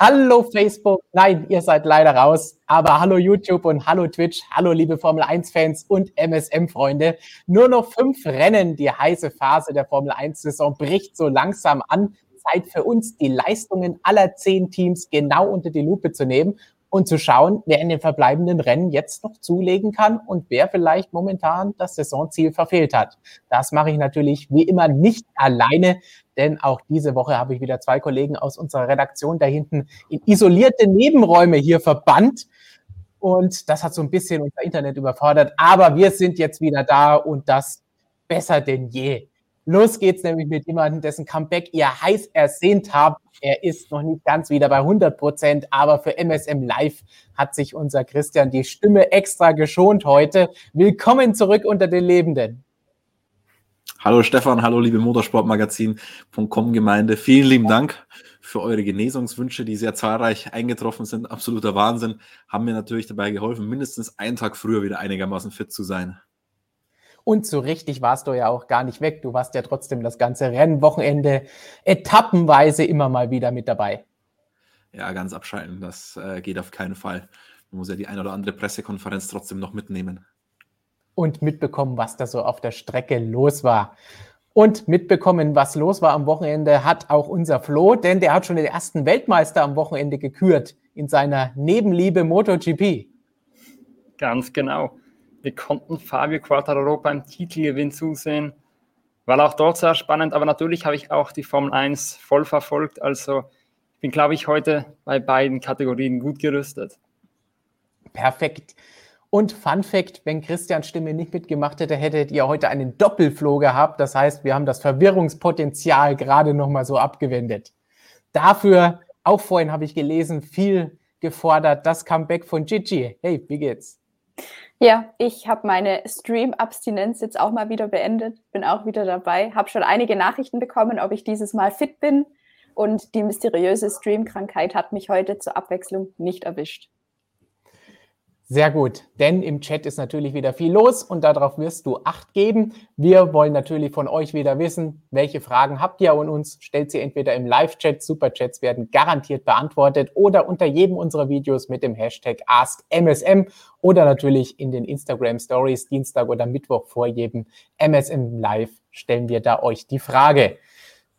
Hallo Facebook, nein, ihr seid leider raus, aber hallo YouTube und hallo Twitch, hallo liebe Formel 1-Fans und MSM-Freunde. Nur noch fünf Rennen, die heiße Phase der Formel 1-Saison bricht so langsam an. Zeit für uns, die Leistungen aller zehn Teams genau unter die Lupe zu nehmen und zu schauen, wer in den verbleibenden Rennen jetzt noch zulegen kann und wer vielleicht momentan das Saisonziel verfehlt hat. Das mache ich natürlich wie immer nicht alleine denn auch diese Woche habe ich wieder zwei Kollegen aus unserer Redaktion da hinten in isolierte Nebenräume hier verbannt. Und das hat so ein bisschen unser Internet überfordert. Aber wir sind jetzt wieder da und das besser denn je. Los geht's nämlich mit jemandem, dessen Comeback ihr heiß ersehnt habt. Er ist noch nicht ganz wieder bei 100 Prozent, aber für MSM Live hat sich unser Christian die Stimme extra geschont heute. Willkommen zurück unter den Lebenden. Hallo Stefan, hallo liebe Motorsportmagazin.com Gemeinde. Vielen lieben Dank für eure Genesungswünsche, die sehr zahlreich eingetroffen sind. Absoluter Wahnsinn. Haben mir natürlich dabei geholfen, mindestens einen Tag früher wieder einigermaßen fit zu sein. Und so richtig warst du ja auch gar nicht weg. Du warst ja trotzdem das ganze Rennwochenende etappenweise immer mal wieder mit dabei. Ja, ganz abschalten, das äh, geht auf keinen Fall. Man muss ja die ein oder andere Pressekonferenz trotzdem noch mitnehmen und mitbekommen, was da so auf der Strecke los war. Und mitbekommen, was los war am Wochenende, hat auch unser Flo, denn der hat schon den ersten Weltmeister am Wochenende gekürt in seiner Nebenliebe MotoGP. Ganz genau. Wir konnten Fabio Quartararo beim Titelgewinn zusehen. War auch dort sehr spannend, aber natürlich habe ich auch die Formel 1 voll verfolgt. Also ich bin, glaube ich, heute bei beiden Kategorien gut gerüstet. Perfekt. Und Fun Fact, wenn Christian Stimme nicht mitgemacht hätte, hättet ihr heute einen Doppelflow gehabt. Das heißt, wir haben das Verwirrungspotenzial gerade nochmal so abgewendet. Dafür, auch vorhin habe ich gelesen, viel gefordert, das Comeback von Gigi. Hey, wie geht's? Ja, ich habe meine Stream-Abstinenz jetzt auch mal wieder beendet, bin auch wieder dabei, habe schon einige Nachrichten bekommen, ob ich dieses Mal fit bin und die mysteriöse Stream-Krankheit hat mich heute zur Abwechslung nicht erwischt. Sehr gut, denn im Chat ist natürlich wieder viel los und darauf wirst du Acht geben. Wir wollen natürlich von euch wieder wissen, welche Fragen habt ihr an uns? Stellt sie entweder im Live-Chat, Superchats werden garantiert beantwortet oder unter jedem unserer Videos mit dem Hashtag AskMSM oder natürlich in den Instagram Stories Dienstag oder Mittwoch vor jedem MSM Live stellen wir da euch die Frage.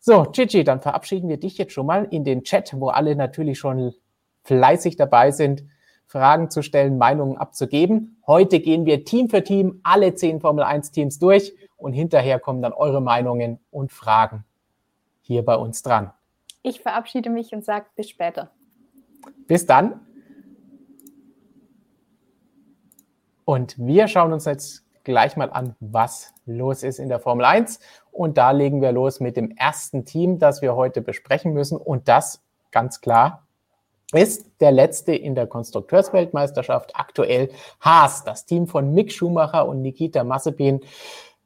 So, Gigi, dann verabschieden wir dich jetzt schon mal in den Chat, wo alle natürlich schon fleißig dabei sind Fragen zu stellen, Meinungen abzugeben. Heute gehen wir Team für Team alle zehn Formel 1 Teams durch und hinterher kommen dann eure Meinungen und Fragen hier bei uns dran. Ich verabschiede mich und sage bis später. Bis dann. Und wir schauen uns jetzt gleich mal an, was los ist in der Formel 1. Und da legen wir los mit dem ersten Team, das wir heute besprechen müssen. Und das ganz klar ist der letzte in der Konstrukteursweltmeisterschaft. Aktuell Haas, das Team von Mick Schumacher und Nikita Mazepin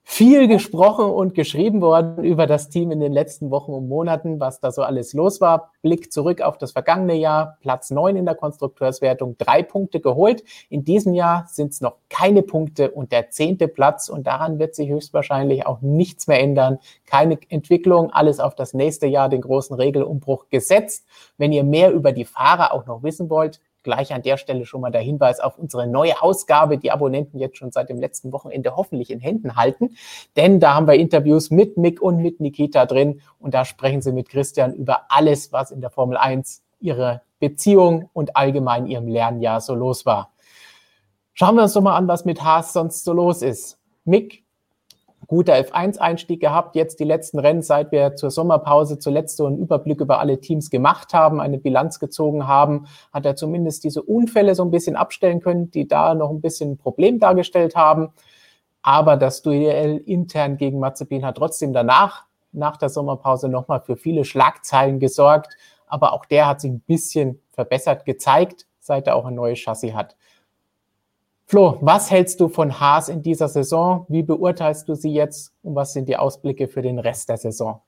viel gesprochen und geschrieben worden über das Team in den letzten Wochen und Monaten, was da so alles los war. Blick zurück auf das vergangene Jahr, Platz neun in der Konstrukteurswertung, drei Punkte geholt. In diesem Jahr sind es noch keine Punkte und der zehnte Platz und daran wird sich höchstwahrscheinlich auch nichts mehr ändern. Keine Entwicklung, alles auf das nächste Jahr, den großen Regelumbruch gesetzt. Wenn ihr mehr über die Fahrer auch noch wissen wollt, gleich an der Stelle schon mal der Hinweis auf unsere neue Ausgabe, die Abonnenten jetzt schon seit dem letzten Wochenende hoffentlich in Händen halten. Denn da haben wir Interviews mit Mick und mit Nikita drin und da sprechen sie mit Christian über alles, was in der Formel 1 ihre Beziehung und allgemein ihrem Lernjahr so los war. Schauen wir uns doch mal an, was mit Haas sonst so los ist. Mick, guter F1-Einstieg gehabt. Jetzt die letzten Rennen, seit wir zur Sommerpause zuletzt so einen Überblick über alle Teams gemacht haben, eine Bilanz gezogen haben, hat er zumindest diese Unfälle so ein bisschen abstellen können, die da noch ein bisschen ein Problem dargestellt haben. Aber das Duell intern gegen Mazepin hat trotzdem danach, nach der Sommerpause, nochmal für viele Schlagzeilen gesorgt. Aber auch der hat sich ein bisschen verbessert gezeigt, seit er auch ein neues Chassis hat. Flo, was hältst du von Haas in dieser Saison? Wie beurteilst du sie jetzt und was sind die Ausblicke für den Rest der Saison?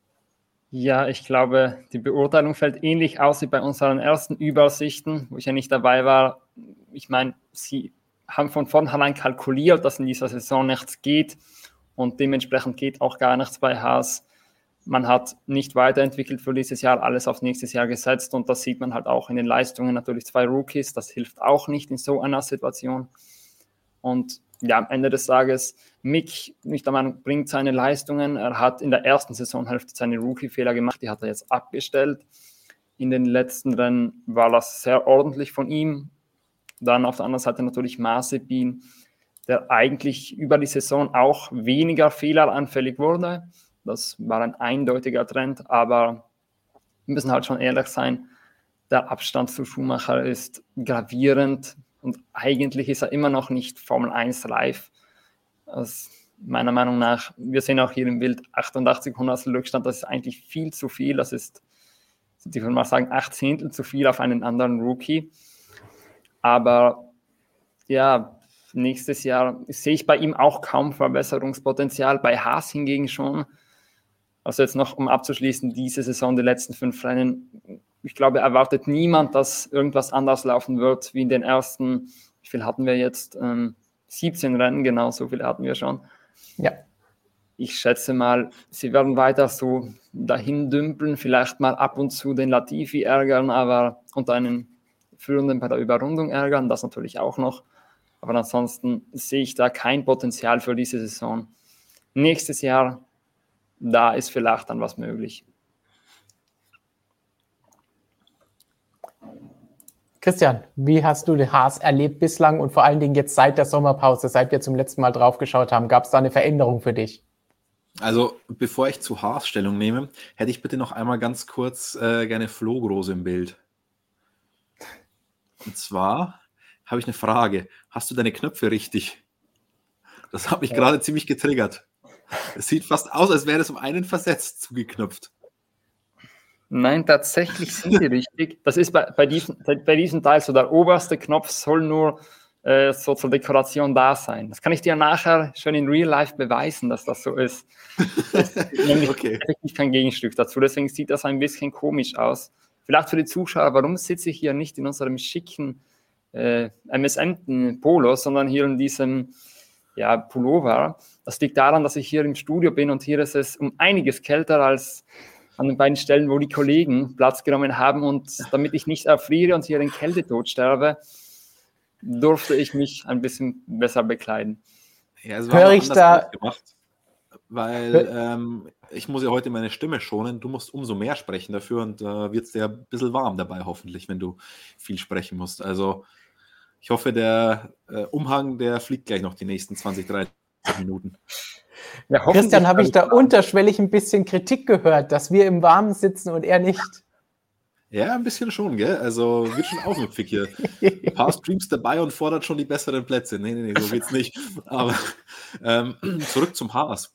Ja, ich glaube, die Beurteilung fällt ähnlich aus wie bei unseren ersten Übersichten, wo ich ja nicht dabei war. Ich meine, sie haben von vornherein kalkuliert, dass in dieser Saison nichts geht und dementsprechend geht auch gar nichts bei Haas. man hat nicht weiterentwickelt für dieses Jahr, alles auf nächstes Jahr gesetzt und das sieht man halt auch in den Leistungen. Natürlich zwei Rookies, das hilft auch nicht in so einer Situation. Und ja, am Ende des Tages, Mick, nicht der Meinung, bringt seine Leistungen. Er hat in der ersten Saisonhälfte seine Rookie-Fehler gemacht, die hat er jetzt abgestellt. In den letzten Rennen war das sehr ordentlich von ihm. Dann auf der anderen Seite natürlich Mazepin, der eigentlich über die Saison auch weniger fehleranfällig wurde. Das war ein eindeutiger Trend, aber wir müssen halt schon ehrlich sein, der Abstand zu Schumacher ist gravierend und eigentlich ist er immer noch nicht Formel 1 live. Also meiner Meinung nach, wir sehen auch hier im Bild 88 Hundertstel Rückstand, das ist eigentlich viel zu viel. Das ist, ich würde mal sagen, 8 Zehntel zu viel auf einen anderen Rookie. Aber ja, nächstes Jahr sehe ich bei ihm auch kaum Verbesserungspotenzial, bei Haas hingegen schon. Also jetzt noch, um abzuschließen, diese Saison, die letzten fünf Rennen, ich glaube, erwartet niemand, dass irgendwas anders laufen wird wie in den ersten, wie viel hatten wir jetzt? Ähm, 17 Rennen, genau, so viele hatten wir schon. Ja. Ich schätze mal, sie werden weiter so dahin dümpeln, vielleicht mal ab und zu den Latifi ärgern, aber und einen Führenden bei der Überrundung ärgern, das natürlich auch noch. Aber ansonsten sehe ich da kein Potenzial für diese Saison. Nächstes Jahr, da ist vielleicht dann was möglich. Christian, wie hast du den Haas erlebt bislang und vor allen Dingen jetzt seit der Sommerpause, seit wir zum letzten Mal draufgeschaut haben? Gab es da eine Veränderung für dich? Also, bevor ich zu Haas Stellung nehme, hätte ich bitte noch einmal ganz kurz äh, gerne Flo im Bild. Und zwar habe ich eine Frage. Hast du deine Knöpfe richtig? Das hat mich ja. gerade ziemlich getriggert. Es sieht fast aus, als wäre es um einen versetzt zugeknöpft. Nein, tatsächlich sind die richtig. Das ist bei, bei, diesem, bei diesem Teil so, der oberste Knopf soll nur äh, so zur Dekoration da sein. Das kann ich dir nachher schon in Real Life beweisen, dass das so ist. Das ist nämlich okay. kein Gegenstück dazu, deswegen sieht das ein bisschen komisch aus. Vielleicht für die Zuschauer, warum sitze ich hier nicht in unserem schicken äh, MSM-Polo, sondern hier in diesem ja, Pullover? Das liegt daran, dass ich hier im Studio bin und hier ist es um einiges kälter als an den beiden Stellen, wo die Kollegen Platz genommen haben. Und damit ich nicht erfriere und hier in Kältetod sterbe, durfte ich mich ein bisschen besser bekleiden. Ja, es war Hör ich da gemacht, weil ähm, ich muss ja heute meine Stimme schonen. Du musst umso mehr sprechen dafür und äh, wird es dir ein bisschen warm dabei, hoffentlich, wenn du viel sprechen musst. Also ich hoffe, der äh, Umhang, der fliegt gleich noch die nächsten 20, 30 Minuten. Ja, Christian, habe ich da unterschwellig ein bisschen Kritik gehört, dass wir im Warmen sitzen und er nicht. Ja, ein bisschen schon, gell? Also wird schon aufmüpfig hier. Ein paar Streams dabei und fordert schon die besseren Plätze. Nee, nee, nee, so geht's nicht. Aber ähm, zurück zum Haas.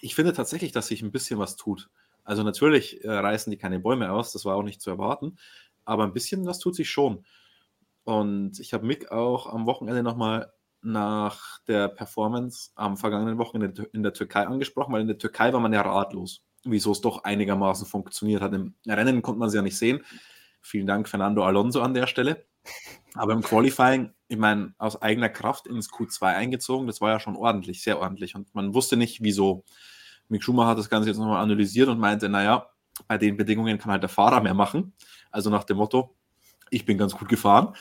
Ich finde tatsächlich, dass sich ein bisschen was tut. Also natürlich äh, reißen die keine Bäume aus, das war auch nicht zu erwarten. Aber ein bisschen was tut sich schon. Und ich habe Mick auch am Wochenende nochmal nach der Performance am vergangenen Wochenende in der Türkei angesprochen, weil in der Türkei war man ja ratlos, wieso es doch einigermaßen funktioniert hat. Im Rennen konnte man sie ja nicht sehen. Vielen Dank, Fernando Alonso, an der Stelle. Aber im Qualifying, ich meine, aus eigener Kraft ins Q2 eingezogen, das war ja schon ordentlich, sehr ordentlich. Und man wusste nicht, wieso. Mick Schumacher hat das Ganze jetzt nochmal analysiert und meinte, naja, bei den Bedingungen kann halt der Fahrer mehr machen. Also nach dem Motto, ich bin ganz gut gefahren.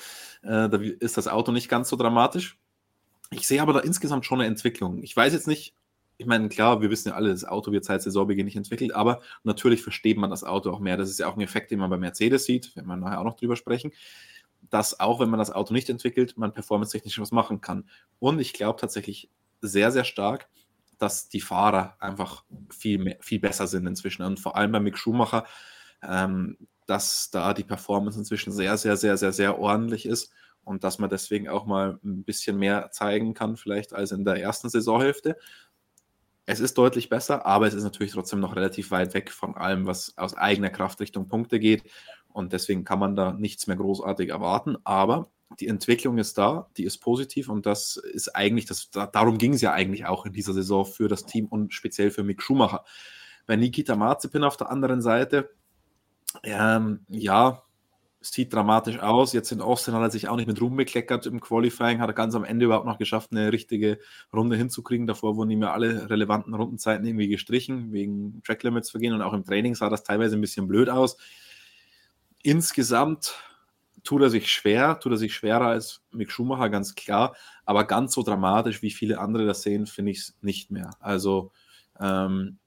Äh, da ist das Auto nicht ganz so dramatisch. Ich sehe aber da insgesamt schon eine Entwicklung. Ich weiß jetzt nicht, ich meine, klar, wir wissen ja alle, das Auto wird seit Saisonbeginn nicht entwickelt, aber natürlich versteht man das Auto auch mehr. Das ist ja auch ein Effekt, den man bei Mercedes sieht, wenn wir nachher auch noch drüber sprechen, dass auch wenn man das Auto nicht entwickelt, man performance-technisch was machen kann. Und ich glaube tatsächlich sehr, sehr stark, dass die Fahrer einfach viel, mehr, viel besser sind inzwischen. Und vor allem bei Mick Schumacher, ähm, dass da die Performance inzwischen sehr, sehr, sehr, sehr, sehr ordentlich ist und dass man deswegen auch mal ein bisschen mehr zeigen kann, vielleicht als in der ersten Saisonhälfte. Es ist deutlich besser, aber es ist natürlich trotzdem noch relativ weit weg von allem, was aus eigener Kraft Richtung Punkte geht. Und deswegen kann man da nichts mehr großartig erwarten. Aber die Entwicklung ist da, die ist positiv und das ist eigentlich, das, darum ging es ja eigentlich auch in dieser Saison für das Team und speziell für Mick Schumacher. Bei Nikita Marzipin auf der anderen Seite, ähm, ja, sieht dramatisch aus. Jetzt in Austin hat er sich auch nicht mit Ruhm bekleckert im Qualifying, hat er ganz am Ende überhaupt noch geschafft, eine richtige Runde hinzukriegen. Davor wurden ihm ja alle relevanten Rundenzeiten irgendwie gestrichen, wegen Track Limits vergehen und auch im Training sah das teilweise ein bisschen blöd aus. Insgesamt tut er sich schwer, tut er sich schwerer als Mick Schumacher, ganz klar, aber ganz so dramatisch, wie viele andere das sehen, finde ich es nicht mehr. Also ähm,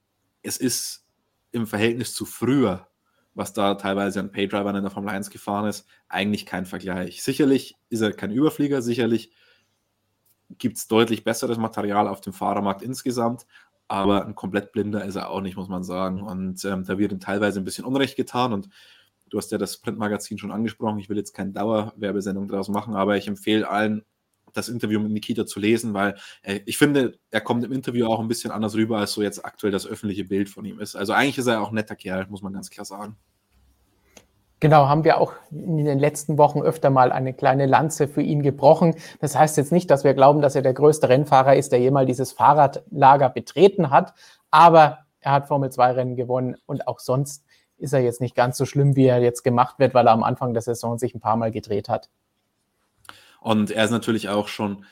es ist im Verhältnis zu früher was da teilweise an Paydrivern in der Formel 1 gefahren ist, eigentlich kein Vergleich. Sicherlich ist er kein Überflieger, sicherlich gibt es deutlich besseres Material auf dem Fahrermarkt insgesamt, aber ein komplett blinder ist er auch nicht, muss man sagen. Und ähm, da wird ihm teilweise ein bisschen Unrecht getan und du hast ja das Printmagazin schon angesprochen. Ich will jetzt keine Dauerwerbesendung daraus machen, aber ich empfehle allen, das Interview mit Nikita zu lesen, weil äh, ich finde, er kommt im Interview auch ein bisschen anders rüber, als so jetzt aktuell das öffentliche Bild von ihm ist. Also eigentlich ist er auch ein netter Kerl, muss man ganz klar sagen. Genau, haben wir auch in den letzten Wochen öfter mal eine kleine Lanze für ihn gebrochen. Das heißt jetzt nicht, dass wir glauben, dass er der größte Rennfahrer ist, der jemals dieses Fahrradlager betreten hat, aber er hat Formel 2 Rennen gewonnen und auch sonst ist er jetzt nicht ganz so schlimm, wie er jetzt gemacht wird, weil er am Anfang der Saison sich ein paar Mal gedreht hat. Und er ist natürlich auch schon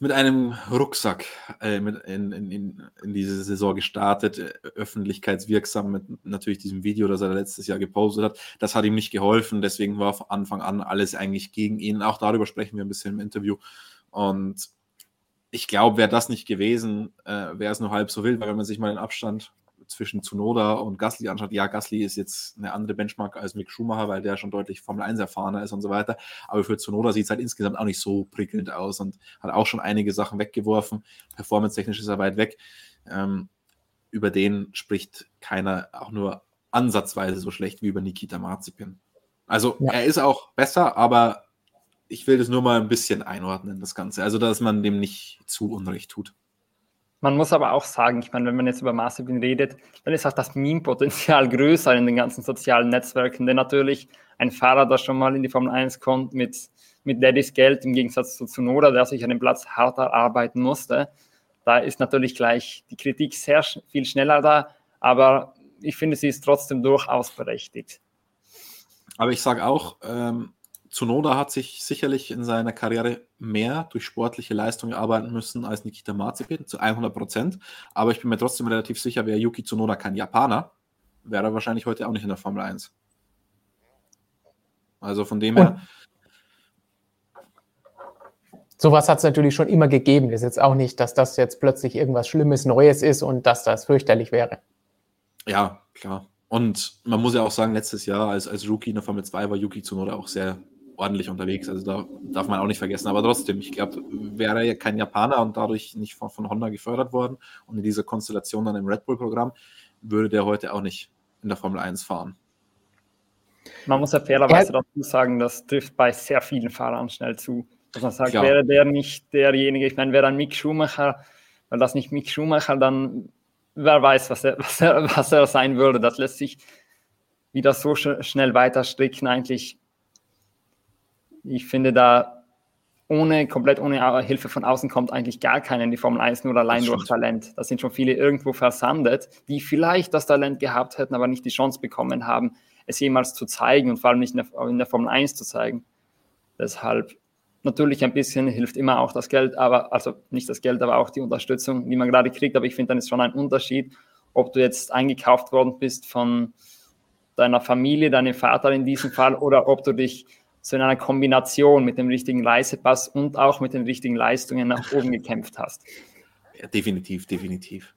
mit einem Rucksack äh, mit in, in, in, diese Saison gestartet, äh, öffentlichkeitswirksam mit natürlich diesem Video, das er letztes Jahr gepostet hat. Das hat ihm nicht geholfen, deswegen war von Anfang an alles eigentlich gegen ihn. Auch darüber sprechen wir ein bisschen im Interview. Und ich glaube, wäre das nicht gewesen, äh, wäre es nur halb so wild, weil wenn man sich mal den Abstand zwischen Zunoda und Gasly anschaut, ja, Gasly ist jetzt eine andere Benchmark als Mick Schumacher, weil der schon deutlich Formel 1 erfahrener ist und so weiter. Aber für Zunoda sieht es halt insgesamt auch nicht so prickelnd aus und hat auch schon einige Sachen weggeworfen. Performance-technisch ist er weit weg. Ähm, über den spricht keiner auch nur ansatzweise so schlecht wie über Nikita Marzipin. Also ja. er ist auch besser, aber ich will das nur mal ein bisschen einordnen, das Ganze. Also, dass man dem nicht zu Unrecht tut. Man muss aber auch sagen, ich meine, wenn man jetzt über Massivin redet, dann ist auch das Meme-Potenzial größer in den ganzen sozialen Netzwerken. Denn natürlich ein Fahrer, der schon mal in die Formel 1 kommt mit, mit Daddys Geld, im Gegensatz zu Tsunoda, der sich an dem Platz harter arbeiten musste, da ist natürlich gleich die Kritik sehr viel schneller da. Aber ich finde, sie ist trotzdem durchaus berechtigt. Aber ich sage auch, ähm, Zunoda hat sich sicherlich in seiner Karriere mehr durch sportliche Leistungen arbeiten müssen als Nikita Mazepin, zu 100 Prozent. Aber ich bin mir trotzdem relativ sicher, wäre Yuki Tsunoda kein Japaner, wäre er wahrscheinlich heute auch nicht in der Formel 1. Also von dem her. Sowas hat es natürlich schon immer gegeben. Das ist jetzt auch nicht, dass das jetzt plötzlich irgendwas Schlimmes, Neues ist und dass das fürchterlich wäre. Ja, klar. Und man muss ja auch sagen, letztes Jahr als, als Rookie in der Formel 2 war Yuki Tsunoda auch sehr ordentlich unterwegs. Also da darf man auch nicht vergessen. Aber trotzdem, ich glaube, wäre er kein Japaner und dadurch nicht von, von Honda gefördert worden und in dieser Konstellation dann im Red Bull-Programm, würde der heute auch nicht in der Formel 1 fahren. Man muss ja fairerweise ja. dazu sagen, das trifft bei sehr vielen Fahrern schnell zu. Dass man sagt, Klar. wäre der nicht derjenige, ich meine, wäre dann Mick Schumacher, weil das nicht Mick Schumacher, dann wer weiß, was er, was er, was er sein würde. Das lässt sich wieder so sch schnell weiter stricken, eigentlich ich finde da ohne, komplett ohne Hilfe von außen kommt eigentlich gar keiner in die Formel 1, nur allein durch Talent. Da sind schon viele irgendwo versandet, die vielleicht das Talent gehabt hätten, aber nicht die Chance bekommen haben, es jemals zu zeigen und vor allem nicht in der, in der Formel 1 zu zeigen. Deshalb natürlich ein bisschen hilft immer auch das Geld, aber also nicht das Geld, aber auch die Unterstützung, die man gerade kriegt. Aber ich finde, dann ist schon ein Unterschied, ob du jetzt eingekauft worden bist von deiner Familie, deinem Vater in diesem Fall, oder ob du dich so in einer Kombination mit dem richtigen Reisepass und auch mit den richtigen Leistungen nach oben gekämpft hast. Ja, definitiv, definitiv.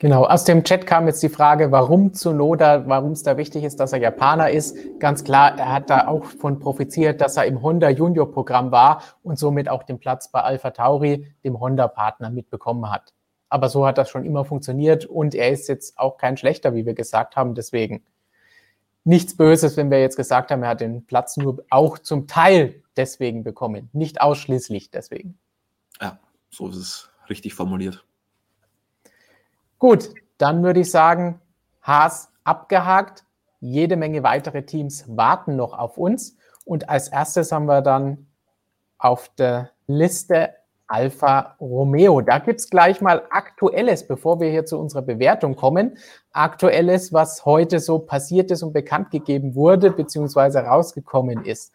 Genau, aus dem Chat kam jetzt die Frage, warum Zunoda, warum es da wichtig ist, dass er Japaner ist. Ganz klar, er hat da auch von profitiert, dass er im Honda Junior Programm war und somit auch den Platz bei Alpha Tauri, dem Honda-Partner, mitbekommen hat. Aber so hat das schon immer funktioniert und er ist jetzt auch kein schlechter, wie wir gesagt haben. Deswegen nichts Böses, wenn wir jetzt gesagt haben, er hat den Platz nur auch zum Teil deswegen bekommen, nicht ausschließlich deswegen. Ja, so ist es richtig formuliert. Gut, dann würde ich sagen, Haas abgehakt. Jede Menge weitere Teams warten noch auf uns. Und als erstes haben wir dann auf der Liste Alfa Romeo. Da gibt es gleich mal Aktuelles, bevor wir hier zu unserer Bewertung kommen. Aktuelles, was heute so passiert ist und bekannt gegeben wurde, beziehungsweise rausgekommen ist.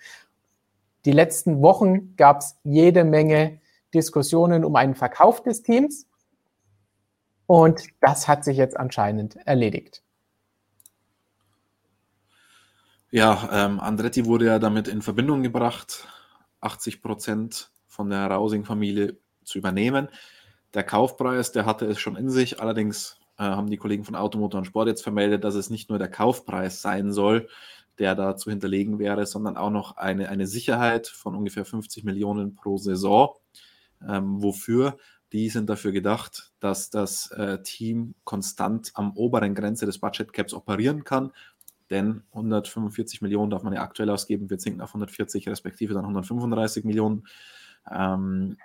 Die letzten Wochen gab es jede Menge Diskussionen um einen Verkauf des Teams. Und das hat sich jetzt anscheinend erledigt. Ja, ähm, Andretti wurde ja damit in Verbindung gebracht, 80 Prozent von der Rausing-Familie zu übernehmen. Der Kaufpreis, der hatte es schon in sich. Allerdings äh, haben die Kollegen von Automotor und Sport jetzt vermeldet, dass es nicht nur der Kaufpreis sein soll, der da zu hinterlegen wäre, sondern auch noch eine, eine Sicherheit von ungefähr 50 Millionen pro Saison. Ähm, wofür? Die sind dafür gedacht, dass das äh, Team konstant am oberen Grenze des Budget Caps operieren kann. Denn 145 Millionen darf man ja aktuell ausgeben, wir sinken auf 140 respektive dann 135 Millionen. Ähm,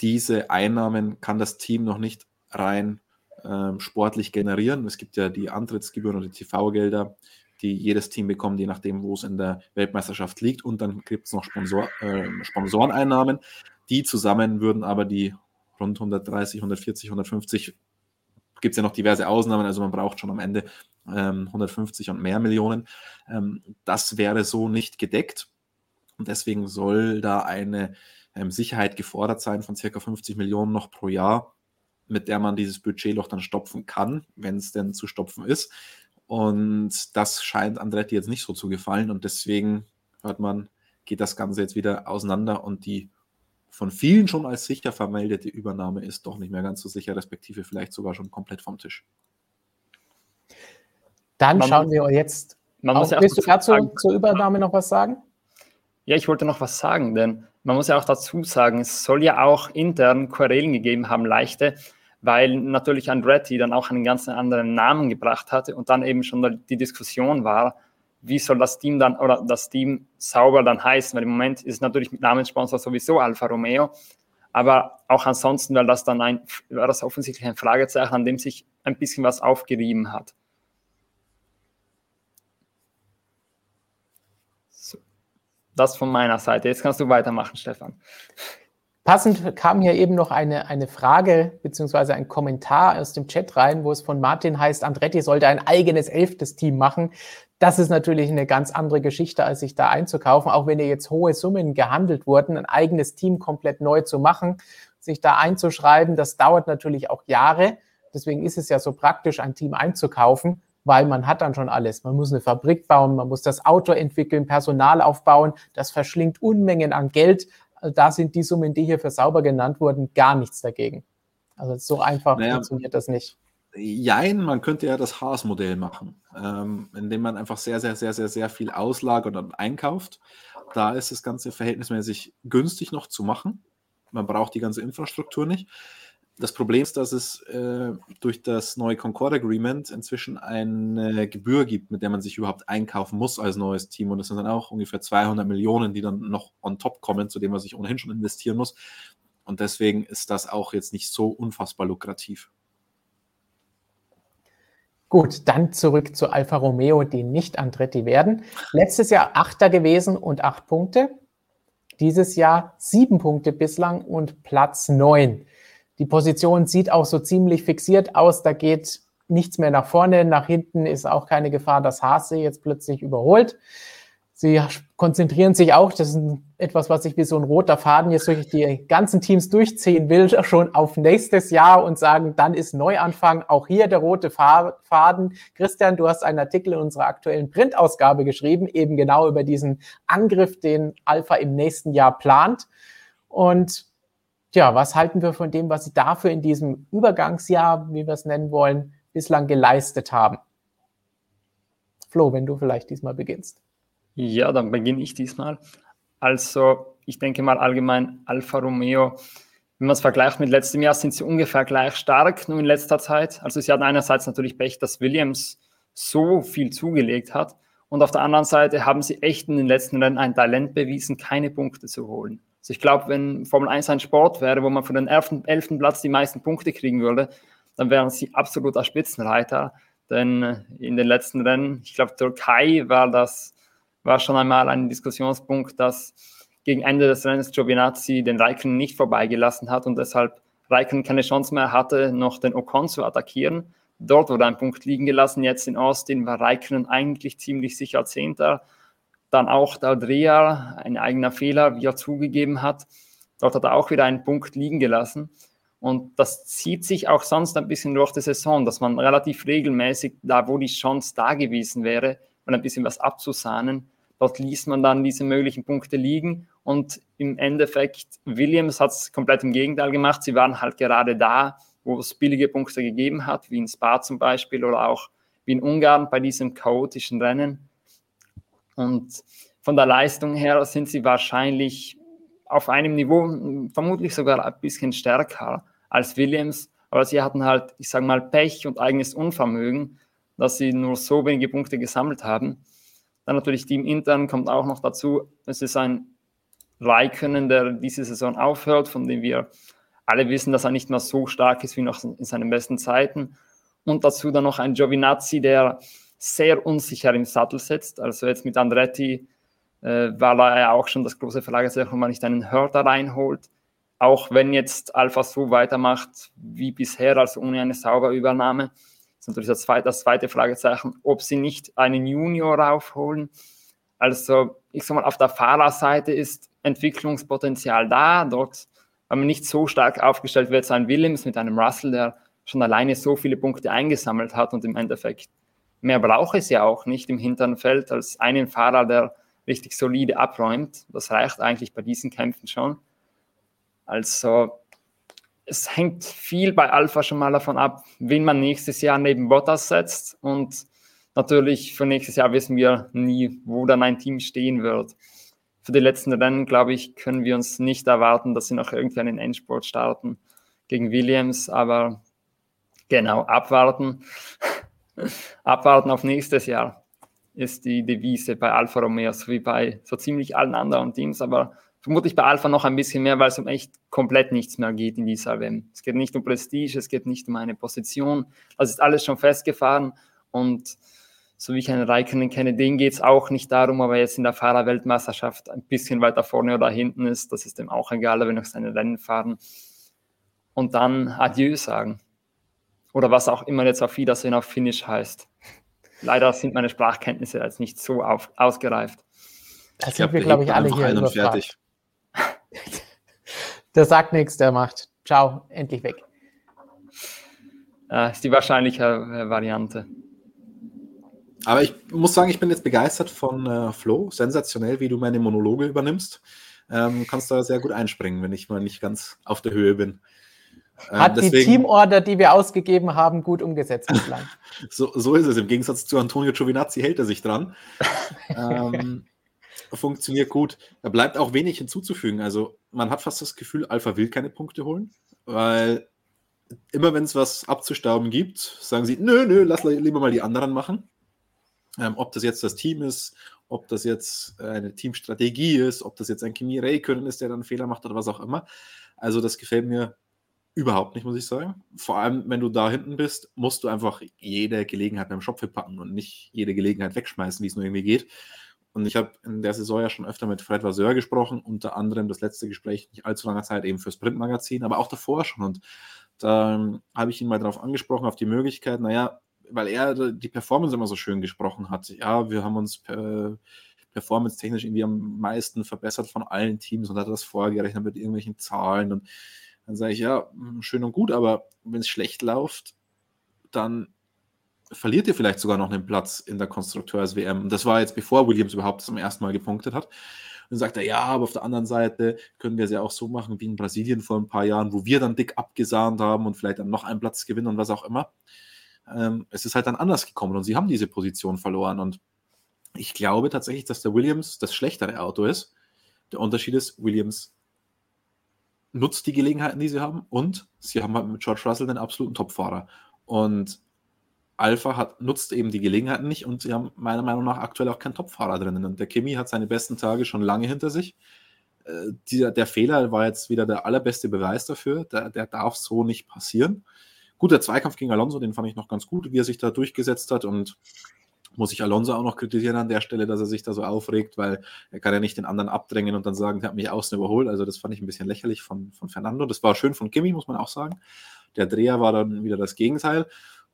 diese Einnahmen kann das Team noch nicht rein ähm, sportlich generieren. Es gibt ja die Antrittsgebühren und die TV-Gelder, die jedes Team bekommt, je nachdem, wo es in der Weltmeisterschaft liegt. Und dann gibt es noch Sponsor, äh, Sponsoreneinnahmen. Die zusammen würden aber die rund 130, 140, 150, gibt es ja noch diverse Ausnahmen, also man braucht schon am Ende ähm, 150 und mehr Millionen. Ähm, das wäre so nicht gedeckt. Und deswegen soll da eine ähm, Sicherheit gefordert sein von circa 50 Millionen noch pro Jahr, mit der man dieses Budgetloch dann stopfen kann, wenn es denn zu stopfen ist. Und das scheint Andretti jetzt nicht so zu gefallen. Und deswegen hört man, geht das Ganze jetzt wieder auseinander und die von vielen schon als sicher vermeldete Übernahme ist doch nicht mehr ganz so sicher, respektive vielleicht sogar schon komplett vom Tisch. Dann man schauen wir jetzt. Man muss ja willst du dazu zur Übernahme noch was sagen? Ja, ich wollte noch was sagen, denn man muss ja auch dazu sagen, es soll ja auch intern Querelen gegeben haben, leichte, weil natürlich Andretti dann auch einen ganz anderen Namen gebracht hatte und dann eben schon die Diskussion war, wie soll das Team dann oder das Team sauber dann heißen, weil im Moment ist es natürlich mit Namenssponsor sowieso Alfa Romeo, aber auch ansonsten war das dann ein, war das offensichtlich ein Fragezeichen, an dem sich ein bisschen was aufgerieben hat. Das von meiner Seite. Jetzt kannst du weitermachen, Stefan. Passend kam hier eben noch eine, eine Frage bzw. ein Kommentar aus dem Chat rein, wo es von Martin heißt, Andretti sollte ein eigenes elftes Team machen. Das ist natürlich eine ganz andere Geschichte, als sich da einzukaufen, auch wenn jetzt hohe Summen gehandelt wurden, ein eigenes Team komplett neu zu machen, sich da einzuschreiben, das dauert natürlich auch Jahre. Deswegen ist es ja so praktisch, ein Team einzukaufen weil man hat dann schon alles. Man muss eine Fabrik bauen, man muss das Auto entwickeln, Personal aufbauen. Das verschlingt Unmengen an Geld. Also da sind die Summen, die hier für sauber genannt wurden, gar nichts dagegen. Also so einfach naja, funktioniert das nicht. Jein, man könnte ja das Haas-Modell machen, ähm, indem man einfach sehr, sehr, sehr, sehr, sehr viel auslagert und einkauft. Da ist das Ganze verhältnismäßig günstig noch zu machen. Man braucht die ganze Infrastruktur nicht. Das Problem ist, dass es äh, durch das neue Concord Agreement inzwischen eine Gebühr gibt, mit der man sich überhaupt einkaufen muss als neues Team. Und das sind dann auch ungefähr 200 Millionen, die dann noch on top kommen, zu dem man sich ohnehin schon investieren muss. Und deswegen ist das auch jetzt nicht so unfassbar lukrativ. Gut, dann zurück zu Alfa Romeo, die nicht Andretti werden. Letztes Jahr Achter gewesen und acht Punkte. Dieses Jahr sieben Punkte bislang und Platz neun. Die Position sieht auch so ziemlich fixiert aus. Da geht nichts mehr nach vorne. Nach hinten ist auch keine Gefahr, dass Hase jetzt plötzlich überholt. Sie konzentrieren sich auch, das ist etwas, was ich wie so ein roter Faden jetzt durch die ganzen Teams durchziehen will, schon auf nächstes Jahr und sagen, dann ist Neuanfang. Auch hier der rote Faden. Christian, du hast einen Artikel in unserer aktuellen Printausgabe geschrieben, eben genau über diesen Angriff, den Alpha im nächsten Jahr plant. Und Tja, was halten wir von dem, was Sie dafür in diesem Übergangsjahr, wie wir es nennen wollen, bislang geleistet haben? Flo, wenn du vielleicht diesmal beginnst. Ja, dann beginne ich diesmal. Also, ich denke mal allgemein Alfa Romeo, wenn man es vergleicht mit letztem Jahr, sind sie ungefähr gleich stark, nur in letzter Zeit. Also, sie hatten einerseits natürlich Pech, dass Williams so viel zugelegt hat. Und auf der anderen Seite haben sie echt in den letzten Rennen ein Talent bewiesen, keine Punkte zu holen. Also ich glaube, wenn Formel 1 ein Sport wäre, wo man von den 11. 11. Platz die meisten Punkte kriegen würde, dann wären sie absoluter Spitzenreiter. Denn äh, in den letzten Rennen, ich glaube, Türkei war das, war schon einmal ein Diskussionspunkt, dass gegen Ende des Rennens Giovinazzi den Raikkonen nicht vorbeigelassen hat und deshalb Raikkonen keine Chance mehr hatte, noch den Ocon zu attackieren. Dort wurde ein Punkt liegen gelassen. Jetzt in Austin war Raikkonen eigentlich ziemlich sicher Zehnter. Dann auch der Dreher, ein eigener Fehler, wie er zugegeben hat. Dort hat er auch wieder einen Punkt liegen gelassen. Und das zieht sich auch sonst ein bisschen durch die Saison, dass man relativ regelmäßig, da wo die Chance da gewesen wäre, mal ein bisschen was abzusahnen, dort ließ man dann diese möglichen Punkte liegen. Und im Endeffekt, Williams hat es komplett im Gegenteil gemacht. Sie waren halt gerade da, wo es billige Punkte gegeben hat, wie in Spa zum Beispiel oder auch wie in Ungarn bei diesem chaotischen Rennen. Und von der Leistung her sind sie wahrscheinlich auf einem Niveau, vermutlich sogar ein bisschen stärker als Williams. Aber sie hatten halt, ich sage mal, Pech und eigenes Unvermögen, dass sie nur so wenige Punkte gesammelt haben. Dann natürlich Team intern kommt auch noch dazu. Es ist ein Raikkonen, der diese Saison aufhört, von dem wir alle wissen, dass er nicht mehr so stark ist wie noch in seinen besten Zeiten. Und dazu dann noch ein Giovinazzi, der sehr unsicher im Sattel sitzt. Also jetzt mit Andretti äh, war da ja auch schon das große Fragezeichen, ob man nicht einen Hörter reinholt. Auch wenn jetzt Alpha so weitermacht wie bisher, also ohne eine saubere Übernahme, ist natürlich das zweite, das zweite Fragezeichen, ob sie nicht einen Junior raufholen. Also ich sag mal, auf der Fahrerseite ist Entwicklungspotenzial da. Dort wenn man nicht so stark aufgestellt wird, sein Williams mit einem Russell, der schon alleine so viele Punkte eingesammelt hat und im Endeffekt mehr braucht es ja auch nicht im hinteren Feld als einen Fahrer, der richtig solide abräumt. Das reicht eigentlich bei diesen Kämpfen schon. Also es hängt viel bei Alpha schon mal davon ab, wen man nächstes Jahr neben Bottas setzt. Und natürlich für nächstes Jahr wissen wir nie, wo dann ein Team stehen wird für die letzten Rennen, glaube ich, können wir uns nicht erwarten, dass sie noch irgendwie einen Endsport starten gegen Williams, aber genau, abwarten. Abwarten auf nächstes Jahr ist die Devise bei Alfa Romeo, so wie bei so ziemlich allen anderen Teams, aber vermutlich bei Alpha noch ein bisschen mehr, weil es um echt komplett nichts mehr geht in dieser WM. Es geht nicht um Prestige, es geht nicht um eine Position, das ist alles schon festgefahren und so wie ich einen Raikkonen kenne, den geht es auch nicht darum, ob er jetzt in der Fahrerweltmeisterschaft ein bisschen weiter vorne oder hinten ist. Das ist ihm auch egal, er will noch seine Rennen fahren. Und dann Adieu sagen. Oder was auch immer jetzt auf Wiedersehen auf Finish heißt. Leider sind meine Sprachkenntnisse jetzt nicht so auf, ausgereift. Das sind wir, glaube ich, alle hier ein fertig. der sagt nichts, der macht. Ciao, endlich weg. Äh, ist die wahrscheinliche Variante. Aber ich muss sagen, ich bin jetzt begeistert von äh, Flo. Sensationell, wie du meine Monologe übernimmst. Ähm, kannst da sehr gut einspringen, wenn ich mal nicht ganz auf der Höhe bin. Ähm, Hat deswegen, die Teamorder, die wir ausgegeben haben, gut umgesetzt bislang. so, so ist es. Im Gegensatz zu Antonio Giovinazzi hält er sich dran. ähm, funktioniert gut. Da bleibt auch wenig hinzuzufügen. Also man hat fast das Gefühl, Alpha will keine Punkte holen, weil immer wenn es was abzustauben gibt, sagen sie, nö, nö, lass lieber mal die anderen machen. Ähm, ob das jetzt das Team ist, ob das jetzt eine Teamstrategie ist, ob das jetzt ein Kimi Räikkönen ist, der dann Fehler macht oder was auch immer. Also das gefällt mir überhaupt nicht, muss ich sagen. Vor allem, wenn du da hinten bist, musst du einfach jede Gelegenheit beim Schopfe packen und nicht jede Gelegenheit wegschmeißen, wie es nur irgendwie geht. Und ich habe in der Saison ja schon öfter mit Fred Vasseur gesprochen, unter anderem das letzte Gespräch nicht allzu langer Zeit eben fürs Printmagazin, aber auch davor schon. Und da ähm, habe ich ihn mal darauf angesprochen, auf die Möglichkeit, naja, weil er die Performance immer so schön gesprochen hat. Ja, wir haben uns per, performance-technisch irgendwie am meisten verbessert von allen Teams und hat das vorgerechnet mit irgendwelchen Zahlen. Und dann sage ich, ja, hm, schön und gut, aber wenn es schlecht läuft, dann verliert ihr vielleicht sogar noch einen Platz in der Konstrukteurs-WM. Und das war jetzt bevor Williams überhaupt zum ersten Mal gepunktet hat. Und dann sagt er, ja, aber auf der anderen Seite können wir es ja auch so machen wie in Brasilien vor ein paar Jahren, wo wir dann dick abgesahnt haben und vielleicht dann noch einen Platz gewinnen und was auch immer ähm, es ist halt dann anders gekommen und sie haben diese Position verloren. Und ich glaube tatsächlich, dass der Williams das schlechtere Auto ist. Der Unterschied ist, Williams nutzt die Gelegenheiten, die sie haben und sie haben halt mit George Russell den absoluten Topfahrer. Und Alpha hat, nutzt eben die Gelegenheiten nicht und sie haben meiner Meinung nach aktuell auch keinen Topfahrer drinnen. Und der Kimi hat seine besten Tage schon lange hinter sich. Äh, dieser, der Fehler war jetzt wieder der allerbeste Beweis dafür. Der, der darf so nicht passieren. Gut, der Zweikampf gegen Alonso, den fand ich noch ganz gut, wie er sich da durchgesetzt hat und muss ich Alonso auch noch kritisieren an der Stelle, dass er sich da so aufregt, weil er kann ja nicht den anderen abdrängen und dann sagen, der hat mich außen überholt. Also das fand ich ein bisschen lächerlich von, von Fernando. Das war schön von Kimi, muss man auch sagen. Der Dreher war dann wieder das Gegenteil.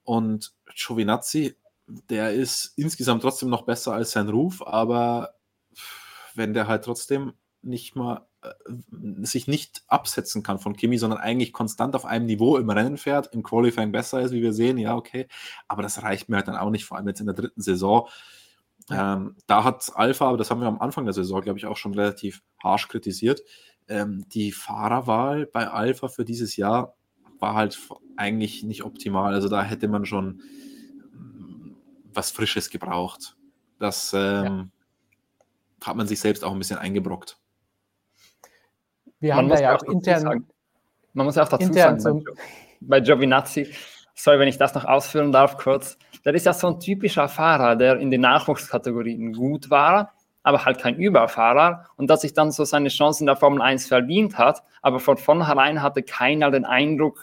Und Giovinazzi, der ist insgesamt trotzdem noch besser als sein Ruf, aber wenn der halt trotzdem nicht mal sich nicht absetzen kann von Kimi, sondern eigentlich konstant auf einem Niveau im Rennen fährt, im Qualifying besser ist, wie wir sehen, ja, okay. Aber das reicht mir halt dann auch nicht, vor allem jetzt in der dritten Saison. Ähm, da hat Alpha, aber das haben wir am Anfang der Saison, glaube ich, auch schon relativ harsch kritisiert. Ähm, die Fahrerwahl bei Alpha für dieses Jahr war halt eigentlich nicht optimal. Also da hätte man schon mm, was Frisches gebraucht. Das ähm, ja. hat man sich selbst auch ein bisschen eingebrockt. Wir man haben da ja auch intern. Sagen, man muss auch dazu sagen, so bei Giovinazzi, sorry, wenn ich das noch ausführen darf, kurz. Der ist ja so ein typischer Fahrer, der in den Nachwuchskategorien gut war, aber halt kein Überfahrer und dass sich dann so seine Chancen in der Formel 1 verdient hat. Aber von vornherein hatte keiner den Eindruck,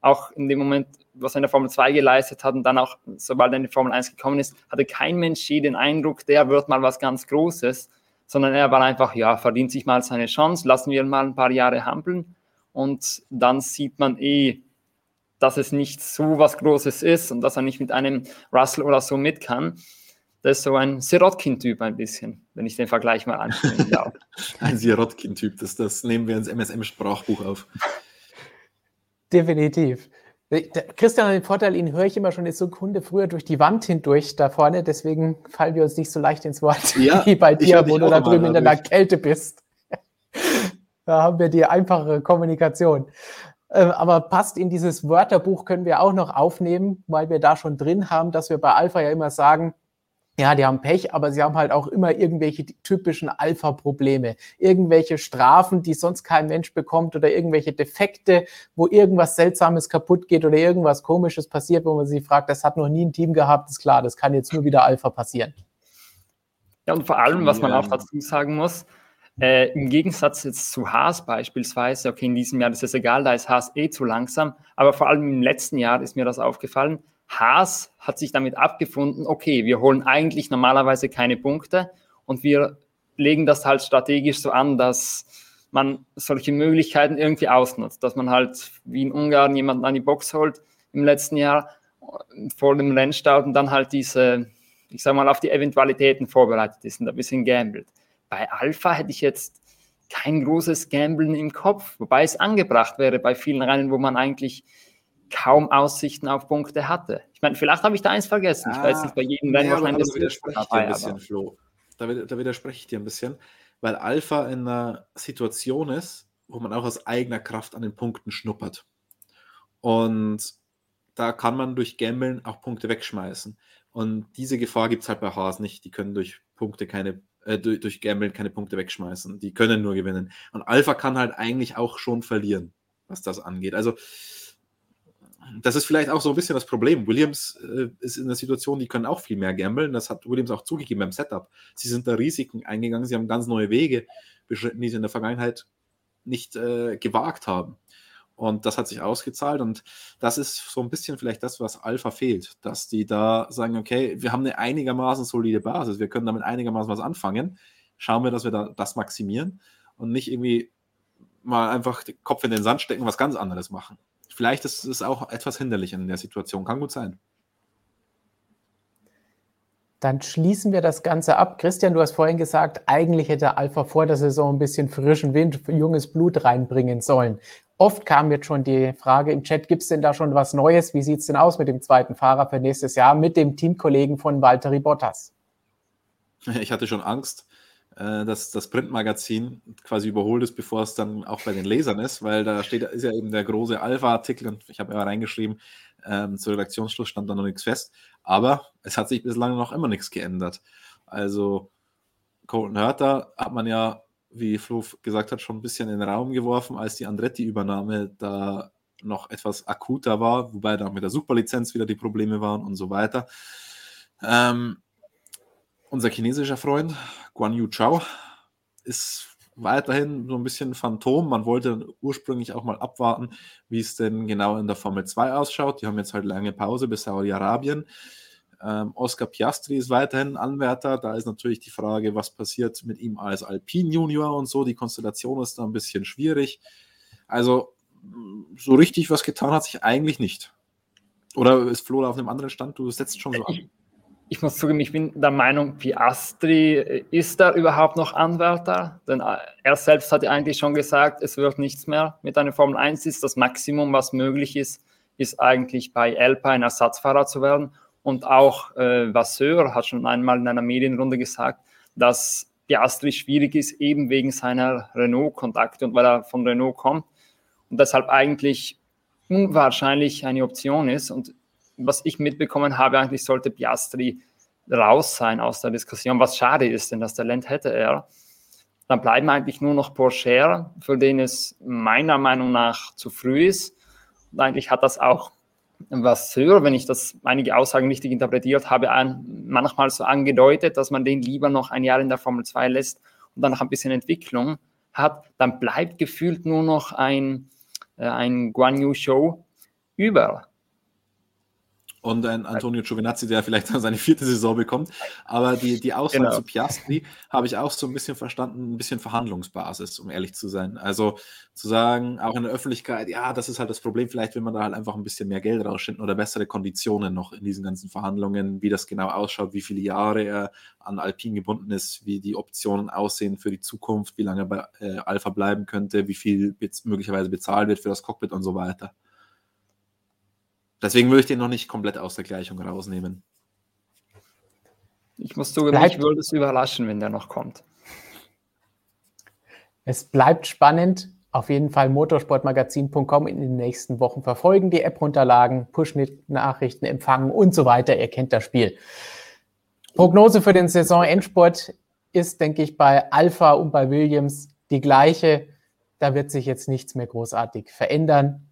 auch in dem Moment, was er in der Formel 2 geleistet hat und dann auch, sobald er in die Formel 1 gekommen ist, hatte kein Mensch je den Eindruck, der wird mal was ganz Großes sondern er war einfach, ja, verdient sich mal seine Chance, lassen wir ihn mal ein paar Jahre hampeln und dann sieht man eh, dass es nicht so was Großes ist und dass er nicht mit einem Russell oder so mit kann. Das ist so ein Sirotkin-Typ ein bisschen, wenn ich den Vergleich mal darf. ein Sirotkin-Typ, das, das nehmen wir ins MSM-Sprachbuch auf. Definitiv. Christian, den Vorteil, ihn höre ich immer schon eine Sekunde früher durch die Wand hindurch da vorne, deswegen fallen wir uns nicht so leicht ins Wort ja, wie bei dir, wo du da drüben in der Kälte bist. da haben wir die einfachere Kommunikation. Ähm, aber passt in dieses Wörterbuch können wir auch noch aufnehmen, weil wir da schon drin haben, dass wir bei Alpha ja immer sagen, ja, die haben Pech, aber sie haben halt auch immer irgendwelche typischen Alpha-Probleme, irgendwelche Strafen, die sonst kein Mensch bekommt oder irgendwelche Defekte, wo irgendwas Seltsames kaputt geht oder irgendwas Komisches passiert, wo man sich fragt, das hat noch nie ein Team gehabt, ist klar, das kann jetzt nur wieder Alpha passieren. Ja, und vor allem, was man auch dazu sagen muss, äh, im Gegensatz jetzt zu Haas beispielsweise, okay, in diesem Jahr ist es egal, da ist Haas eh zu langsam, aber vor allem im letzten Jahr ist mir das aufgefallen, Haas hat sich damit abgefunden, okay, wir holen eigentlich normalerweise keine Punkte und wir legen das halt strategisch so an, dass man solche Möglichkeiten irgendwie ausnutzt, dass man halt wie in Ungarn jemanden an die Box holt im letzten Jahr vor dem Rennstart und dann halt diese, ich sag mal, auf die Eventualitäten vorbereitet ist und ein bisschen gambelt. Bei Alpha hätte ich jetzt kein großes Gamblen im Kopf, wobei es angebracht wäre bei vielen Rennen, wo man eigentlich kaum Aussichten auf Punkte hatte. Ich meine, vielleicht habe ich da eins vergessen. Ah, ich weiß nicht, bei jedem Rennen ja, wahrscheinlich. Da widerspreche ich dir ein bisschen, Flo. Da, da widerspreche ich dir ein bisschen, weil Alpha in einer Situation ist, wo man auch aus eigener Kraft an den Punkten schnuppert. Und da kann man durch Gambeln auch Punkte wegschmeißen. Und diese Gefahr gibt es halt bei Haas nicht. Die können durch Punkte keine, äh, durch, durch Gambeln keine Punkte wegschmeißen. Die können nur gewinnen. Und Alpha kann halt eigentlich auch schon verlieren, was das angeht. Also das ist vielleicht auch so ein bisschen das Problem. Williams äh, ist in einer Situation, die können auch viel mehr gambeln. Das hat Williams auch zugegeben beim Setup. Sie sind da Risiken eingegangen, sie haben ganz neue Wege beschritten, die sie in der Vergangenheit nicht äh, gewagt haben. Und das hat sich ausgezahlt und das ist so ein bisschen vielleicht das, was Alpha fehlt, dass die da sagen, okay, wir haben eine einigermaßen solide Basis, wir können damit einigermaßen was anfangen. Schauen wir, dass wir da das maximieren und nicht irgendwie mal einfach den Kopf in den Sand stecken, was ganz anderes machen. Vielleicht ist es auch etwas hinderlich in der Situation. Kann gut sein. Dann schließen wir das Ganze ab. Christian, du hast vorhin gesagt, eigentlich hätte Alpha vor der Saison ein bisschen frischen Wind, junges Blut reinbringen sollen. Oft kam jetzt schon die Frage im Chat, gibt es denn da schon was Neues? Wie sieht es denn aus mit dem zweiten Fahrer für nächstes Jahr, mit dem Teamkollegen von Valtteri Bottas? Ich hatte schon Angst, äh, dass das Printmagazin quasi überholt ist, bevor es dann auch bei den Lesern ist, weil da steht, ist ja eben der große Alpha-Artikel und ich habe ja reingeschrieben, ähm, zu Redaktionsschluss stand da noch nichts fest, aber es hat sich bislang noch immer nichts geändert. Also Colton Hurter hat man ja, wie Flo gesagt hat, schon ein bisschen in den Raum geworfen, als die Andretti-Übernahme da noch etwas akuter war, wobei da mit der Superlizenz wieder die Probleme waren und so weiter. Ähm, unser chinesischer Freund Guan Yu Chao ist weiterhin so ein bisschen Phantom. Man wollte ursprünglich auch mal abwarten, wie es denn genau in der Formel 2 ausschaut. Die haben jetzt halt lange Pause bis Saudi-Arabien. Ähm, Oscar Piastri ist weiterhin Anwärter. Da ist natürlich die Frage, was passiert mit ihm als Alpin Junior und so. Die Konstellation ist da ein bisschen schwierig. Also so richtig was getan hat sich eigentlich nicht. Oder ist Flo auf einem anderen Stand? Du setzt schon so an. Ich, muss zugeben, ich bin der Meinung, Piastri ist da überhaupt noch Anwärter, denn äh, er selbst hat ja eigentlich schon gesagt, es wird nichts mehr mit einer Formel 1 ist das Maximum, was möglich ist, ist eigentlich bei Alpine Ersatzfahrer zu werden. Und auch äh, Vasseur hat schon einmal in einer Medienrunde gesagt, dass Piastri schwierig ist, eben wegen seiner Renault-Kontakte und weil er von Renault kommt und deshalb eigentlich unwahrscheinlich eine Option ist. Und was ich mitbekommen habe, eigentlich sollte Piastri raus sein aus der Diskussion, was schade ist, denn das Talent hätte er. Dann bleiben eigentlich nur noch Porsche, für den es meiner Meinung nach zu früh ist. Und eigentlich hat das auch was höre, wenn ich das einige Aussagen richtig interpretiert habe, manchmal so angedeutet, dass man den lieber noch ein Jahr in der Formel 2 lässt und dann noch ein bisschen Entwicklung hat, dann bleibt gefühlt nur noch ein, äh, ein Guan Yu Show über und ein Antonio Giovinazzi, der vielleicht seine vierte Saison bekommt. Aber die, die Aussage genau. zu Piastri habe ich auch so ein bisschen verstanden, ein bisschen Verhandlungsbasis, um ehrlich zu sein. Also zu sagen, auch in der Öffentlichkeit, ja, das ist halt das Problem, vielleicht will man da halt einfach ein bisschen mehr Geld rausschinden oder bessere Konditionen noch in diesen ganzen Verhandlungen, wie das genau ausschaut, wie viele Jahre er an Alpin gebunden ist, wie die Optionen aussehen für die Zukunft, wie lange er bei äh, Alpha bleiben könnte, wie viel möglicherweise bezahlt wird für das Cockpit und so weiter. Deswegen würde ich den noch nicht komplett aus der Gleichung rausnehmen. Ich muss zugeben, bleibt, mich würde es überraschen, wenn der noch kommt. Es bleibt spannend. Auf jeden Fall motorsportmagazin.com in den nächsten Wochen verfolgen, die App runterladen, Push-Nachrichten empfangen und so weiter. Ihr kennt das Spiel. Prognose für den Saisonendsport ist, denke ich, bei Alpha und bei Williams die gleiche. Da wird sich jetzt nichts mehr großartig verändern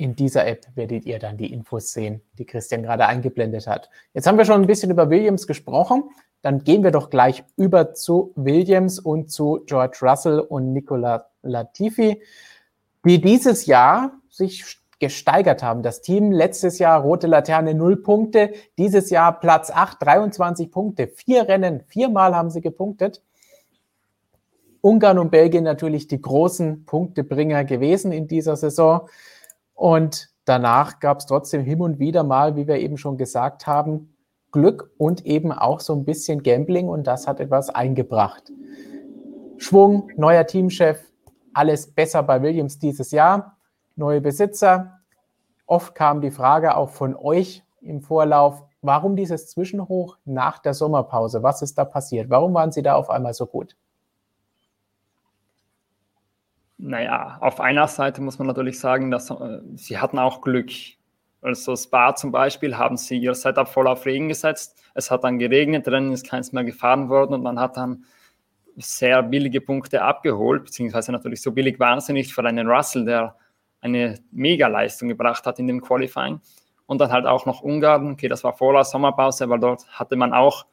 in dieser App werdet ihr dann die Infos sehen, die Christian gerade eingeblendet hat. Jetzt haben wir schon ein bisschen über Williams gesprochen. Dann gehen wir doch gleich über zu Williams und zu George Russell und Nicola Latifi, die dieses Jahr sich gesteigert haben. Das Team letztes Jahr rote Laterne 0 Punkte, dieses Jahr Platz 8, 23 Punkte, vier Rennen, viermal haben sie gepunktet. Ungarn und Belgien natürlich die großen Punktebringer gewesen in dieser Saison. Und danach gab es trotzdem hin und wieder mal, wie wir eben schon gesagt haben, Glück und eben auch so ein bisschen Gambling und das hat etwas eingebracht. Schwung, neuer Teamchef, alles besser bei Williams dieses Jahr, neue Besitzer. Oft kam die Frage auch von euch im Vorlauf, warum dieses Zwischenhoch nach der Sommerpause? Was ist da passiert? Warum waren Sie da auf einmal so gut? Naja, auf einer Seite muss man natürlich sagen, dass äh, sie hatten auch Glück. Also Spa zum Beispiel haben sie ihr Setup voll auf Regen gesetzt. Es hat dann geregnet, Rennen ist keins mehr gefahren worden und man hat dann sehr billige Punkte abgeholt, beziehungsweise natürlich so billig waren sie nicht für einen Russell, der eine Mega-Leistung gebracht hat in dem Qualifying. Und dann halt auch noch Ungarn, okay, das war vor der Sommerpause, weil dort hatte man auch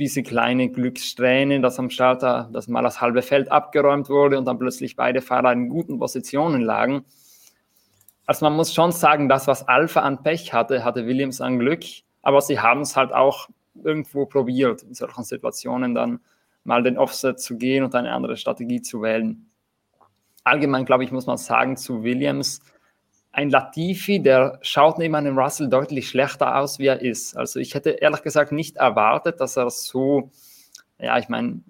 diese kleine Glückssträhne, dass am Starter das mal das halbe Feld abgeräumt wurde und dann plötzlich beide Fahrer in guten Positionen lagen. Also man muss schon sagen, das, was Alpha an Pech hatte, hatte Williams an Glück, aber sie haben es halt auch irgendwo probiert, in solchen Situationen dann mal den Offset zu gehen und eine andere Strategie zu wählen. Allgemein, glaube ich, muss man sagen, zu Williams, ein Latifi, der schaut neben einem Russell deutlich schlechter aus, wie er ist. Also ich hätte ehrlich gesagt nicht erwartet, dass er so, ja, ich meine,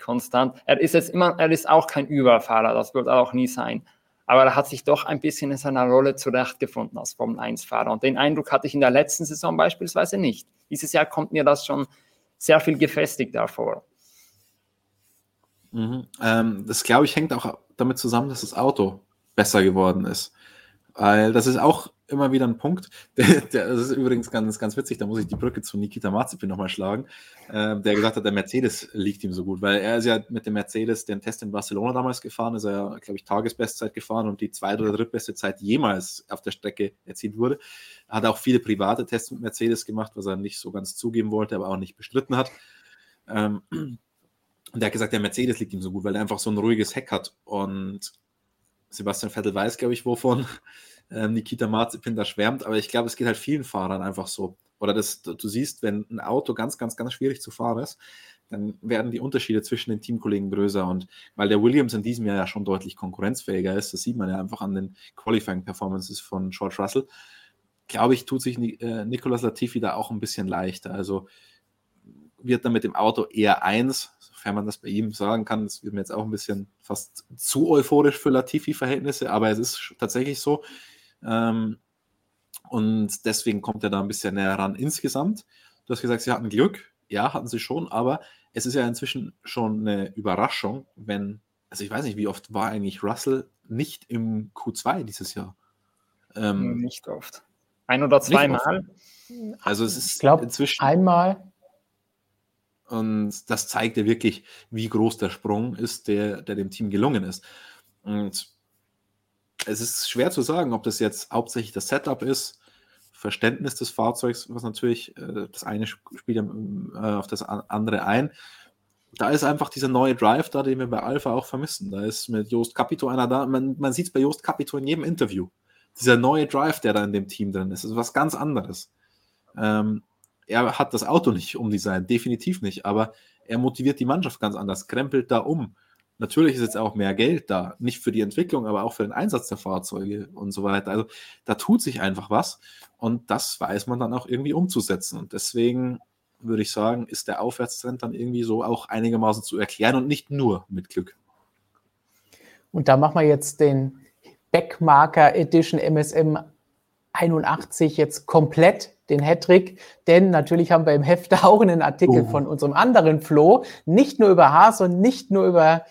konstant, er ist jetzt immer, er ist auch kein Überfahrer, das wird er auch nie sein. Aber er hat sich doch ein bisschen in seiner Rolle zurechtgefunden als Formel-1-Fahrer. Und den Eindruck hatte ich in der letzten Saison beispielsweise nicht. Dieses Jahr kommt mir das schon sehr viel gefestigt davor. Mhm. Ähm, das, glaube ich, hängt auch damit zusammen, dass das Auto besser geworden ist. Weil das ist auch immer wieder ein Punkt. Der, der, das ist übrigens ganz, ganz witzig, da muss ich die Brücke zu Nikita Mazepin nochmal schlagen, äh, der gesagt hat, der Mercedes liegt ihm so gut, weil er ist ja mit dem Mercedes den Test in Barcelona damals gefahren, ist er ja, glaube ich, Tagesbestzeit gefahren und die zweite oder drittbeste Zeit jemals auf der Strecke erzielt wurde. Er hat auch viele private Tests mit Mercedes gemacht, was er nicht so ganz zugeben wollte, aber auch nicht bestritten hat. Ähm, und er hat gesagt, der Mercedes liegt ihm so gut, weil er einfach so ein ruhiges Heck hat und Sebastian Vettel weiß, glaube ich, wovon ähm, Nikita Mazepin da schwärmt, aber ich glaube, es geht halt vielen Fahrern einfach so. oder das, du siehst, wenn ein Auto ganz, ganz, ganz schwierig zu fahren ist, dann werden die Unterschiede zwischen den Teamkollegen größer. Und weil der Williams in diesem Jahr ja schon deutlich konkurrenzfähiger ist, das sieht man ja einfach an den Qualifying-Performances von George Russell, glaube ich, tut sich äh, Nicolas Latifi da auch ein bisschen leichter. Also wird dann mit dem Auto eher eins, sofern man das bei ihm sagen kann. Das wird mir jetzt auch ein bisschen fast zu euphorisch für Latifi-Verhältnisse, aber es ist tatsächlich so. Ähm, und deswegen kommt er da ein bisschen näher ran. Insgesamt, du hast gesagt, sie hatten Glück. Ja, hatten sie schon, aber es ist ja inzwischen schon eine Überraschung, wenn, also ich weiß nicht, wie oft war eigentlich Russell nicht im Q2 dieses Jahr? Ähm, nicht oft. Ein oder zweimal. Also es ist ich glaube, inzwischen einmal. Und das zeigt ja wirklich, wie groß der Sprung ist, der, der dem Team gelungen ist. Und es ist schwer zu sagen, ob das jetzt hauptsächlich das Setup ist, Verständnis des Fahrzeugs, was natürlich äh, das eine spielt äh, auf das andere ein. Da ist einfach dieser neue Drive da, den wir bei Alpha auch vermissen. Da ist mit Jost Capito einer da. Man, man sieht es bei Jost Capito in jedem Interview. Dieser neue Drive, der da in dem Team drin ist, ist was ganz anderes. Ähm, er hat das Auto nicht umdesignt, definitiv nicht, aber er motiviert die Mannschaft ganz anders, krempelt da um. Natürlich ist jetzt auch mehr Geld da, nicht für die Entwicklung, aber auch für den Einsatz der Fahrzeuge und so weiter. Also da tut sich einfach was und das weiß man dann auch irgendwie umzusetzen. Und deswegen würde ich sagen, ist der Aufwärtstrend dann irgendwie so auch einigermaßen zu erklären und nicht nur mit Glück. Und da machen wir jetzt den Backmarker Edition MSM 81 jetzt komplett den Hattrick, denn natürlich haben wir im Heft auch einen Artikel oh. von unserem anderen Flo, nicht nur über Haas und nicht nur über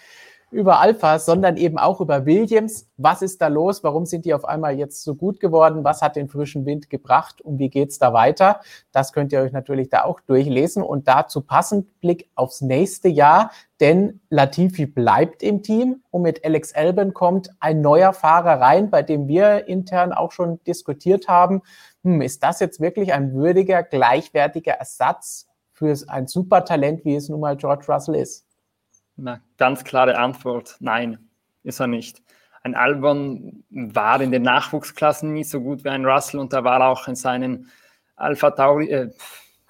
über Alpha, sondern eben auch über Williams. Was ist da los? Warum sind die auf einmal jetzt so gut geworden? Was hat den frischen Wind gebracht und wie geht's da weiter? Das könnt ihr euch natürlich da auch durchlesen und dazu passend Blick aufs nächste Jahr, denn Latifi bleibt im Team und mit Alex Albon kommt ein neuer Fahrer rein, bei dem wir intern auch schon diskutiert haben. Hm, ist das jetzt wirklich ein würdiger, gleichwertiger Ersatz für ein Supertalent, wie es nun mal George Russell ist? Na, ganz klare Antwort, nein, ist er nicht. Ein Albon war in den Nachwuchsklassen nie so gut wie ein Russell und er war auch in seinen Alpha Tauri, äh,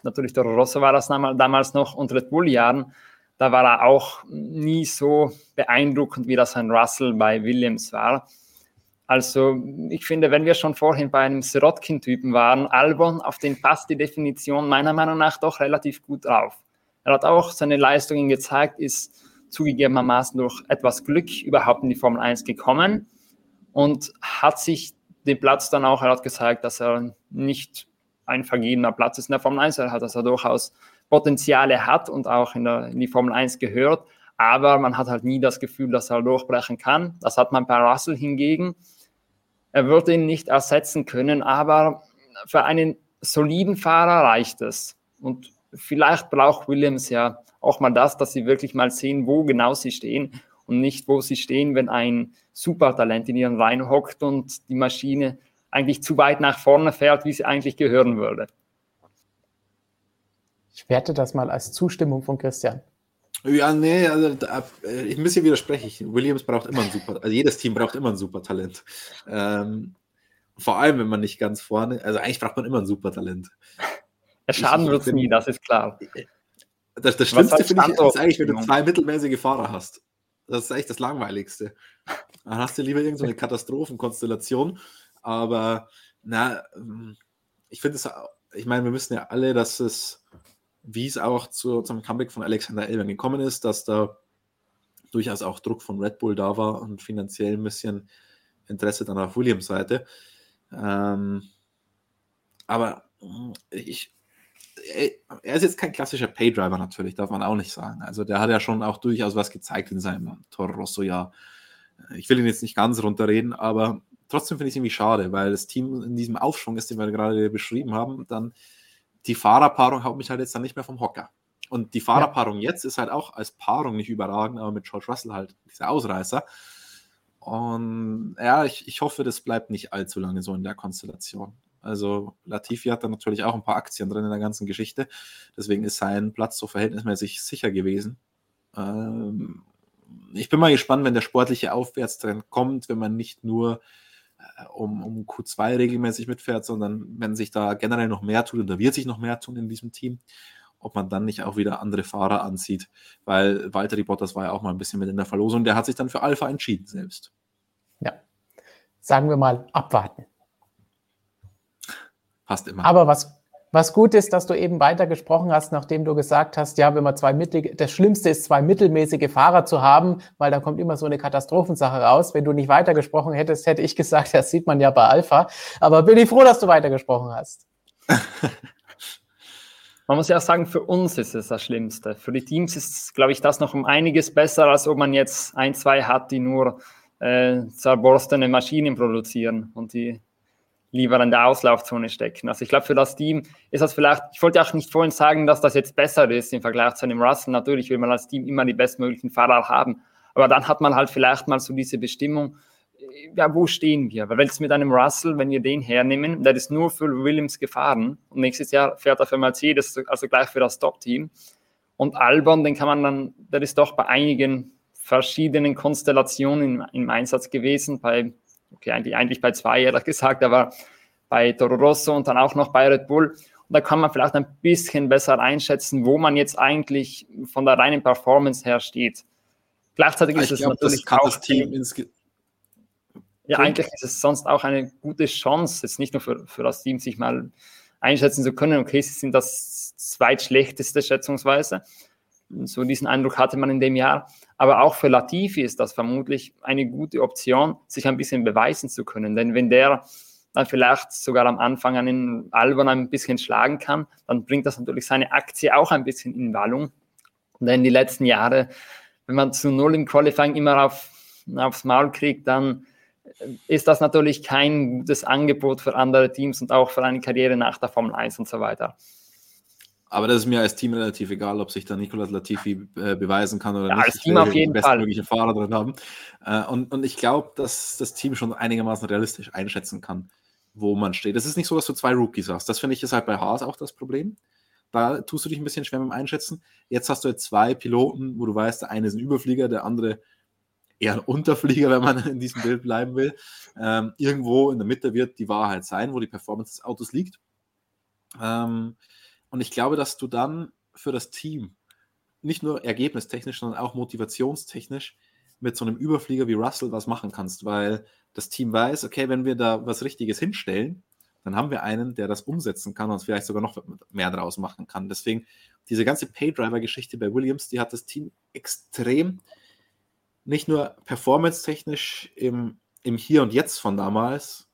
natürlich der Rosso war das damals noch und Red Bull Jahren, da war er auch nie so beeindruckend, wie das ein Russell bei Williams war. Also ich finde, wenn wir schon vorhin bei einem Sirotkin-Typen waren, Albon, auf den passt die Definition meiner Meinung nach doch relativ gut drauf. Er hat auch seine Leistungen gezeigt, ist zugegebenermaßen durch etwas Glück überhaupt in die Formel 1 gekommen und hat sich den Platz dann auch, er hat gesagt, dass er nicht ein vergebener Platz ist in der Formel 1, er hat, dass er durchaus Potenziale hat und auch in, der, in die Formel 1 gehört, aber man hat halt nie das Gefühl, dass er durchbrechen kann. Das hat man bei Russell hingegen. Er wird ihn nicht ersetzen können, aber für einen soliden Fahrer reicht es. Und vielleicht braucht Williams ja auch mal das, dass sie wirklich mal sehen, wo genau sie stehen und nicht, wo sie stehen, wenn ein Supertalent in ihren Reihen hockt und die Maschine eigentlich zu weit nach vorne fährt, wie sie eigentlich gehören würde. Ich werte das mal als Zustimmung von Christian. Ja, nee, also äh, ich muss hier widersprechen. Williams braucht immer ein super, also jedes Team braucht immer ein Supertalent. Ähm, vor allem, wenn man nicht ganz vorne, also eigentlich braucht man immer ein Supertalent. Ja, schaden wird es nie, das ist klar. Das, das Schlimmste finde ich ist eigentlich, wenn du zwei mittelmäßige Fahrer hast. Das ist eigentlich das Langweiligste. Dann hast du lieber irgendeine so Katastrophenkonstellation. Aber na, ähm, ich finde es, ich meine, wir müssen ja alle, dass es, wie es auch zu, zum Comeback von Alexander Elben gekommen ist, dass da durchaus auch Druck von Red Bull da war und finanziell ein bisschen Interesse dann auf Williams Seite. Ähm, aber ich, er ist jetzt kein klassischer Paydriver natürlich, darf man auch nicht sagen. Also der hat ja schon auch durchaus was gezeigt in seinem Toro Rosso Jahr. Ich will ihn jetzt nicht ganz runterreden, aber trotzdem finde ich es irgendwie schade, weil das Team in diesem Aufschwung ist, den wir gerade beschrieben haben, dann die Fahrerpaarung haut mich halt jetzt dann nicht mehr vom Hocker. Und die Fahrerpaarung ja. jetzt ist halt auch als Paarung nicht überragend, aber mit George Russell halt dieser Ausreißer. Und ja, ich, ich hoffe, das bleibt nicht allzu lange so in der Konstellation. Also Latifi hat da natürlich auch ein paar Aktien drin in der ganzen Geschichte. Deswegen ist sein Platz so verhältnismäßig sicher gewesen. Ähm, ich bin mal gespannt, wenn der sportliche Aufwärtstrend kommt, wenn man nicht nur äh, um, um Q2 regelmäßig mitfährt, sondern wenn sich da generell noch mehr tut, und da wird sich noch mehr tun in diesem Team, ob man dann nicht auch wieder andere Fahrer anzieht, weil Walter Bottas war ja auch mal ein bisschen mit in der Verlosung, der hat sich dann für Alpha entschieden selbst. Ja, sagen wir mal abwarten. Passt immer. Aber was was gut ist, dass du eben weitergesprochen hast, nachdem du gesagt hast, ja, wenn man zwei mittel, das Schlimmste ist, zwei mittelmäßige Fahrer zu haben, weil da kommt immer so eine Katastrophensache raus. Wenn du nicht weitergesprochen hättest, hätte ich gesagt, das sieht man ja bei Alpha. Aber bin ich froh, dass du weitergesprochen hast. Man muss ja auch sagen, für uns ist es das Schlimmste. Für die Teams ist, glaube ich, das noch um einiges besser, als ob man jetzt ein, zwei hat, die nur äh, zerborstene Maschinen produzieren und die lieber in der Auslaufzone stecken. Also ich glaube, für das Team ist das vielleicht, ich wollte auch nicht vorhin sagen, dass das jetzt besser ist im Vergleich zu einem Russell. Natürlich will man als Team immer die bestmöglichen Fahrer haben, aber dann hat man halt vielleicht mal so diese Bestimmung, ja, wo stehen wir? Weil wenn es mit einem Russell, wenn wir den hernehmen, der ist nur für Williams gefahren und nächstes Jahr fährt er für Mercedes, also gleich für das Top-Team. Und Albon, den kann man dann, der ist doch bei einigen verschiedenen Konstellationen im, im Einsatz gewesen, bei okay, eigentlich, eigentlich bei zwei, ehrlich gesagt, aber bei Toro Rosso und dann auch noch bei Red Bull. Und da kann man vielleicht ein bisschen besser einschätzen, wo man jetzt eigentlich von der reinen Performance her steht. Gleichzeitig ist es glaub, natürlich das auch das Team insgesamt. Ja, eigentlich ist es sonst auch eine gute Chance, jetzt nicht nur für, für das Team, sich mal einschätzen zu können. Okay, sie sind das zweitschlechteste schätzungsweise. So diesen Eindruck hatte man in dem Jahr. Aber auch für Latifi ist das vermutlich eine gute Option, sich ein bisschen beweisen zu können. Denn wenn der dann vielleicht sogar am Anfang einen Albon ein bisschen schlagen kann, dann bringt das natürlich seine Aktie auch ein bisschen in Wallung. Denn die letzten Jahre, wenn man zu Null im Qualifying immer auf, aufs Maul kriegt, dann ist das natürlich kein gutes Angebot für andere Teams und auch für eine Karriere nach der Formel 1 und so weiter. Aber das ist mir als Team relativ egal, ob sich da Nicolas Latifi äh, beweisen kann oder ja, nicht. Als Team auf jeden den bestmöglichen Fahrer drin haben. Äh, und, und ich glaube, dass das Team schon einigermaßen realistisch einschätzen kann, wo man steht. Es ist nicht so, dass du zwei Rookies hast. Das finde ich ist halt bei Haas auch das Problem. Da tust du dich ein bisschen schwer mit dem Einschätzen. Jetzt hast du jetzt zwei Piloten, wo du weißt, der eine ist ein Überflieger, der andere eher ein Unterflieger, wenn man in diesem Bild bleiben will. Ähm, irgendwo in der Mitte wird die Wahrheit sein, wo die Performance des Autos liegt. Ähm, und ich glaube, dass du dann für das Team nicht nur ergebnistechnisch, sondern auch motivationstechnisch mit so einem Überflieger wie Russell was machen kannst, weil das Team weiß, okay, wenn wir da was Richtiges hinstellen, dann haben wir einen, der das umsetzen kann und vielleicht sogar noch mehr draus machen kann. Deswegen, diese ganze Paydriver-Geschichte bei Williams, die hat das Team extrem nicht nur performance-technisch im, im Hier und Jetzt von damals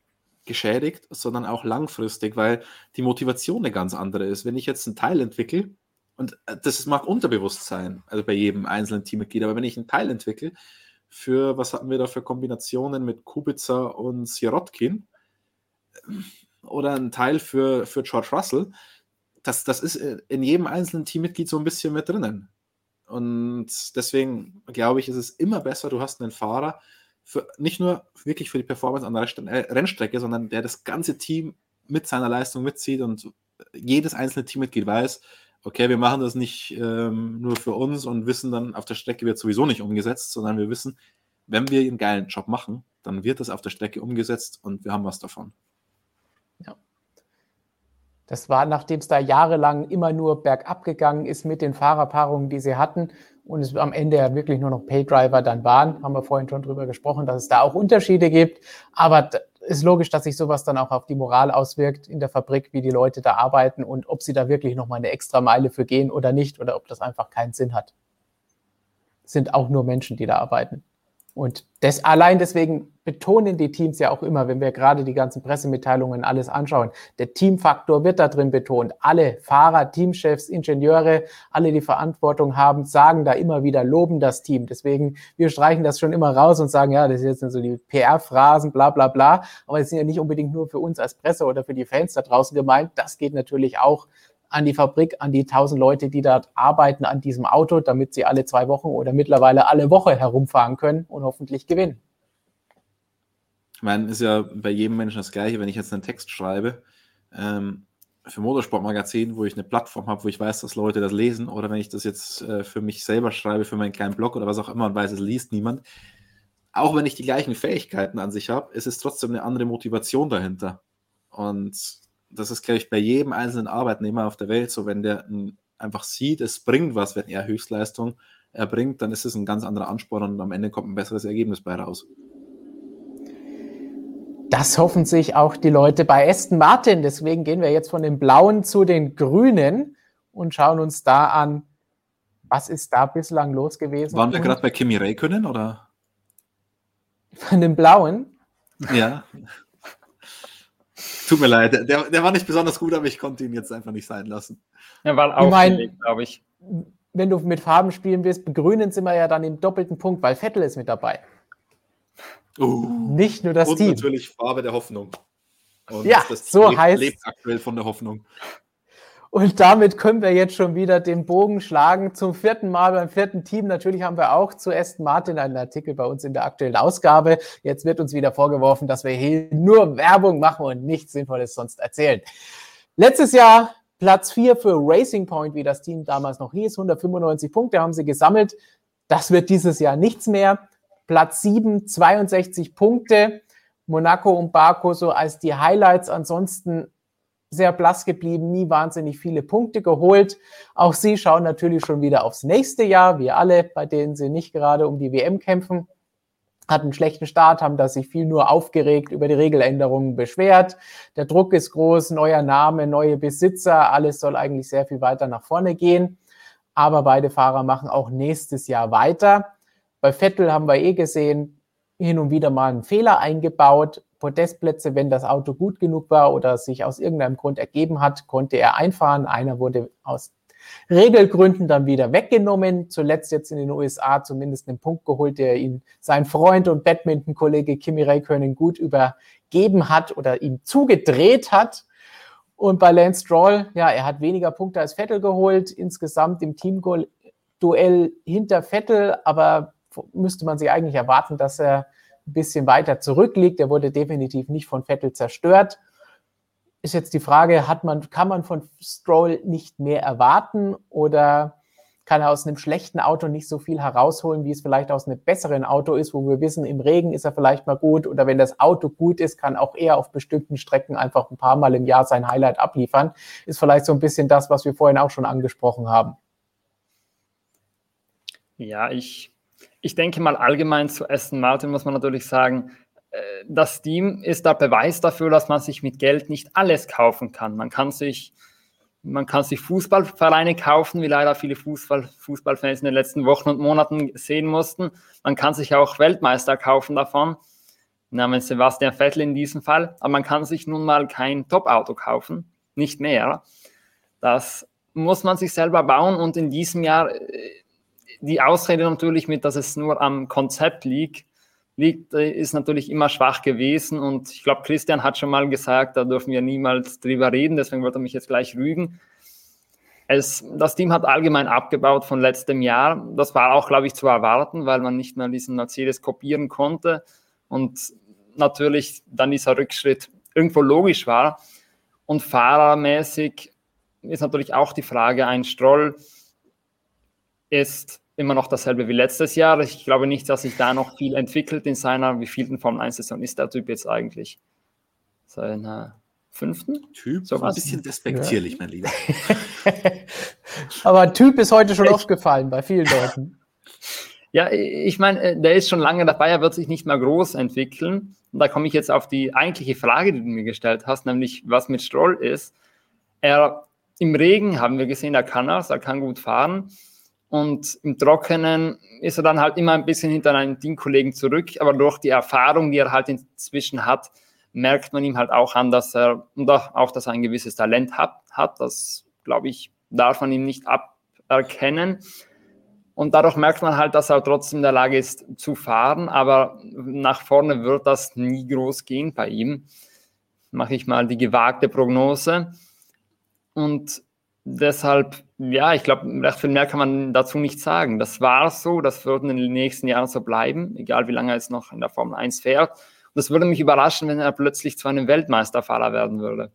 geschädigt, sondern auch langfristig, weil die Motivation eine ganz andere ist. Wenn ich jetzt einen Teil entwickle, und äh, das mag unterbewusst sein, also bei jedem einzelnen Teammitglied, aber wenn ich einen Teil entwickle, für was hatten wir da für Kombinationen mit Kubica und Sirotkin oder ein Teil für, für George Russell, das, das ist in jedem einzelnen Teammitglied so ein bisschen mit drinnen. Und deswegen glaube ich, ist es immer besser, du hast einen Fahrer, für, nicht nur wirklich für die Performance an der äh, Rennstrecke, sondern der das ganze Team mit seiner Leistung mitzieht und jedes einzelne Teammitglied weiß, okay, wir machen das nicht ähm, nur für uns und wissen dann, auf der Strecke wird sowieso nicht umgesetzt, sondern wir wissen, wenn wir einen geilen Job machen, dann wird das auf der Strecke umgesetzt und wir haben was davon. Das war, nachdem es da jahrelang immer nur bergab gegangen ist mit den Fahrerpaarungen, die sie hatten und es am Ende ja wirklich nur noch Paydriver dann waren, haben wir vorhin schon drüber gesprochen, dass es da auch Unterschiede gibt. Aber ist logisch, dass sich sowas dann auch auf die Moral auswirkt in der Fabrik, wie die Leute da arbeiten und ob sie da wirklich nochmal eine extra Meile für gehen oder nicht oder ob das einfach keinen Sinn hat. Sind auch nur Menschen, die da arbeiten. Und das, allein deswegen betonen die Teams ja auch immer, wenn wir gerade die ganzen Pressemitteilungen alles anschauen, der Teamfaktor wird da drin betont. Alle Fahrer, Teamchefs, Ingenieure, alle, die Verantwortung haben, sagen da immer wieder, loben das Team. Deswegen, wir streichen das schon immer raus und sagen, ja, das ist jetzt so die PR-Phrasen, bla bla bla. Aber es sind ja nicht unbedingt nur für uns als Presse oder für die Fans da draußen gemeint. Das geht natürlich auch an die Fabrik, an die tausend Leute, die dort arbeiten an diesem Auto, damit sie alle zwei Wochen oder mittlerweile alle Woche herumfahren können und hoffentlich gewinnen. Ich meine, ist ja bei jedem Menschen das Gleiche, wenn ich jetzt einen Text schreibe, ähm, für Motorsportmagazin, wo ich eine Plattform habe, wo ich weiß, dass Leute das lesen, oder wenn ich das jetzt äh, für mich selber schreibe, für meinen kleinen Blog oder was auch immer und weiß, es liest niemand. auch wenn ich die gleichen Fähigkeiten an sich habe, ist es trotzdem eine andere Motivation dahinter. Und das ist, glaube ich, bei jedem einzelnen Arbeitnehmer auf der Welt so, wenn der einfach sieht, es bringt was, wenn er Höchstleistung erbringt, dann ist es ein ganz anderer Ansporn und am Ende kommt ein besseres Ergebnis bei raus. Das hoffen sich auch die Leute bei Aston Martin. Deswegen gehen wir jetzt von den Blauen zu den Grünen und schauen uns da an, was ist da bislang los gewesen. Waren wir gerade bei Kimi Räikkönen oder? Von den Blauen? Ja. Tut mir leid, der, der war nicht besonders gut, aber ich konnte ihn jetzt einfach nicht sein lassen. Er war aufgelegt, glaube ich. Wenn du mit Farben spielen wirst, begrünen sind wir ja dann im doppelten Punkt, weil Vettel ist mit dabei. Uh, nicht nur das und Team. Und natürlich Farbe der Hoffnung. Und ja, so lebt, heißt lebt aktuell von der Hoffnung. Und damit können wir jetzt schon wieder den Bogen schlagen zum vierten Mal beim vierten Team. Natürlich haben wir auch zu Aston Martin einen Artikel bei uns in der aktuellen Ausgabe. Jetzt wird uns wieder vorgeworfen, dass wir hier nur Werbung machen und nichts Sinnvolles sonst erzählen. Letztes Jahr Platz 4 für Racing Point, wie das Team damals noch hieß. 195 Punkte haben sie gesammelt. Das wird dieses Jahr nichts mehr. Platz 7, 62 Punkte. Monaco und Baku so als die Highlights. Ansonsten sehr blass geblieben, nie wahnsinnig viele Punkte geholt. Auch sie schauen natürlich schon wieder aufs nächste Jahr, wie alle, bei denen sie nicht gerade um die WM kämpfen. Hatten einen schlechten Start, haben da sich viel nur aufgeregt, über die Regeländerungen beschwert. Der Druck ist groß, neuer Name, neue Besitzer, alles soll eigentlich sehr viel weiter nach vorne gehen. Aber beide Fahrer machen auch nächstes Jahr weiter. Bei Vettel haben wir eh gesehen, hin und wieder mal einen Fehler eingebaut. Podestplätze, wenn das Auto gut genug war oder sich aus irgendeinem Grund ergeben hat, konnte er einfahren. Einer wurde aus Regelgründen dann wieder weggenommen. Zuletzt jetzt in den USA zumindest einen Punkt geholt, der ihn sein Freund und Badminton-Kollege Kimi Räikkönen gut übergeben hat oder ihm zugedreht hat. Und bei Lance Stroll, ja, er hat weniger Punkte als Vettel geholt, insgesamt im Teamduell hinter Vettel, aber müsste man sich eigentlich erwarten, dass er ein bisschen weiter zurückliegt. Er wurde definitiv nicht von Vettel zerstört. Ist jetzt die Frage, hat man, kann man von Stroll nicht mehr erwarten oder kann er aus einem schlechten Auto nicht so viel herausholen, wie es vielleicht aus einem besseren Auto ist, wo wir wissen, im Regen ist er vielleicht mal gut oder wenn das Auto gut ist, kann auch er auf bestimmten Strecken einfach ein paar Mal im Jahr sein Highlight abliefern. Ist vielleicht so ein bisschen das, was wir vorhin auch schon angesprochen haben. Ja, ich ich denke mal allgemein zu Aston Martin muss man natürlich sagen, äh, das Team ist der Beweis dafür, dass man sich mit Geld nicht alles kaufen kann. Man kann sich, man kann sich Fußballvereine kaufen, wie leider viele Fußball, Fußballfans in den letzten Wochen und Monaten sehen mussten. Man kann sich auch Weltmeister kaufen davon, namens Sebastian Vettel in diesem Fall. Aber man kann sich nun mal kein Top-Auto kaufen, nicht mehr. Das muss man sich selber bauen und in diesem Jahr äh, die Ausrede natürlich mit, dass es nur am Konzept liegt, liegt, äh, ist natürlich immer schwach gewesen. Und ich glaube, Christian hat schon mal gesagt, da dürfen wir niemals drüber reden, deswegen wollte er mich jetzt gleich rügen. Es, das Team hat allgemein abgebaut von letztem Jahr. Das war auch, glaube ich, zu erwarten, weil man nicht mehr diesen Mercedes kopieren konnte und natürlich dann dieser Rückschritt irgendwo logisch war. Und fahrermäßig ist natürlich auch die Frage, ein Stroll ist immer noch dasselbe wie letztes Jahr. Ich glaube nicht, dass sich da noch viel entwickelt in seiner, wie vielten Formel 1-Saison ist der Typ jetzt eigentlich? Seiner fünften? Typ, so ein bisschen despektierlich, ja. mein Lieber. Aber Typ ist heute schon aufgefallen bei vielen Leuten. Ja, ich meine, äh, der ist schon lange dabei, er wird sich nicht mehr groß entwickeln. Und da komme ich jetzt auf die eigentliche Frage, die du mir gestellt hast, nämlich was mit Stroll ist. Er im Regen haben wir gesehen, er kann das, er kann gut fahren. Und im Trockenen ist er dann halt immer ein bisschen hinter einem Teamkollegen zurück. Aber durch die Erfahrung, die er halt inzwischen hat, merkt man ihm halt auch an, dass er, und auch, dass er ein gewisses Talent hat. hat. Das, glaube ich, darf man ihm nicht aberkennen. Und dadurch merkt man halt, dass er trotzdem in der Lage ist zu fahren, aber nach vorne wird das nie groß gehen bei ihm. Mache ich mal die gewagte Prognose. Und deshalb, ja, ich glaube, recht viel mehr kann man dazu nicht sagen. Das war so, das wird in den nächsten Jahren so bleiben, egal wie lange er jetzt noch in der Formel 1 fährt. Und es würde mich überraschen, wenn er plötzlich zu einem Weltmeisterfahrer werden würde.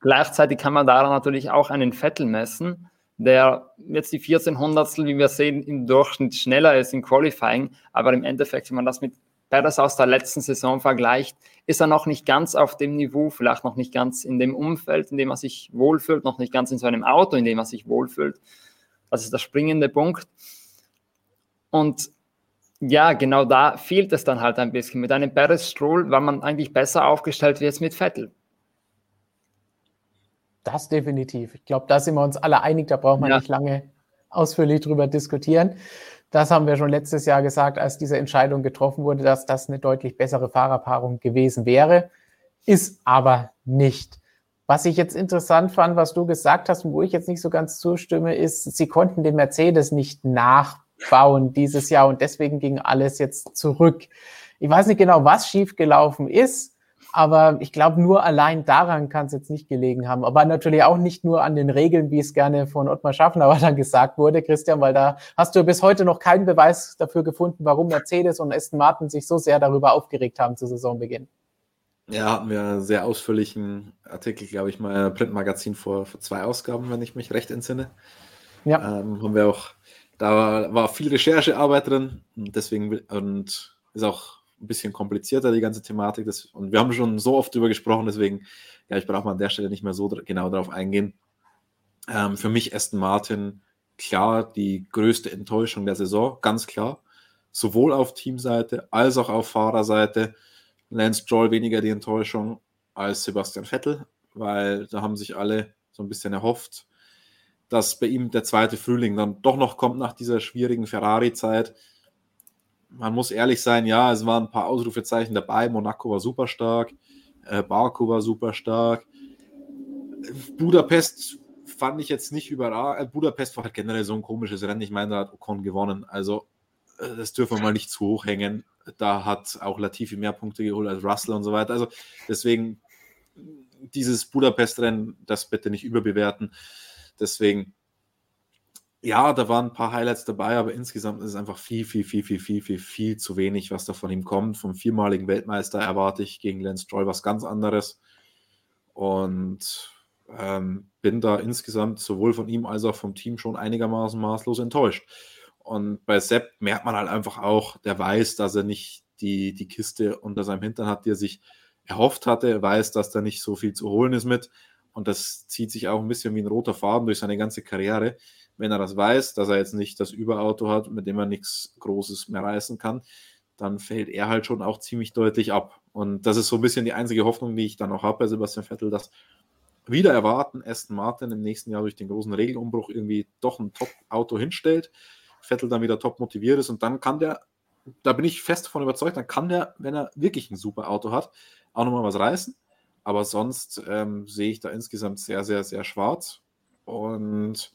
Gleichzeitig kann man daran natürlich auch einen Vettel messen. der jetzt die 14 Hundertstel, wie wir sehen, im Durchschnitt schneller ist im Qualifying, aber im Endeffekt, wenn man das mit Perez aus der letzten Saison vergleicht, ist er noch nicht ganz auf dem Niveau, vielleicht noch nicht ganz in dem Umfeld, in dem er sich wohlfühlt, noch nicht ganz in so einem Auto, in dem er sich wohlfühlt. Das ist der springende Punkt. Und ja, genau da fehlt es dann halt ein bisschen. Mit einem Perez Stroll war man eigentlich besser aufgestellt wie jetzt mit Vettel. Das definitiv. Ich glaube, da sind wir uns alle einig, da braucht man ja. nicht lange ausführlich drüber diskutieren. Das haben wir schon letztes Jahr gesagt, als diese Entscheidung getroffen wurde, dass das eine deutlich bessere Fahrerpaarung gewesen wäre. Ist aber nicht. Was ich jetzt interessant fand, was du gesagt hast und wo ich jetzt nicht so ganz zustimme, ist, sie konnten den Mercedes nicht nachbauen dieses Jahr und deswegen ging alles jetzt zurück. Ich weiß nicht genau, was schiefgelaufen ist. Aber ich glaube, nur allein daran kann es jetzt nicht gelegen haben. Aber natürlich auch nicht nur an den Regeln, wie es gerne von Ottmar Schaffner dann gesagt wurde, Christian, weil da hast du bis heute noch keinen Beweis dafür gefunden, warum Mercedes und Aston Martin sich so sehr darüber aufgeregt haben zu Saisonbeginn. Ja, hatten wir einen sehr ausführlichen Artikel, glaube ich, mal im Printmagazin vor, vor zwei Ausgaben, wenn ich mich recht entsinne. Ja. Ähm, haben wir auch, da war, war viel Recherchearbeit drin und deswegen und ist auch ein bisschen komplizierter, die ganze Thematik. Das, und wir haben schon so oft drüber gesprochen, deswegen, ja, ich brauche mal an der Stelle nicht mehr so genau darauf eingehen. Ähm, für mich Aston Martin klar die größte Enttäuschung der Saison, ganz klar. Sowohl auf Teamseite als auch auf Fahrerseite. Lance Stroll weniger die Enttäuschung als Sebastian Vettel, weil da haben sich alle so ein bisschen erhofft, dass bei ihm der zweite Frühling dann doch noch kommt nach dieser schwierigen Ferrari-Zeit man muss ehrlich sein, ja, es waren ein paar Ausrufezeichen dabei. Monaco war super stark, äh, Baku war super stark. Budapest fand ich jetzt nicht überall. Äh, Budapest war halt generell so ein komisches Rennen. Ich meine, da hat Ocon gewonnen. Also, äh, das dürfen wir mal nicht zu hoch hängen. Da hat auch Latifi mehr Punkte geholt als Russell und so weiter. Also, deswegen dieses Budapest-Rennen, das bitte nicht überbewerten. Deswegen ja, da waren ein paar Highlights dabei, aber insgesamt ist es einfach viel, viel, viel, viel, viel, viel, viel zu wenig, was da von ihm kommt. Vom viermaligen Weltmeister erwarte ich gegen Lance Stroll was ganz anderes. Und ähm, bin da insgesamt sowohl von ihm als auch vom Team schon einigermaßen maßlos enttäuscht. Und bei Sepp merkt man halt einfach auch, der weiß, dass er nicht die, die Kiste unter seinem Hintern hat, die er sich erhofft hatte. Er weiß, dass da nicht so viel zu holen ist mit. Und das zieht sich auch ein bisschen wie ein roter Faden durch seine ganze Karriere wenn er das weiß, dass er jetzt nicht das Überauto hat, mit dem er nichts Großes mehr reißen kann, dann fällt er halt schon auch ziemlich deutlich ab. Und das ist so ein bisschen die einzige Hoffnung, die ich dann auch habe bei Sebastian Vettel, dass wieder erwarten, Aston Martin im nächsten Jahr durch den großen Regelumbruch irgendwie doch ein Top-Auto hinstellt, Vettel dann wieder top motiviert ist und dann kann der, da bin ich fest davon überzeugt, dann kann der, wenn er wirklich ein super Auto hat, auch nochmal was reißen. Aber sonst ähm, sehe ich da insgesamt sehr, sehr, sehr schwarz. Und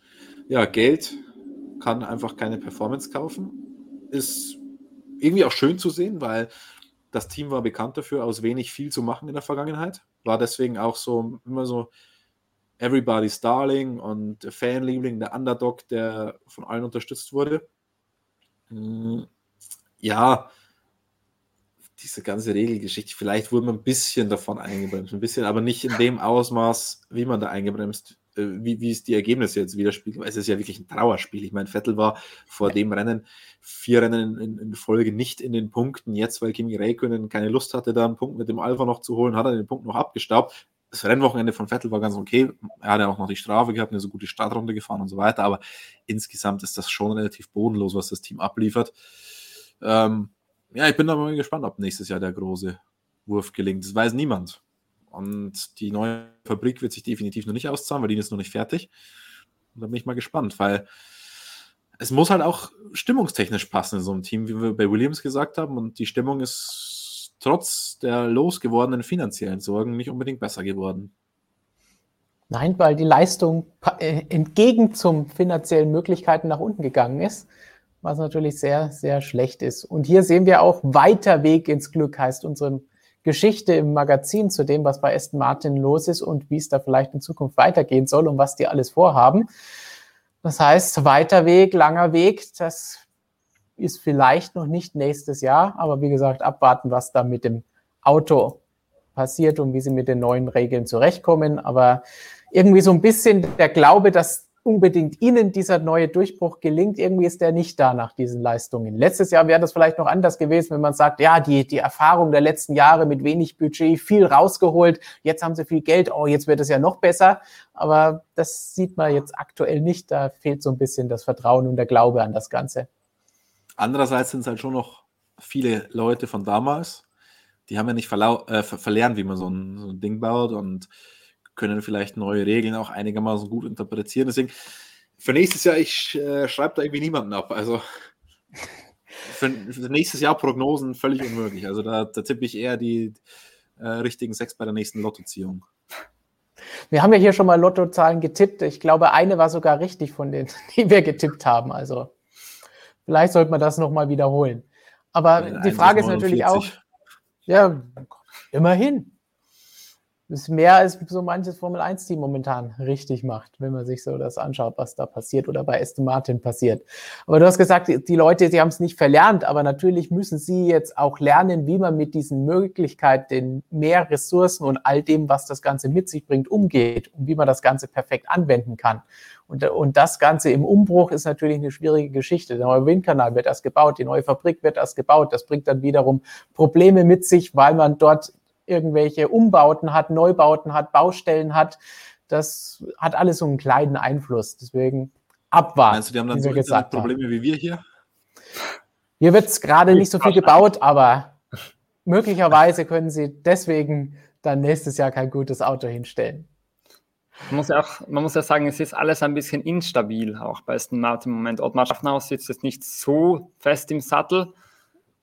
ja, Geld kann einfach keine Performance kaufen. Ist irgendwie auch schön zu sehen, weil das Team war bekannt dafür, aus wenig viel zu machen in der Vergangenheit. War deswegen auch so immer so Everybody's Darling und Fanliebling, der Underdog, der von allen unterstützt wurde. Hm, ja, diese ganze Regelgeschichte, vielleicht wurde man ein bisschen davon eingebremst, ein bisschen, aber nicht in dem Ausmaß, wie man da eingebremst wie, wie es die Ergebnisse jetzt widerspiegeln. Es ist ja wirklich ein Trauerspiel. Ich meine, Vettel war vor dem Rennen vier Rennen in, in, Folge nicht in den Punkten. Jetzt, weil Kimi Räikkönen keine Lust hatte, da einen Punkt mit dem Alpha noch zu holen, hat er den Punkt noch abgestaubt. Das Rennwochenende von Vettel war ganz okay. Er hat ja auch noch die Strafe gehabt, eine so gute Startrunde gefahren und so weiter. Aber insgesamt ist das schon relativ bodenlos, was das Team abliefert. Ähm, ja, ich bin da mal gespannt, ob nächstes Jahr der große Wurf gelingt. Das weiß niemand. Und die neue Fabrik wird sich definitiv noch nicht auszahlen, weil die ist noch nicht fertig. Und da bin ich mal gespannt, weil es muss halt auch stimmungstechnisch passen in so einem Team, wie wir bei Williams gesagt haben. Und die Stimmung ist trotz der losgewordenen finanziellen Sorgen nicht unbedingt besser geworden. Nein, weil die Leistung äh, entgegen zum finanziellen Möglichkeiten nach unten gegangen ist, was natürlich sehr, sehr schlecht ist. Und hier sehen wir auch weiter Weg ins Glück, heißt unserem Geschichte im Magazin zu dem, was bei Aston Martin los ist und wie es da vielleicht in Zukunft weitergehen soll und was die alles vorhaben. Das heißt, weiter Weg, langer Weg, das ist vielleicht noch nicht nächstes Jahr, aber wie gesagt, abwarten, was da mit dem Auto passiert und wie sie mit den neuen Regeln zurechtkommen. Aber irgendwie so ein bisschen der Glaube, dass unbedingt Ihnen dieser neue Durchbruch gelingt. Irgendwie ist der nicht da nach diesen Leistungen. Letztes Jahr wäre das vielleicht noch anders gewesen, wenn man sagt, ja, die, die Erfahrung der letzten Jahre mit wenig Budget, viel rausgeholt, jetzt haben sie viel Geld, oh, jetzt wird es ja noch besser. Aber das sieht man jetzt aktuell nicht. Da fehlt so ein bisschen das Vertrauen und der Glaube an das Ganze. Andererseits sind es halt schon noch viele Leute von damals, die haben ja nicht äh, verlernt, wie man so ein, so ein Ding baut und können vielleicht neue Regeln auch einigermaßen gut interpretieren. Deswegen, für nächstes Jahr, ich äh, schreibe da irgendwie niemanden ab. Also für, für, nächstes Jahr Prognosen völlig unmöglich. Also da, da tippe ich eher die äh, richtigen sechs bei der nächsten Lottoziehung. Wir haben ja hier schon mal Lottozahlen getippt. Ich glaube, eine war sogar richtig von denen, die wir getippt haben. Also vielleicht sollte man das nochmal wiederholen. Aber die Frage ist natürlich auch, ja, immerhin ist mehr als so manches Formel-1-Team momentan richtig macht, wenn man sich so das anschaut, was da passiert oder bei Aston Martin passiert. Aber du hast gesagt, die Leute, die haben es nicht verlernt, aber natürlich müssen sie jetzt auch lernen, wie man mit diesen Möglichkeiten, den mehr Ressourcen und all dem, was das Ganze mit sich bringt, umgeht und wie man das Ganze perfekt anwenden kann. Und, und das Ganze im Umbruch ist natürlich eine schwierige Geschichte. Der neue Windkanal wird erst gebaut, die neue Fabrik wird erst gebaut. Das bringt dann wiederum Probleme mit sich, weil man dort irgendwelche Umbauten hat, Neubauten hat, Baustellen hat. Das hat alles so einen kleinen Einfluss. Deswegen abwarten. Meinst du, die haben dann so gesagt Probleme haben. wie wir hier? Hier wird es gerade nicht so viel gebaut, aber möglicherweise können sie deswegen dann nächstes Jahr kein gutes Auto hinstellen. Man muss, ja auch, man muss ja sagen, es ist alles ein bisschen instabil, auch bei Aston Martin im Moment. Ottmar Schaffner sitzt jetzt nicht so fest im Sattel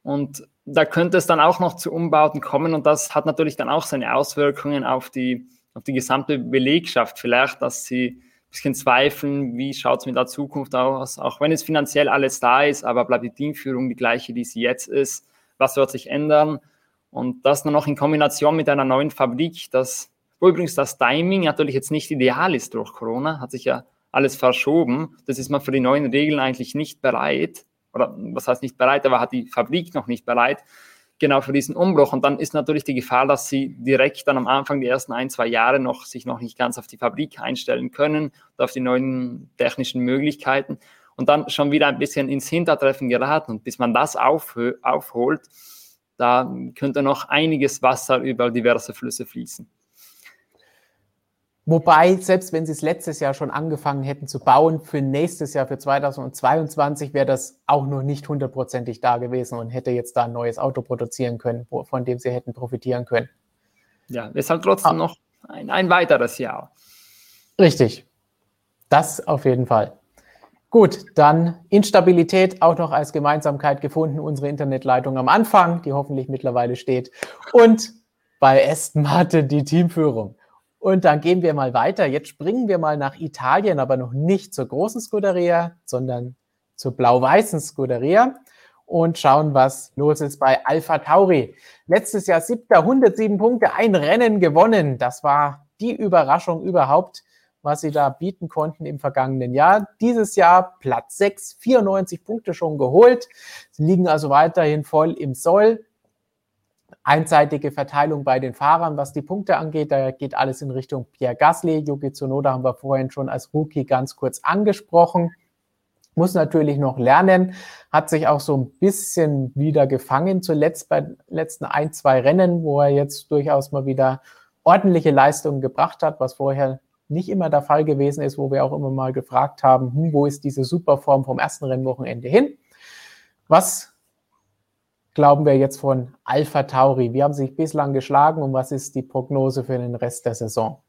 und da könnte es dann auch noch zu Umbauten kommen und das hat natürlich dann auch seine Auswirkungen auf die, auf die gesamte Belegschaft. Vielleicht, dass sie ein bisschen zweifeln, wie schaut es mit der Zukunft aus, auch wenn es finanziell alles da ist, aber bleibt die Teamführung die gleiche, die sie jetzt ist. Was wird sich ändern? Und das nur noch in Kombination mit einer neuen Fabrik, das, wo übrigens das Timing natürlich jetzt nicht ideal ist durch Corona, hat sich ja alles verschoben. Das ist man für die neuen Regeln eigentlich nicht bereit oder was heißt nicht bereit, aber hat die Fabrik noch nicht bereit, genau für diesen Umbruch. Und dann ist natürlich die Gefahr, dass sie direkt dann am Anfang die ersten ein, zwei Jahre noch sich noch nicht ganz auf die Fabrik einstellen können und auf die neuen technischen Möglichkeiten und dann schon wieder ein bisschen ins Hintertreffen geraten. Und bis man das aufholt, da könnte noch einiges Wasser über diverse Flüsse fließen. Wobei, selbst wenn sie es letztes Jahr schon angefangen hätten zu bauen, für nächstes Jahr, für 2022, wäre das auch noch nicht hundertprozentig da gewesen und hätte jetzt da ein neues Auto produzieren können, von dem sie hätten profitieren können. Ja, es hat trotzdem ah. noch ein, ein weiteres Jahr. Richtig. Das auf jeden Fall. Gut, dann Instabilität auch noch als Gemeinsamkeit gefunden. Unsere Internetleitung am Anfang, die hoffentlich mittlerweile steht. Und bei Aston Martin die Teamführung. Und dann gehen wir mal weiter. Jetzt springen wir mal nach Italien, aber noch nicht zur großen Scuderia, sondern zur blau-weißen Scuderia und schauen, was los ist bei Alpha Tauri. Letztes Jahr siebter, 107 Punkte, ein Rennen gewonnen. Das war die Überraschung überhaupt, was sie da bieten konnten im vergangenen Jahr. Dieses Jahr Platz 6, 94 Punkte schon geholt. Sie liegen also weiterhin voll im Soll einseitige Verteilung bei den Fahrern, was die Punkte angeht. Da geht alles in Richtung Pierre Gasly. Yuki Tsunoda haben wir vorhin schon als Rookie ganz kurz angesprochen. Muss natürlich noch lernen, hat sich auch so ein bisschen wieder gefangen, zuletzt bei den letzten ein, zwei Rennen, wo er jetzt durchaus mal wieder ordentliche Leistungen gebracht hat, was vorher nicht immer der Fall gewesen ist, wo wir auch immer mal gefragt haben, hm, wo ist diese Superform vom ersten Rennwochenende hin? Was glauben wir jetzt von Alpha Tauri? Wie haben sie sich bislang geschlagen und was ist die Prognose für den Rest der Saison?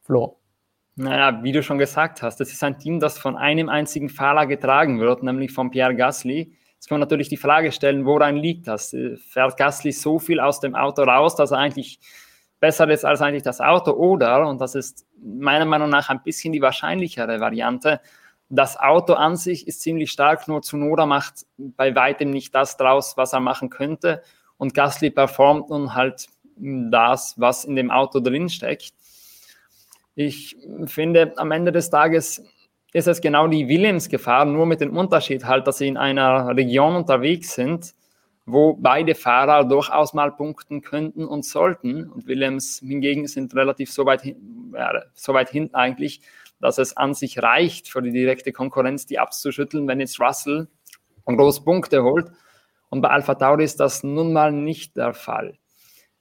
Flo. Naja, wie du schon gesagt hast, das ist ein Team, das von einem einzigen Fahrer getragen wird, nämlich von Pierre Gasly. Jetzt kann man natürlich die Frage stellen, woran liegt das? Fährt Gasly so viel aus dem Auto raus, dass er eigentlich besser ist als eigentlich das Auto? Oder, und das ist meiner Meinung nach ein bisschen die wahrscheinlichere Variante, das Auto an sich ist ziemlich stark, nur Tsunoda macht bei weitem nicht das draus, was er machen könnte. Und Gasly performt nun halt das, was in dem Auto drin steckt. Ich finde, am Ende des Tages ist es genau die Williams-Gefahr, nur mit dem Unterschied halt, dass sie in einer Region unterwegs sind, wo beide Fahrer durchaus mal punkten könnten und sollten. Und Williams hingegen sind relativ so weit, ja, so weit hinten eigentlich, dass es an sich reicht, für die direkte Konkurrenz die abzuschütteln, wenn jetzt Russell groß Punkte holt. Und bei Alpha Tauri ist das nun mal nicht der Fall.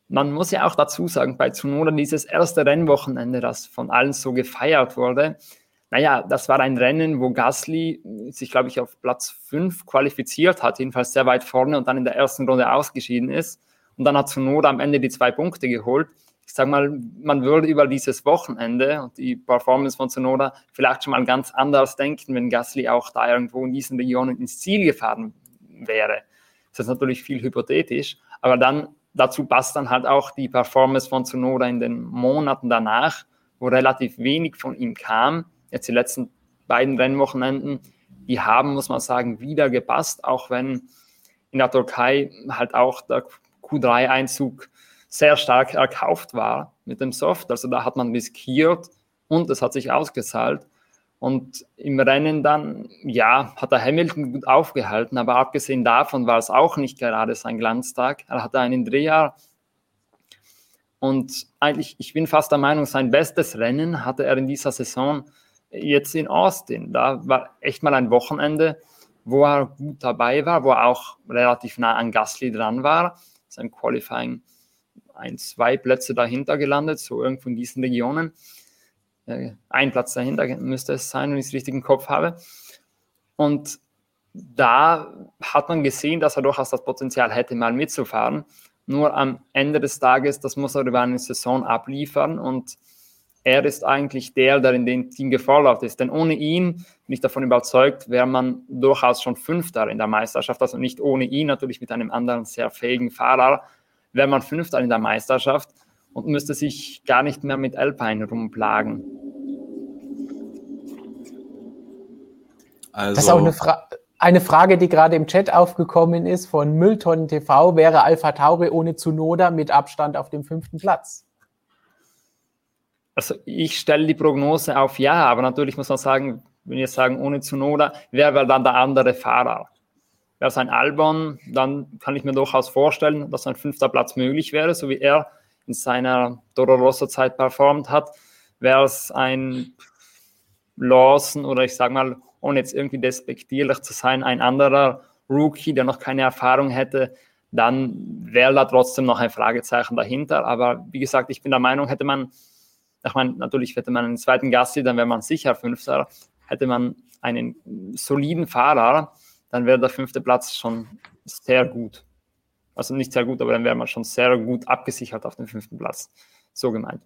Man muss ja auch dazu sagen, bei Tsunoda dieses erste Rennwochenende, das von allen so gefeiert wurde, naja, das war ein Rennen, wo Gasly sich, glaube ich, auf Platz 5 qualifiziert hat, jedenfalls sehr weit vorne und dann in der ersten Runde ausgeschieden ist. Und dann hat Tsunoda am Ende die zwei Punkte geholt. Ich sage mal, man würde über dieses Wochenende und die Performance von Tsunoda vielleicht schon mal ganz anders denken, wenn Gasly auch da irgendwo in diesen Regionen ins Ziel gefahren wäre. Das ist natürlich viel hypothetisch, aber dann dazu passt dann halt auch die Performance von Tsunoda in den Monaten danach, wo relativ wenig von ihm kam jetzt die letzten beiden Rennwochenenden, die haben, muss man sagen, wieder gepasst, auch wenn in der Türkei halt auch der Q3-Einzug sehr stark erkauft war mit dem Soft. Also da hat man riskiert und es hat sich ausgezahlt. Und im Rennen dann, ja, hat er Hamilton gut aufgehalten, aber abgesehen davon war es auch nicht gerade sein Glanztag. Er hatte einen Dreher und eigentlich, ich bin fast der Meinung, sein bestes Rennen hatte er in dieser Saison jetzt in Austin. Da war echt mal ein Wochenende, wo er gut dabei war, wo er auch relativ nah an Gasly dran war. Sein Qualifying ein, zwei Plätze dahinter gelandet, so irgendwo in diesen Regionen. Äh, ein Platz dahinter müsste es sein, wenn ich es richtig im Kopf habe. Und da hat man gesehen, dass er durchaus das Potenzial hätte, mal mitzufahren. Nur am Ende des Tages, das muss er über eine Saison abliefern und er ist eigentlich der, der in dem Team gefordert ist. Denn ohne ihn, bin ich davon überzeugt, wäre man durchaus schon Fünfter in der Meisterschaft. Also nicht ohne ihn, natürlich mit einem anderen sehr fähigen Fahrer, wäre man Fünfter in der Meisterschaft und müsste sich gar nicht mehr mit Alpine rumplagen. Also, das ist auch eine, Fra eine Frage, die gerade im Chat aufgekommen ist von Mülltonnen TV. Wäre Alpha Tauri ohne Zunoda mit Abstand auf dem fünften Platz? Also ich stelle die Prognose auf ja, aber natürlich muss man sagen, wenn wir sagen ohne Zunoda, wer wäre dann der andere Fahrer? Wäre es ein Albon, dann kann ich mir durchaus vorstellen, dass ein fünfter Platz möglich wäre, so wie er in seiner Toro Rosso Zeit performt hat. Wäre es ein Lawson oder ich sage mal, ohne jetzt irgendwie despektierlich zu sein, ein anderer Rookie, der noch keine Erfahrung hätte, dann wäre da trotzdem noch ein Fragezeichen dahinter. Aber wie gesagt, ich bin der Meinung, hätte man ich meine, natürlich hätte man einen zweiten Gassi, dann wäre man sicher Fünfter. Hätte man einen soliden Fahrer, dann wäre der fünfte Platz schon sehr gut. Also nicht sehr gut, aber dann wäre man schon sehr gut abgesichert auf dem fünften Platz. So gemeint.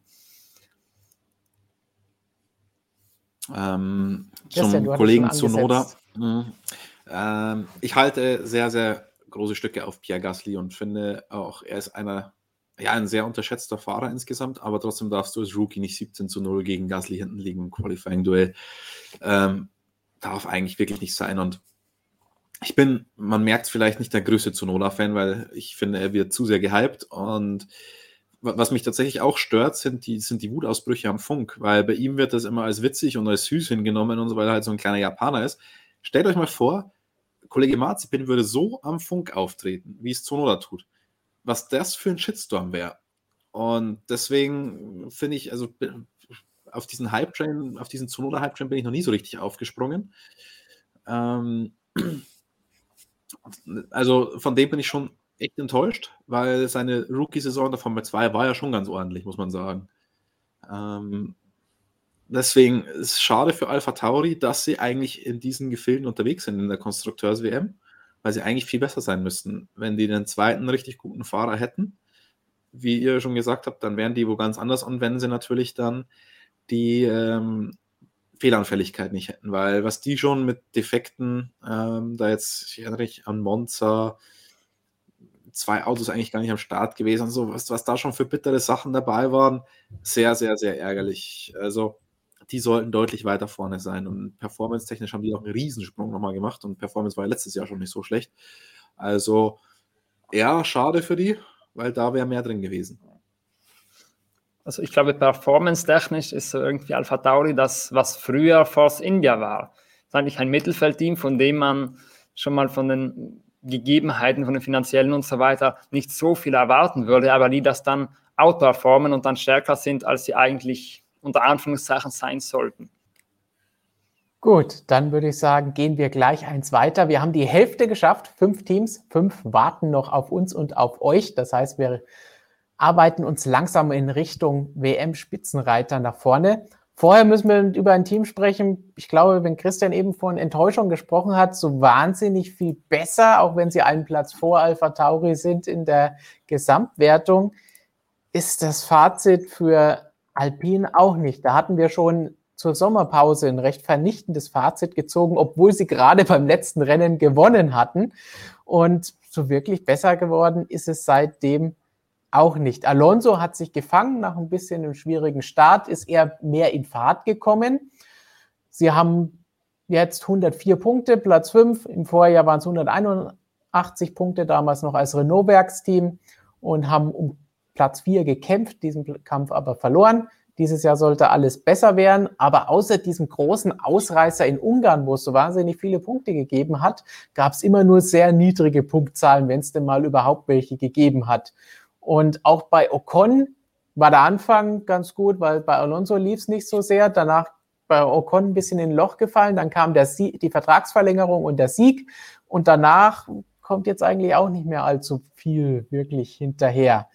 Ähm, zum Kollegen Zunoda. Mhm. Ähm, ich halte sehr, sehr große Stücke auf Pierre Gasly und finde auch, er ist einer ja, ein sehr unterschätzter Fahrer insgesamt, aber trotzdem darfst du als Rookie nicht 17 zu 0 gegen Gasly hinten liegen im Qualifying-Duell. Ähm, darf eigentlich wirklich nicht sein. Und ich bin, man merkt es vielleicht nicht der größte Zunoda-Fan, weil ich finde, er wird zu sehr gehypt. Und was mich tatsächlich auch stört, sind die, sind die Wutausbrüche am Funk, weil bei ihm wird das immer als witzig und als süß hingenommen und so, weil er halt so ein kleiner Japaner ist. Stellt euch mal vor, Kollege Marzipin würde so am Funk auftreten, wie es Zunoda tut was das für ein Shitstorm wäre. Und deswegen finde ich, also auf diesen Hype-Train, auf diesen Zunoda-Hype-Train bin ich noch nie so richtig aufgesprungen. Ähm, also von dem bin ich schon echt enttäuscht, weil seine Rookie-Saison der Formel 2 war ja schon ganz ordentlich, muss man sagen. Ähm, deswegen ist es schade für Alpha Tauri, dass sie eigentlich in diesen Gefilden unterwegs sind in der Konstrukteurs-WM weil sie eigentlich viel besser sein müssten. Wenn die den zweiten richtig guten Fahrer hätten, wie ihr schon gesagt habt, dann wären die wo ganz anders und wenn sie natürlich dann die ähm, Fehlanfälligkeit nicht hätten, weil was die schon mit Defekten, ähm, da jetzt, ich erinnere mich an Monza, zwei Autos eigentlich gar nicht am Start gewesen und so, was, was da schon für bittere Sachen dabei waren, sehr, sehr, sehr ärgerlich. Also die sollten deutlich weiter vorne sein. Und performance-technisch haben die auch einen Riesensprung nochmal gemacht. Und Performance war letztes Jahr schon nicht so schlecht. Also, ja, schade für die, weil da wäre mehr drin gewesen. Also ich glaube, performance-technisch ist so irgendwie Alpha Tauri das, was früher Force India war. Das ist eigentlich ein Mittelfeldteam, von dem man schon mal von den Gegebenheiten, von den finanziellen und so weiter nicht so viel erwarten würde, aber die das dann outperformen und dann stärker sind, als sie eigentlich unter Anführungszeichen sein sollten. Gut, dann würde ich sagen, gehen wir gleich eins weiter. Wir haben die Hälfte geschafft, fünf Teams, fünf warten noch auf uns und auf euch. Das heißt, wir arbeiten uns langsam in Richtung WM-Spitzenreiter nach vorne. Vorher müssen wir über ein Team sprechen. Ich glaube, wenn Christian eben von Enttäuschung gesprochen hat, so wahnsinnig viel besser, auch wenn sie einen Platz vor Alpha Tauri sind in der Gesamtwertung, ist das Fazit für Alpine auch nicht. Da hatten wir schon zur Sommerpause ein recht vernichtendes Fazit gezogen, obwohl sie gerade beim letzten Rennen gewonnen hatten. Und so wirklich besser geworden ist es seitdem auch nicht. Alonso hat sich gefangen nach ein bisschen einem schwierigen Start, ist eher mehr in Fahrt gekommen. Sie haben jetzt 104 Punkte, Platz 5. Im Vorjahr waren es 181 Punkte, damals noch als Renault-Werksteam und haben um Platz 4 gekämpft, diesen Kampf aber verloren. Dieses Jahr sollte alles besser werden, aber außer diesem großen Ausreißer in Ungarn, wo es so wahnsinnig viele Punkte gegeben hat, gab es immer nur sehr niedrige Punktzahlen, wenn es denn mal überhaupt welche gegeben hat. Und auch bei Ocon war der Anfang ganz gut, weil bei Alonso lief es nicht so sehr. Danach bei Ocon ein bisschen in ein Loch gefallen. Dann kam der Sieg, die Vertragsverlängerung und der Sieg. Und danach kommt jetzt eigentlich auch nicht mehr allzu viel wirklich hinterher.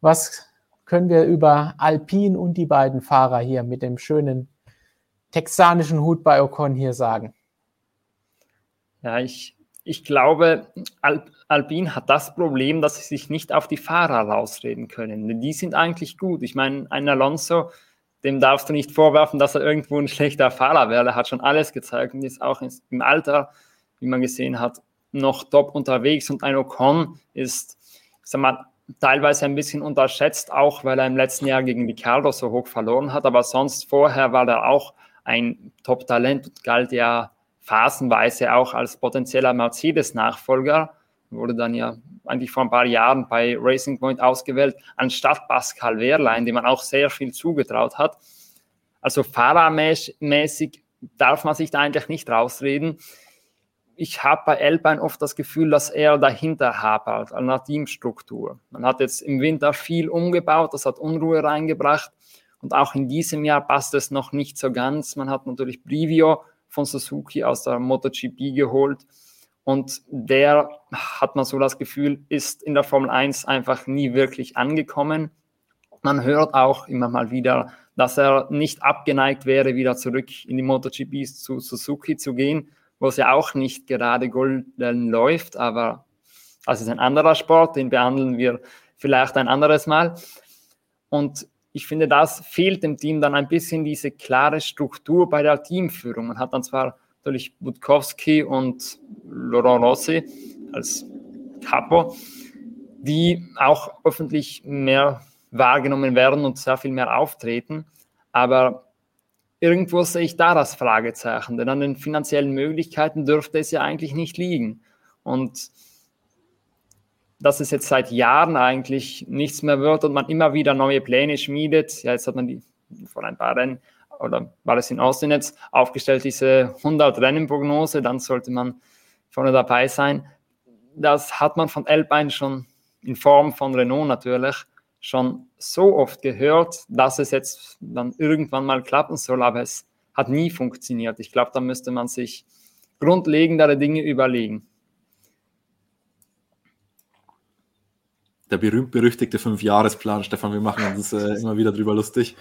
Was können wir über Alpine und die beiden Fahrer hier mit dem schönen texanischen Hut bei Ocon hier sagen? Ja, ich, ich glaube, Al Alpine hat das Problem, dass sie sich nicht auf die Fahrer rausreden können. Die sind eigentlich gut. Ich meine, ein Alonso, dem darfst du nicht vorwerfen, dass er irgendwo ein schlechter Fahrer wäre. Er hat schon alles gezeigt und ist auch im Alter, wie man gesehen hat, noch top unterwegs. Und ein Ocon ist, ich sag mal, teilweise ein bisschen unterschätzt, auch weil er im letzten Jahr gegen Ricardo so hoch verloren hat. Aber sonst vorher war er auch ein Top-Talent und galt ja phasenweise auch als potenzieller Mercedes-Nachfolger. Wurde dann ja eigentlich vor ein paar Jahren bei Racing Point ausgewählt, anstatt Pascal Wehrlein, dem man auch sehr viel zugetraut hat. Also fahrermäßig darf man sich da eigentlich nicht rausreden ich habe bei Alpine oft das Gefühl, dass er dahinter hapert, an der Teamstruktur. Man hat jetzt im Winter viel umgebaut, das hat Unruhe reingebracht. Und auch in diesem Jahr passt es noch nicht so ganz. Man hat natürlich Brivio von Suzuki aus der MotoGP geholt. Und der, hat man so das Gefühl, ist in der Formel 1 einfach nie wirklich angekommen. Man hört auch immer mal wieder, dass er nicht abgeneigt wäre, wieder zurück in die MotoGPs zu Suzuki zu gehen wo es ja auch nicht gerade golden läuft, aber das ist ein anderer Sport, den behandeln wir vielleicht ein anderes Mal. Und ich finde, das fehlt dem Team dann ein bisschen diese klare Struktur bei der Teamführung. Man hat dann zwar natürlich Budkowski und Laurent Rossi als Capo, die auch öffentlich mehr wahrgenommen werden und sehr viel mehr auftreten. Aber irgendwo sehe ich da das Fragezeichen, denn an den finanziellen Möglichkeiten dürfte es ja eigentlich nicht liegen. Und dass es jetzt seit Jahren eigentlich nichts mehr wird und man immer wieder neue Pläne schmiedet. Ja, jetzt hat man die vor ein paar Rennen, oder war es in Austin jetzt, aufgestellt, diese 100 Rennen-Prognose, dann sollte man vorne dabei sein. Das hat man von Alpine schon in Form von Renault natürlich schon so oft gehört, dass es jetzt dann irgendwann mal klappen soll, aber es hat nie funktioniert. Ich glaube, da müsste man sich grundlegendere Dinge überlegen. Der berühmt-berüchtigte Fünfjahresplan, Stefan, wir machen uns äh, immer wieder drüber lustig.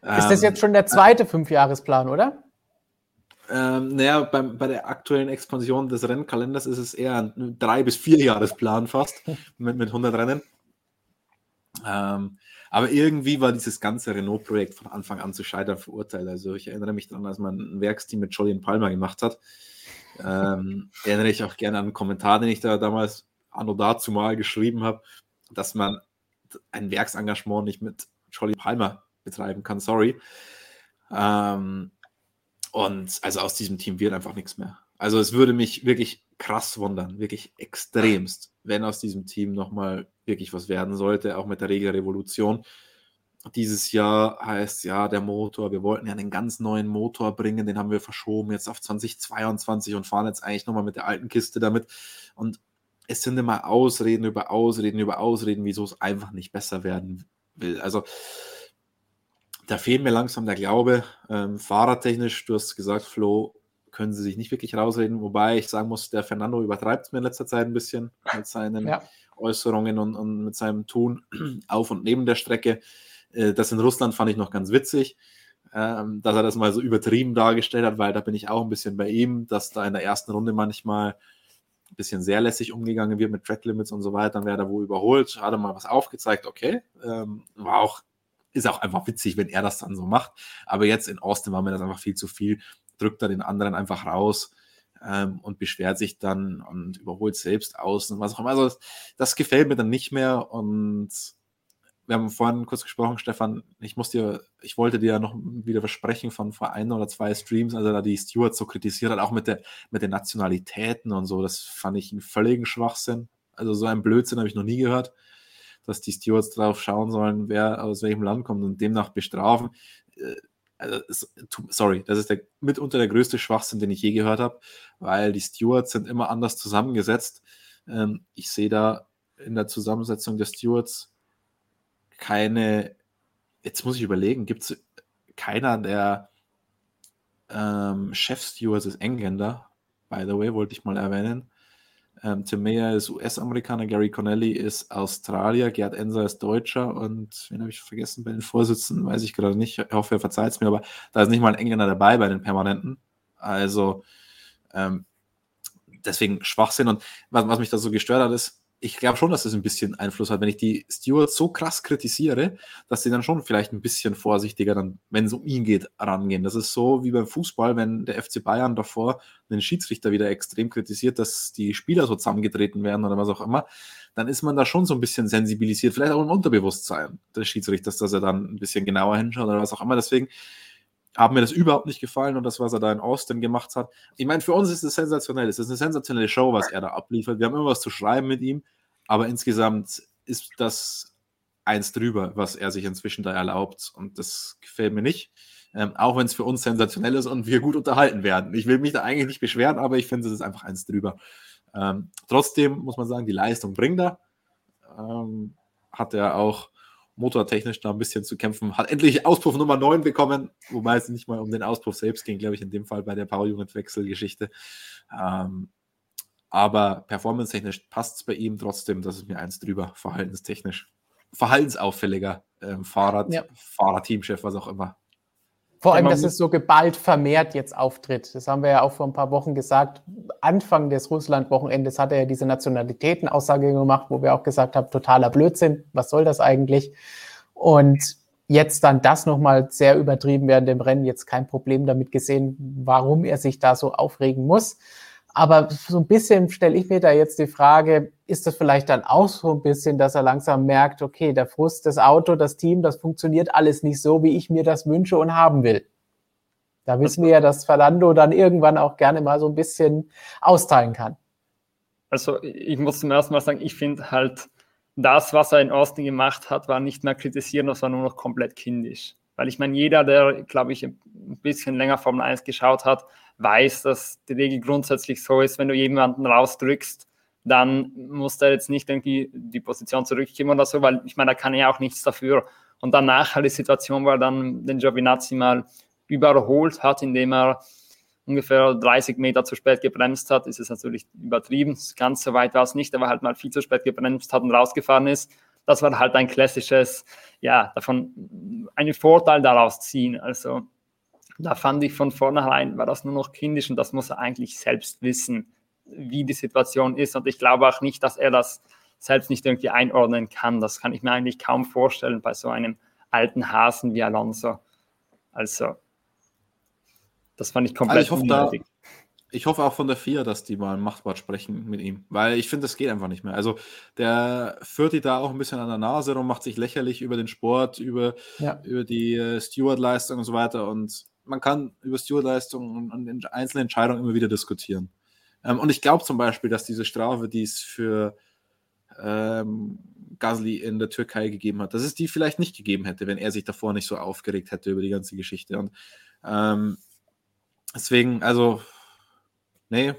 Ist das jetzt schon der zweite Fünfjahresplan, oder? Ähm, naja, beim, bei der aktuellen Expansion des Rennkalenders ist es eher ein drei- bis vier Jahresplan fast mit, mit 100 Rennen. Ähm, aber irgendwie war dieses ganze Renault-Projekt von Anfang an zu scheitern verurteilt. Also ich erinnere mich daran, als man ein Werksteam mit Julian Palmer gemacht hat. Ähm, erinnere ich auch gerne an einen Kommentar, den ich da damals anno dazu mal geschrieben habe, dass man ein Werksengagement nicht mit Jolly Palmer betreiben kann, sorry. Ähm, und also aus diesem Team wird einfach nichts mehr. Also es würde mich wirklich krass wundern, wirklich extremst, wenn aus diesem Team nochmal wirklich was werden sollte, auch mit der Regelrevolution. Dieses Jahr heißt ja der Motor, wir wollten ja einen ganz neuen Motor bringen, den haben wir verschoben jetzt auf 2022 und fahren jetzt eigentlich nochmal mit der alten Kiste damit. Und es sind immer Ausreden über Ausreden über Ausreden, wieso es einfach nicht besser werden will. Also da fehlt mir langsam der Glaube. Ähm, fahrertechnisch, du hast gesagt, Flo, können sie sich nicht wirklich rausreden. Wobei ich sagen muss, der Fernando übertreibt es mir in letzter Zeit ein bisschen mit seinen ja. Äußerungen und, und, mit seinem Tun auf und neben der Strecke. Äh, das in Russland fand ich noch ganz witzig, ähm, dass er das mal so übertrieben dargestellt hat, weil da bin ich auch ein bisschen bei ihm, dass da in der ersten Runde manchmal ein bisschen sehr lässig umgegangen wird mit Track Limits und so weiter. Dann wäre er wohl überholt, hat er mal was aufgezeigt, okay. Ähm, war auch ist auch einfach witzig, wenn er das dann so macht. Aber jetzt in Austin war mir das einfach viel zu viel. Drückt er den anderen einfach raus ähm, und beschwert sich dann und überholt selbst aus und was auch immer. Also das, das gefällt mir dann nicht mehr. Und wir haben vorhin kurz gesprochen, Stefan, ich muss dir, ich wollte dir ja noch wieder versprechen von vor ein oder zwei Streams, also da die Stewards so kritisiert hat, auch mit, der, mit den Nationalitäten und so, das fand ich einen völligen Schwachsinn. Also so einen Blödsinn habe ich noch nie gehört dass die Stewards drauf schauen sollen, wer aus welchem Land kommt und demnach bestrafen. Äh, also, sorry, das ist der, mitunter der größte Schwachsinn, den ich je gehört habe, weil die Stewards sind immer anders zusammengesetzt. Ähm, ich sehe da in der Zusammensetzung der Stewards keine, jetzt muss ich überlegen, gibt es keiner der ähm, Chef-Stewards ist Engländer, by the way, wollte ich mal erwähnen. Ähm, Tim Mayer ist US-Amerikaner, Gary Connelly ist Australier, Gerd Enser ist Deutscher und wen habe ich vergessen bei den Vorsitzenden, weiß ich gerade nicht. Ich hoffe, er verzeiht es mir, aber da ist nicht mal ein Engländer dabei bei den Permanenten. Also ähm, deswegen Schwachsinn. Und was, was mich da so gestört hat, ist, ich glaube schon, dass das ein bisschen Einfluss hat, wenn ich die Stewards so krass kritisiere, dass sie dann schon vielleicht ein bisschen vorsichtiger dann, wenn es um ihn geht, rangehen. Das ist so wie beim Fußball, wenn der FC Bayern davor den Schiedsrichter wieder extrem kritisiert, dass die Spieler so zusammengetreten werden oder was auch immer, dann ist man da schon so ein bisschen sensibilisiert, vielleicht auch im Unterbewusstsein des Schiedsrichters, dass er dann ein bisschen genauer hinschaut oder was auch immer. Deswegen haben mir das überhaupt nicht gefallen und das, was er da in Austin gemacht hat. Ich meine, für uns ist es sensationell. Es ist eine sensationelle Show, was er da abliefert. Wir haben immer was zu schreiben mit ihm. Aber insgesamt ist das eins drüber, was er sich inzwischen da erlaubt. Und das gefällt mir nicht. Ähm, auch wenn es für uns sensationell ist und wir gut unterhalten werden. Ich will mich da eigentlich nicht beschweren, aber ich finde, es ist einfach eins drüber. Ähm, trotzdem muss man sagen, die Leistung bringt er. Ähm, hat er auch motortechnisch da ein bisschen zu kämpfen. Hat endlich Auspuff Nummer 9 bekommen, wobei es nicht mal um den Auspuff selbst ging, glaube ich, in dem Fall bei der Power-Unit-Wechselgeschichte. Ähm, aber performance-technisch passt es bei ihm trotzdem, das ist mir eins drüber, verhaltenstechnisch. Verhaltensauffälliger ähm, Fahrrad, ja. Fahrer-Teamchef, was auch immer. Vor allem, dass es so geballt vermehrt jetzt auftritt. Das haben wir ja auch vor ein paar Wochen gesagt. Anfang des Russland-Wochenendes hat er ja diese Nationalitäten-Aussage gemacht, wo wir auch gesagt haben, totaler Blödsinn, was soll das eigentlich? Und jetzt dann das nochmal sehr übertrieben während dem Rennen, jetzt kein Problem damit gesehen, warum er sich da so aufregen muss. Aber so ein bisschen stelle ich mir da jetzt die Frage, ist das vielleicht dann auch so ein bisschen, dass er langsam merkt, okay, der Frust, das Auto, das Team, das funktioniert alles nicht so, wie ich mir das wünsche und haben will. Da wissen wir ja, dass Fernando dann irgendwann auch gerne mal so ein bisschen austeilen kann. Also ich muss zum ersten Mal sagen, ich finde halt, das, was er in Austin gemacht hat, war nicht mehr kritisieren, das war nur noch komplett kindisch. Weil ich meine, jeder, der, glaube ich, ein bisschen länger Formel 1 geschaut hat, weiß, dass die Regel grundsätzlich so ist, wenn du jemanden rausdrückst, dann muss der jetzt nicht irgendwie die Position zurückgeben oder so, weil ich meine, da kann er ja auch nichts dafür. Und danach halt die Situation, wo er dann den Giovinazzi mal überholt hat, indem er ungefähr 30 Meter zu spät gebremst hat, ist es natürlich übertrieben. Ganz so weit war es nicht, aber halt mal viel zu spät gebremst hat und rausgefahren ist. Das war halt ein klassisches, ja, davon einen Vorteil daraus ziehen. Also da fand ich von vornherein, war das nur noch kindisch und das muss er eigentlich selbst wissen, wie die Situation ist. Und ich glaube auch nicht, dass er das selbst nicht irgendwie einordnen kann. Das kann ich mir eigentlich kaum vorstellen bei so einem alten Hasen wie Alonso. Also, das fand ich komplett also ich hoffe, da, ich hoffe auch von der FIA, dass die mal ein Machtwort sprechen mit ihm, weil ich finde, das geht einfach nicht mehr. Also, der führt die da auch ein bisschen an der Nase rum, macht sich lächerlich über den Sport, über, ja. über die äh, Steward-Leistung und so weiter. Und man kann über Stewardleistungen und, und einzelne Entscheidungen immer wieder diskutieren. Ähm, und ich glaube zum Beispiel, dass diese Strafe, die es für ähm, Gasly in der Türkei gegeben hat, dass es die vielleicht nicht gegeben hätte, wenn er sich davor nicht so aufgeregt hätte über die ganze Geschichte. Und ähm, deswegen, also, nee,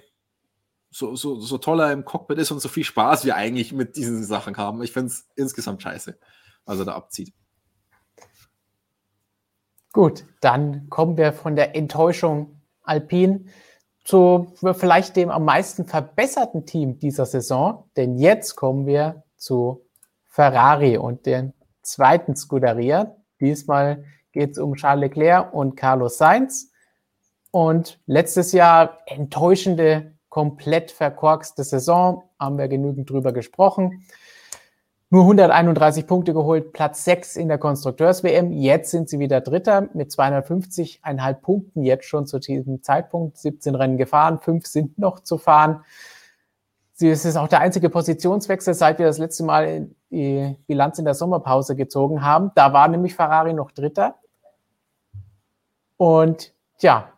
so, so, so toll er im Cockpit ist und so viel Spaß wir eigentlich mit diesen Sachen haben, ich finde es insgesamt scheiße, was er da abzieht. Gut, dann kommen wir von der Enttäuschung Alpin zu vielleicht dem am meisten verbesserten Team dieser Saison, denn jetzt kommen wir zu Ferrari und den zweiten Scuderia. Diesmal geht es um Charles Leclerc und Carlos Sainz. Und letztes Jahr enttäuschende, komplett verkorkste Saison, haben wir genügend drüber gesprochen. Nur 131 Punkte geholt, Platz 6 in der Konstrukteurs-WM. Jetzt sind sie wieder Dritter mit 250,5 Punkten, jetzt schon zu diesem Zeitpunkt. 17 Rennen gefahren, 5 sind noch zu fahren. Es ist auch der einzige Positionswechsel, seit wir das letzte Mal die Bilanz in der Sommerpause gezogen haben. Da war nämlich Ferrari noch Dritter. Und ja,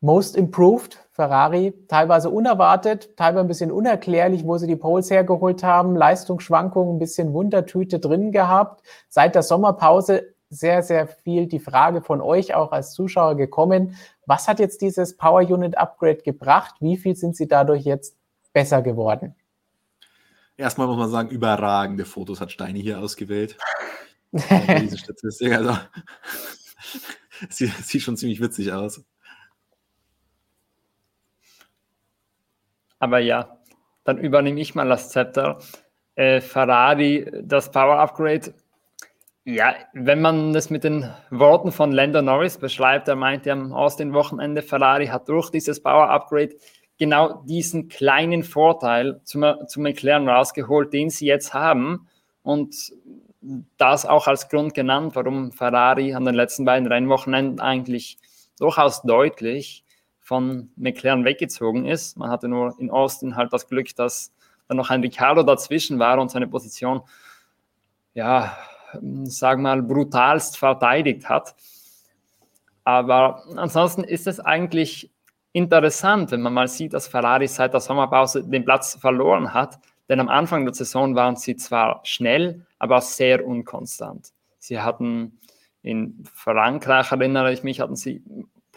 Most Improved, Ferrari, teilweise unerwartet, teilweise ein bisschen unerklärlich, wo sie die Poles hergeholt haben, Leistungsschwankungen, ein bisschen Wundertüte drin gehabt. Seit der Sommerpause sehr, sehr viel die Frage von euch auch als Zuschauer gekommen. Was hat jetzt dieses Power Unit Upgrade gebracht? Wie viel sind sie dadurch jetzt besser geworden? Erstmal muss man sagen, überragende Fotos hat Steini hier ausgewählt. diese Statistik, also sieht, sieht schon ziemlich witzig aus. Aber ja, dann übernehme ich mal das Zepter. Äh, Ferrari, das Power Upgrade. Ja, wenn man das mit den Worten von Lando Norris beschreibt, er meinte am Austin-Wochenende, Ferrari hat durch dieses Power Upgrade genau diesen kleinen Vorteil zum, zum Erklären rausgeholt, den sie jetzt haben. Und das auch als Grund genannt, warum Ferrari an den letzten beiden Rennwochenenden eigentlich durchaus deutlich von McLaren weggezogen ist. Man hatte nur in Austin halt das Glück, dass dann noch ein Ricardo dazwischen war und seine Position, ja, sag mal, brutalst verteidigt hat. Aber ansonsten ist es eigentlich interessant, wenn man mal sieht, dass Ferrari seit der Sommerpause den Platz verloren hat. Denn am Anfang der Saison waren sie zwar schnell, aber sehr unkonstant. Sie hatten in Frankreich, erinnere ich mich, hatten sie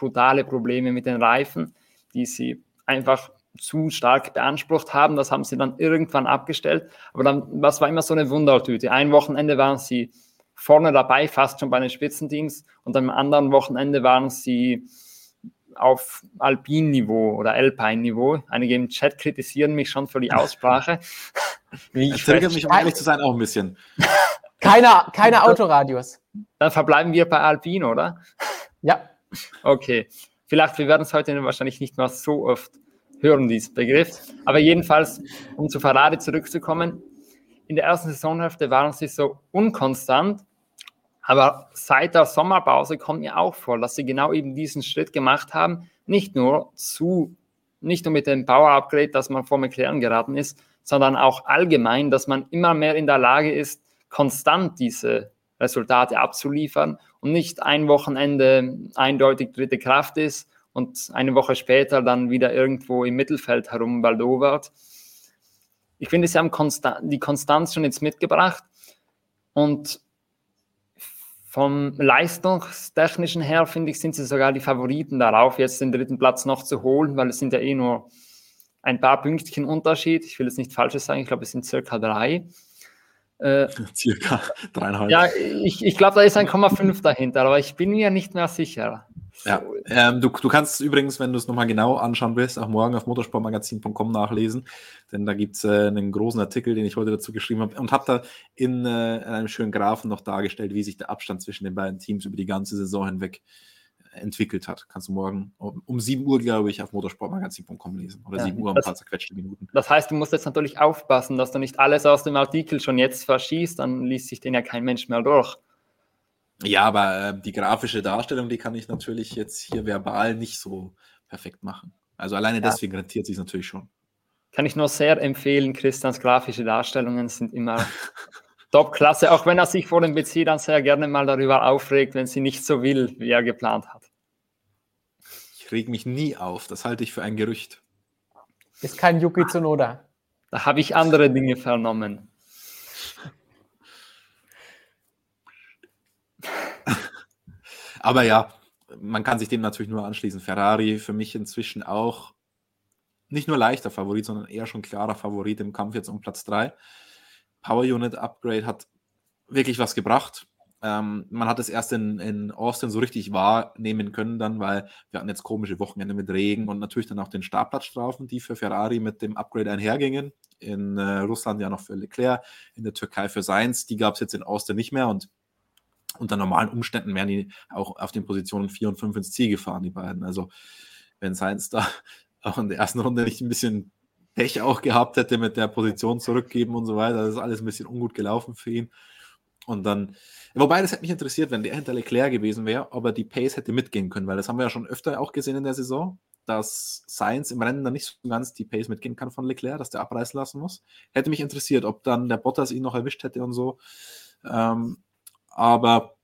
brutale Probleme mit den Reifen, die sie einfach zu stark beansprucht haben. Das haben sie dann irgendwann abgestellt. Aber dann, das war immer so eine Wundertüte. Ein Wochenende waren sie vorne dabei, fast schon bei den Spitzenteams. Und am anderen Wochenende waren sie auf Alpin-Niveau oder Alpine-Niveau. Einige im Chat kritisieren mich schon für die Aussprache. Ich triggert mich, um ehrlich zu sein, auch ein bisschen. Keine, keine Autoradios. Dann verbleiben wir bei Alpine, oder? Ja. Okay, vielleicht, wir werden es heute wahrscheinlich nicht mehr so oft hören, diesen Begriff. Aber jedenfalls, um zu Ferrari zurückzukommen, in der ersten Saisonhälfte waren sie so unkonstant, aber seit der Sommerpause kommt mir auch vor, dass sie genau eben diesen Schritt gemacht haben, nicht nur zu, nicht nur mit dem Power Upgrade, dass man vor McLaren geraten ist, sondern auch allgemein, dass man immer mehr in der Lage ist, konstant diese Resultate abzuliefern und nicht ein Wochenende eindeutig dritte Kraft ist und eine Woche später dann wieder irgendwo im Mittelfeld herumbaldowert. Ich finde, sie haben Konstan die Konstanz schon jetzt mitgebracht und vom leistungstechnischen her, finde ich, sind sie sogar die Favoriten darauf, jetzt den dritten Platz noch zu holen, weil es sind ja eh nur ein paar Pünktchen Unterschied. Ich will jetzt nicht Falsches sagen, ich glaube, es sind circa drei. Äh, Circa dreieinhalb. Ja, ich, ich glaube, da ist ein Komma fünf dahinter, aber ich bin mir nicht mehr sicher. Ja, ähm, du, du kannst übrigens, wenn du es nochmal genau anschauen willst, auch morgen auf motorsportmagazin.com nachlesen, denn da gibt es äh, einen großen Artikel, den ich heute dazu geschrieben habe und habe da in, äh, in einem schönen Graphen noch dargestellt, wie sich der Abstand zwischen den beiden Teams über die ganze Saison hinweg entwickelt hat. Kannst du morgen um, um 7 Uhr, glaube ich, auf motorsportmagazin.com lesen. Oder ja, 7 Uhr, ein paar zerquetschte Minuten. Das heißt, du musst jetzt natürlich aufpassen, dass du nicht alles aus dem Artikel schon jetzt verschießt, dann liest sich den ja kein Mensch mehr durch. Ja, aber äh, die grafische Darstellung, die kann ich natürlich jetzt hier verbal nicht so perfekt machen. Also alleine ja. deswegen rentiert sich natürlich schon. Kann ich nur sehr empfehlen, Christians grafische Darstellungen sind immer Top-Klasse, auch wenn er sich vor dem PC dann sehr gerne mal darüber aufregt, wenn sie nicht so will, wie er geplant hat. Ich reg mich nie auf, das halte ich für ein Gerücht. Ist kein Yuki Tsunoda. Da habe ich andere Dinge vernommen. Aber ja, man kann sich dem natürlich nur anschließen. Ferrari für mich inzwischen auch nicht nur leichter Favorit, sondern eher schon klarer Favorit im Kampf jetzt um Platz 3. Power Unit Upgrade hat wirklich was gebracht. Ähm, man hat es erst in, in Austin so richtig wahrnehmen können dann, weil wir hatten jetzt komische Wochenende mit Regen und natürlich dann auch den Startplatzstrafen, die für Ferrari mit dem Upgrade einhergingen. In äh, Russland ja noch für Leclerc, in der Türkei für Sainz. Die gab es jetzt in Austin nicht mehr und unter normalen Umständen wären die auch auf den Positionen 4 und 5 ins Ziel gefahren, die beiden. Also wenn Sainz da auch in der ersten Runde nicht ein bisschen Pech auch gehabt hätte mit der Position zurückgeben und so weiter, das ist alles ein bisschen ungut gelaufen für ihn. Und dann, wobei das hätte mich interessiert, wenn der hinter Leclerc gewesen wäre, ob er die Pace hätte mitgehen können, weil das haben wir ja schon öfter auch gesehen in der Saison, dass Sainz im Rennen dann nicht so ganz die Pace mitgehen kann von Leclerc, dass der abreißen lassen muss. Hätte mich interessiert, ob dann der Bottas ihn noch erwischt hätte und so. Ähm, aber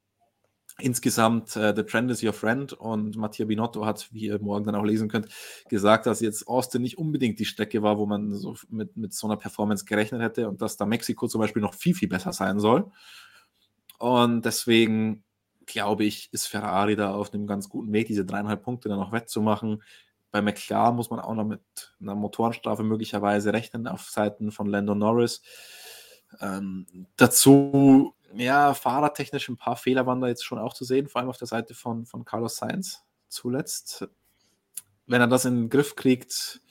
insgesamt, äh, The Trend is your friend und Mattia Binotto hat, wie ihr morgen dann auch lesen könnt, gesagt, dass jetzt Austin nicht unbedingt die Strecke war, wo man so mit, mit so einer Performance gerechnet hätte und dass da Mexiko zum Beispiel noch viel, viel besser sein soll. Und deswegen glaube ich, ist Ferrari da auf einem ganz guten Weg, diese dreieinhalb Punkte dann noch wettzumachen. Bei McLaren muss man auch noch mit einer Motorenstrafe möglicherweise rechnen auf Seiten von Lando Norris. Ähm, dazu ja, fahrertechnisch ein paar Fehler waren da jetzt schon auch zu sehen, vor allem auf der Seite von, von Carlos Sainz zuletzt. Wenn er das in den Griff kriegt,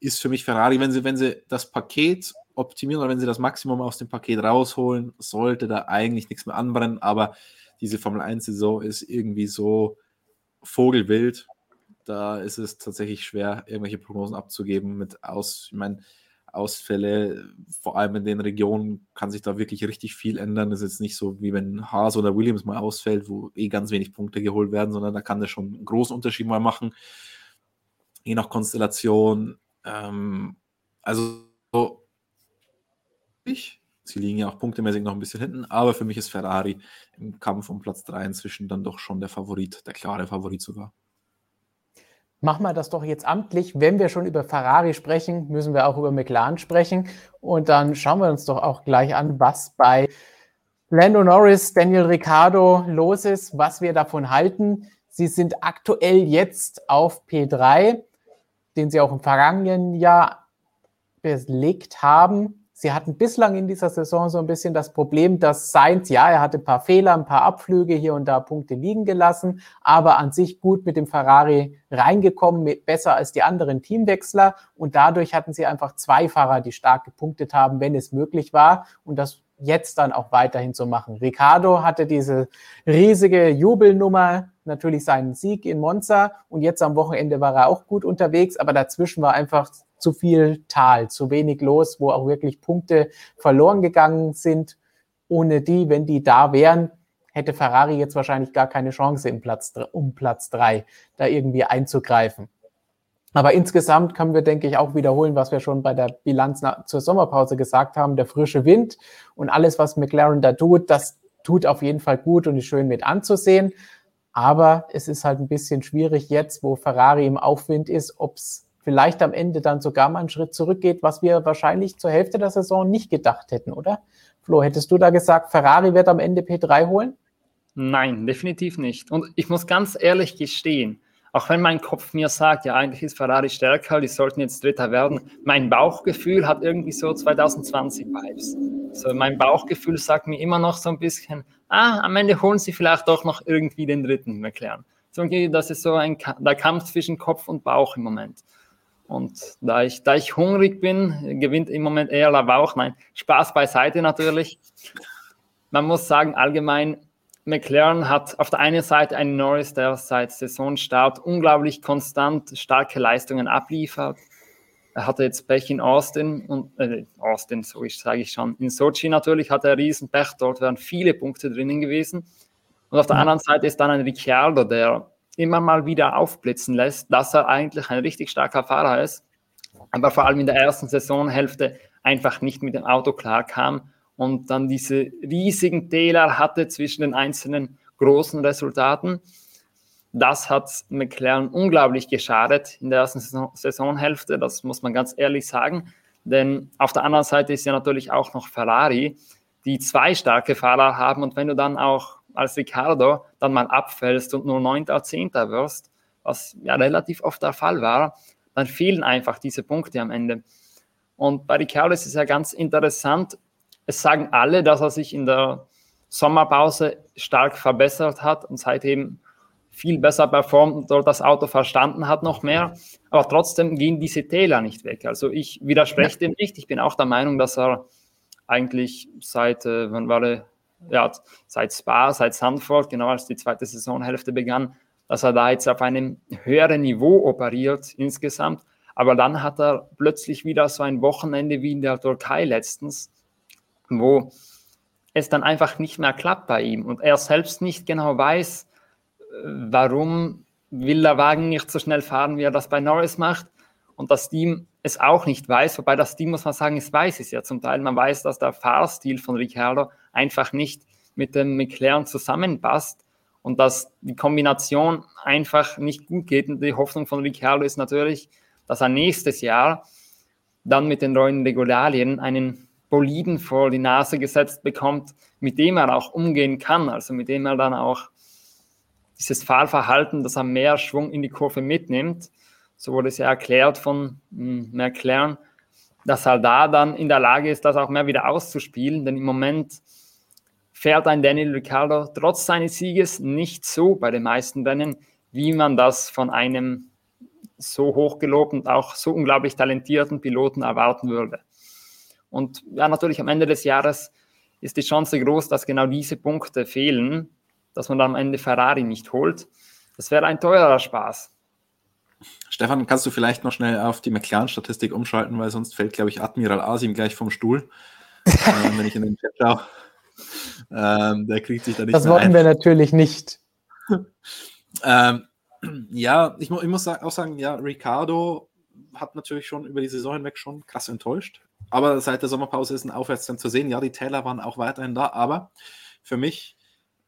ist für mich Ferrari, wenn sie, wenn sie das Paket optimieren oder wenn sie das Maximum aus dem Paket rausholen, sollte da eigentlich nichts mehr anbrennen, aber diese Formel 1-Saison ist irgendwie so vogelwild. Da ist es tatsächlich schwer, irgendwelche Prognosen abzugeben mit aus. Ich meine, Ausfälle, vor allem in den Regionen, kann sich da wirklich richtig viel ändern. Das ist jetzt nicht so, wie wenn Haas oder Williams mal ausfällt, wo eh ganz wenig Punkte geholt werden, sondern da kann das schon einen großen Unterschied mal machen. Je nach Konstellation. Ähm, also, ich, sie liegen ja auch punktemäßig noch ein bisschen hinten, aber für mich ist Ferrari im Kampf um Platz 3 inzwischen dann doch schon der Favorit, der klare Favorit sogar machen wir das doch jetzt amtlich. Wenn wir schon über Ferrari sprechen, müssen wir auch über McLaren sprechen. Und dann schauen wir uns doch auch gleich an, was bei Lando Norris, Daniel Ricciardo los ist, was wir davon halten. Sie sind aktuell jetzt auf P3, den sie auch im vergangenen Jahr belegt haben. Sie hatten bislang in dieser Saison so ein bisschen das Problem, dass Sainz, ja, er hatte ein paar Fehler, ein paar Abflüge, hier und da Punkte liegen gelassen, aber an sich gut mit dem Ferrari reingekommen, besser als die anderen Teamwechsler. Und dadurch hatten sie einfach zwei Fahrer, die stark gepunktet haben, wenn es möglich war. Und das jetzt dann auch weiterhin zu machen. Ricardo hatte diese riesige Jubelnummer, natürlich seinen Sieg in Monza und jetzt am Wochenende war er auch gut unterwegs, aber dazwischen war einfach zu viel Tal, zu wenig los, wo auch wirklich Punkte verloren gegangen sind. Ohne die, wenn die da wären, hätte Ferrari jetzt wahrscheinlich gar keine Chance im Platz, um Platz drei da irgendwie einzugreifen. Aber insgesamt können wir, denke ich, auch wiederholen, was wir schon bei der Bilanz zur Sommerpause gesagt haben. Der frische Wind und alles, was McLaren da tut, das tut auf jeden Fall gut und ist schön mit anzusehen. Aber es ist halt ein bisschen schwierig jetzt, wo Ferrari im Aufwind ist, ob es vielleicht am Ende dann sogar mal einen Schritt zurückgeht, was wir wahrscheinlich zur Hälfte der Saison nicht gedacht hätten, oder? Flo, hättest du da gesagt, Ferrari wird am Ende P3 holen? Nein, definitiv nicht. Und ich muss ganz ehrlich gestehen, auch wenn mein Kopf mir sagt, ja, eigentlich ist Ferrari stärker, die sollten jetzt Dritter werden, mein Bauchgefühl hat irgendwie so 2020 Vibes. So, mein Bauchgefühl sagt mir immer noch so ein bisschen, ah, am Ende holen sie vielleicht doch noch irgendwie den dritten McLaren. So, das ist so ein der Kampf zwischen Kopf und Bauch im Moment. Und da ich, da ich hungrig bin, gewinnt im Moment eher der Bauch. Nein, Spaß beiseite natürlich. Man muss sagen, allgemein, McLaren hat auf der einen Seite einen Norris, der seit Saisonstart unglaublich konstant starke Leistungen abliefert. Er hatte jetzt Pech in Austin und äh, Austin, so sage ich schon. In Sochi natürlich hat er riesen Pech, dort wären viele Punkte drinnen gewesen. Und auf der anderen Seite ist dann ein Ricciardo, der immer mal wieder aufblitzen lässt, dass er eigentlich ein richtig starker Fahrer ist, aber vor allem in der ersten Saisonhälfte einfach nicht mit dem Auto klarkam und dann diese riesigen Täler hatte zwischen den einzelnen großen Resultaten. Das hat McLaren unglaublich geschadet in der ersten Saisonhälfte, das muss man ganz ehrlich sagen. Denn auf der anderen Seite ist ja natürlich auch noch Ferrari, die zwei starke Fahrer haben. Und wenn du dann auch als Ricardo dann mal abfällst und nur 9. oder 10. wirst, was ja relativ oft der Fall war, dann fehlen einfach diese Punkte am Ende. Und bei Ricardo ist es ja ganz interessant, es sagen alle, dass er sich in der Sommerpause stark verbessert hat und seitdem viel besser performt und dort das Auto verstanden hat noch mehr. Aber trotzdem gehen diese Täler nicht weg. Also ich widerspreche dem nicht. Ich bin auch der Meinung, dass er eigentlich seit, äh, wann war er, ja, seit Spa, seit Sandford, genau als die zweite Saisonhälfte begann, dass er da jetzt auf einem höheren Niveau operiert insgesamt. Aber dann hat er plötzlich wieder so ein Wochenende wie in der Türkei letztens, wo es dann einfach nicht mehr klappt bei ihm und er selbst nicht genau weiß, warum will der Wagen nicht so schnell fahren, wie er das bei Norris macht und das Team es auch nicht weiß, wobei das Team, muss man sagen, es weiß es ja zum Teil. Man weiß, dass der Fahrstil von Ricciardo einfach nicht mit dem McLaren zusammenpasst und dass die Kombination einfach nicht gut geht. Und die Hoffnung von Ricciardo ist natürlich, dass er nächstes Jahr dann mit den neuen Regularien einen Boliden vor die Nase gesetzt bekommt, mit dem er auch umgehen kann, also mit dem er dann auch dieses Fahrverhalten, dass er mehr Schwung in die Kurve mitnimmt, so wurde es ja erklärt von hm, McLaren, dass er da dann in der Lage ist, das auch mehr wieder auszuspielen, denn im Moment fährt ein Daniel Ricciardo trotz seines Sieges nicht so bei den meisten Rennen, wie man das von einem so hochgelobten und auch so unglaublich talentierten Piloten erwarten würde. Und ja, natürlich am Ende des Jahres ist die Chance groß, dass genau diese Punkte fehlen, dass man dann am Ende Ferrari nicht holt. Das wäre ein teurer Spaß. Stefan, kannst du vielleicht noch schnell auf die McLaren-Statistik umschalten, weil sonst fällt, glaube ich, Admiral Asim gleich vom Stuhl, äh, wenn ich in den Chat schaue. Ähm, der kriegt sich da nicht Das wollten ein. wir natürlich nicht. ähm, ja, ich, ich, muss auch sagen, ja, Ricardo hat natürlich schon über die Saison hinweg schon krass enttäuscht. Aber seit der Sommerpause ist ein Aufwärtstrend zu sehen. Ja, die Täler waren auch weiterhin da, aber für mich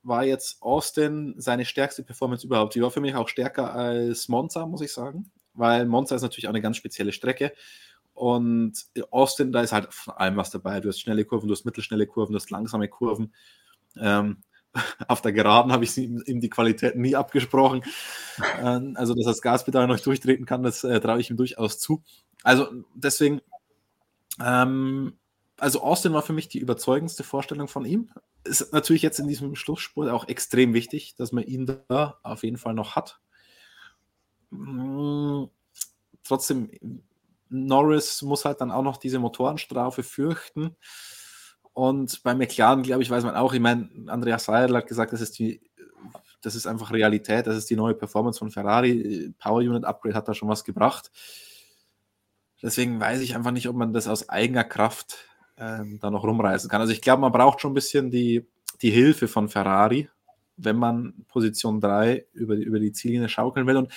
war jetzt Austin seine stärkste Performance überhaupt. Die war für mich auch stärker als Monza, muss ich sagen, weil Monza ist natürlich auch eine ganz spezielle Strecke. Und Austin, da ist halt von allem was dabei. Du hast schnelle Kurven, du hast mittelschnelle Kurven, du hast langsame Kurven. Ähm, auf der Geraden habe ich ihm die Qualität nie abgesprochen. Ähm, also, dass das Gaspedal noch durchtreten kann, das äh, traue ich ihm durchaus zu. Also, deswegen, ähm, also Austin war für mich die überzeugendste Vorstellung von ihm. Ist natürlich jetzt in diesem Schlussspurt auch extrem wichtig, dass man ihn da auf jeden Fall noch hat. Mm, trotzdem, Norris muss halt dann auch noch diese Motorenstrafe fürchten. Und bei McLaren, glaube ich, weiß man auch, ich meine, Andreas Seidel hat gesagt, das ist die, das ist einfach Realität, das ist die neue Performance von Ferrari. Power Unit Upgrade hat da schon was gebracht. Deswegen weiß ich einfach nicht, ob man das aus eigener Kraft ähm, da noch rumreißen kann. Also ich glaube, man braucht schon ein bisschen die, die Hilfe von Ferrari, wenn man Position 3 über die, über die Ziellinie schaukeln will. Und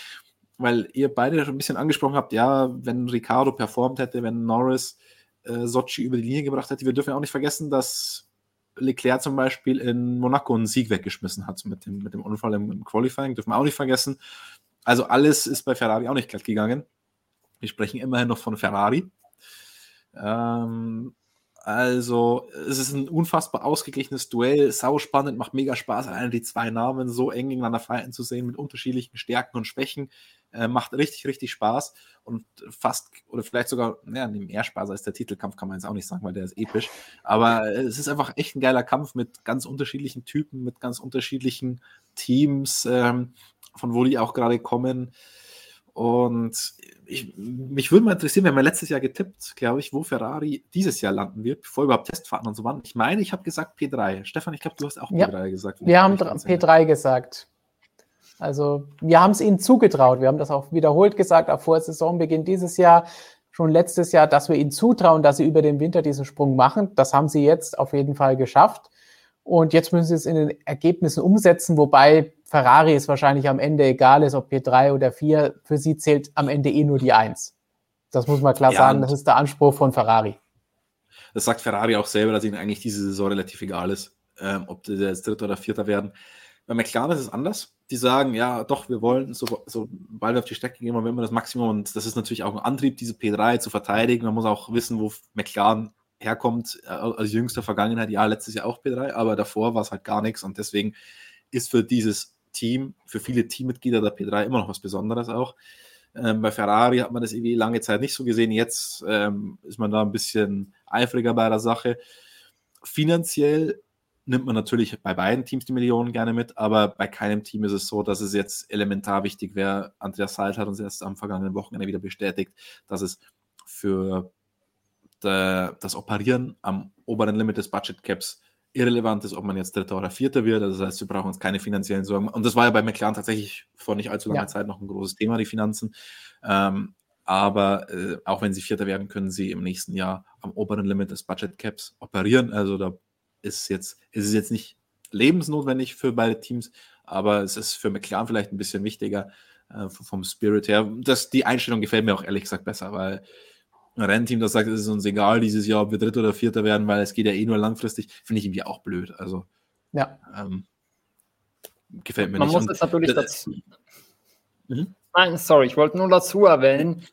weil ihr beide schon ein bisschen angesprochen habt, ja, wenn Ricardo performt hätte, wenn Norris äh, Sochi über die Linie gebracht hätte, wir dürfen auch nicht vergessen, dass Leclerc zum Beispiel in Monaco einen Sieg weggeschmissen hat mit dem, mit dem Unfall im, im Qualifying, dürfen wir auch nicht vergessen. Also alles ist bei Ferrari auch nicht glatt gegangen. Wir sprechen immerhin noch von Ferrari. Ähm, also, es ist ein unfassbar ausgeglichenes Duell, sau spannend, macht mega Spaß, alleine die zwei Namen so eng gegeneinander fighten zu sehen mit unterschiedlichen Stärken und Schwächen. Äh, macht richtig, richtig Spaß und fast, oder vielleicht sogar, naja, mehr Spaß als der Titelkampf, kann man jetzt auch nicht sagen, weil der ist episch. Aber es ist einfach echt ein geiler Kampf mit ganz unterschiedlichen Typen, mit ganz unterschiedlichen Teams, ähm, von wo die auch gerade kommen. Und ich, mich würde mal interessieren, wir haben ja letztes Jahr getippt, glaube ich, wo Ferrari dieses Jahr landen wird, bevor überhaupt Testfahrten und so waren. Ich meine, ich habe gesagt P3. Stefan, ich glaube, du hast auch ja, P3 gesagt. Wir haben P3 gesagt. Also wir haben es ihnen zugetraut. Wir haben das auch wiederholt gesagt, auch vor Saisonbeginn dieses Jahr, schon letztes Jahr, dass wir ihnen zutrauen, dass sie über den Winter diesen Sprung machen. Das haben sie jetzt auf jeden Fall geschafft. Und jetzt müssen sie es in den Ergebnissen umsetzen, wobei Ferrari es wahrscheinlich am Ende egal ist, ob P3 oder 4. Für sie zählt am Ende eh nur die 1. Das muss man klar ja, sagen. Das ist der Anspruch von Ferrari. Das sagt Ferrari auch selber, dass ihnen eigentlich diese Saison relativ egal ist, ähm, ob sie jetzt Dritter oder Vierter werden. Bei McLaren ist es anders. Die sagen, ja, doch, wir wollen, so, sobald wir auf die Strecke gehen, wollen wir das Maximum. Und das ist natürlich auch ein Antrieb, diese P3 zu verteidigen. Man muss auch wissen, wo McLaren herkommt, äh, als jüngster Vergangenheit, ja, letztes Jahr auch P3, aber davor war es halt gar nichts und deswegen ist für dieses Team, für viele Teammitglieder der P3 immer noch was Besonderes auch. Ähm, bei Ferrari hat man das irgendwie lange Zeit nicht so gesehen. Jetzt ähm, ist man da ein bisschen eifriger bei der Sache. Finanziell nimmt man natürlich bei beiden Teams die Millionen gerne mit, aber bei keinem Team ist es so, dass es jetzt elementar wichtig wäre. Andreas Seid hat uns erst am vergangenen Wochenende wieder bestätigt, dass es für das Operieren am oberen Limit des Budget Caps irrelevant ist, ob man jetzt Dritter oder Vierter wird. Also das heißt, wir brauchen uns keine finanziellen Sorgen. Und das war ja bei McLaren tatsächlich vor nicht allzu langer ja. Zeit noch ein großes Thema, die Finanzen. Ähm, aber äh, auch wenn sie Vierter werden, können sie im nächsten Jahr am oberen Limit des Budget Caps operieren. Also da ist jetzt, ist es jetzt nicht lebensnotwendig für beide Teams, aber es ist für McLaren vielleicht ein bisschen wichtiger äh, vom Spirit her. Das, die Einstellung gefällt mir auch ehrlich gesagt besser, weil ein Rennteam, das sagt, es ist uns egal dieses Jahr, ob wir Dritter oder Vierter werden, weil es geht ja eh nur langfristig, finde ich irgendwie auch blöd. Also ja. Ähm, gefällt mir Man nicht. Man muss jetzt natürlich dazu. Mhm. Nein, sorry, ich wollte nur dazu erwähnen,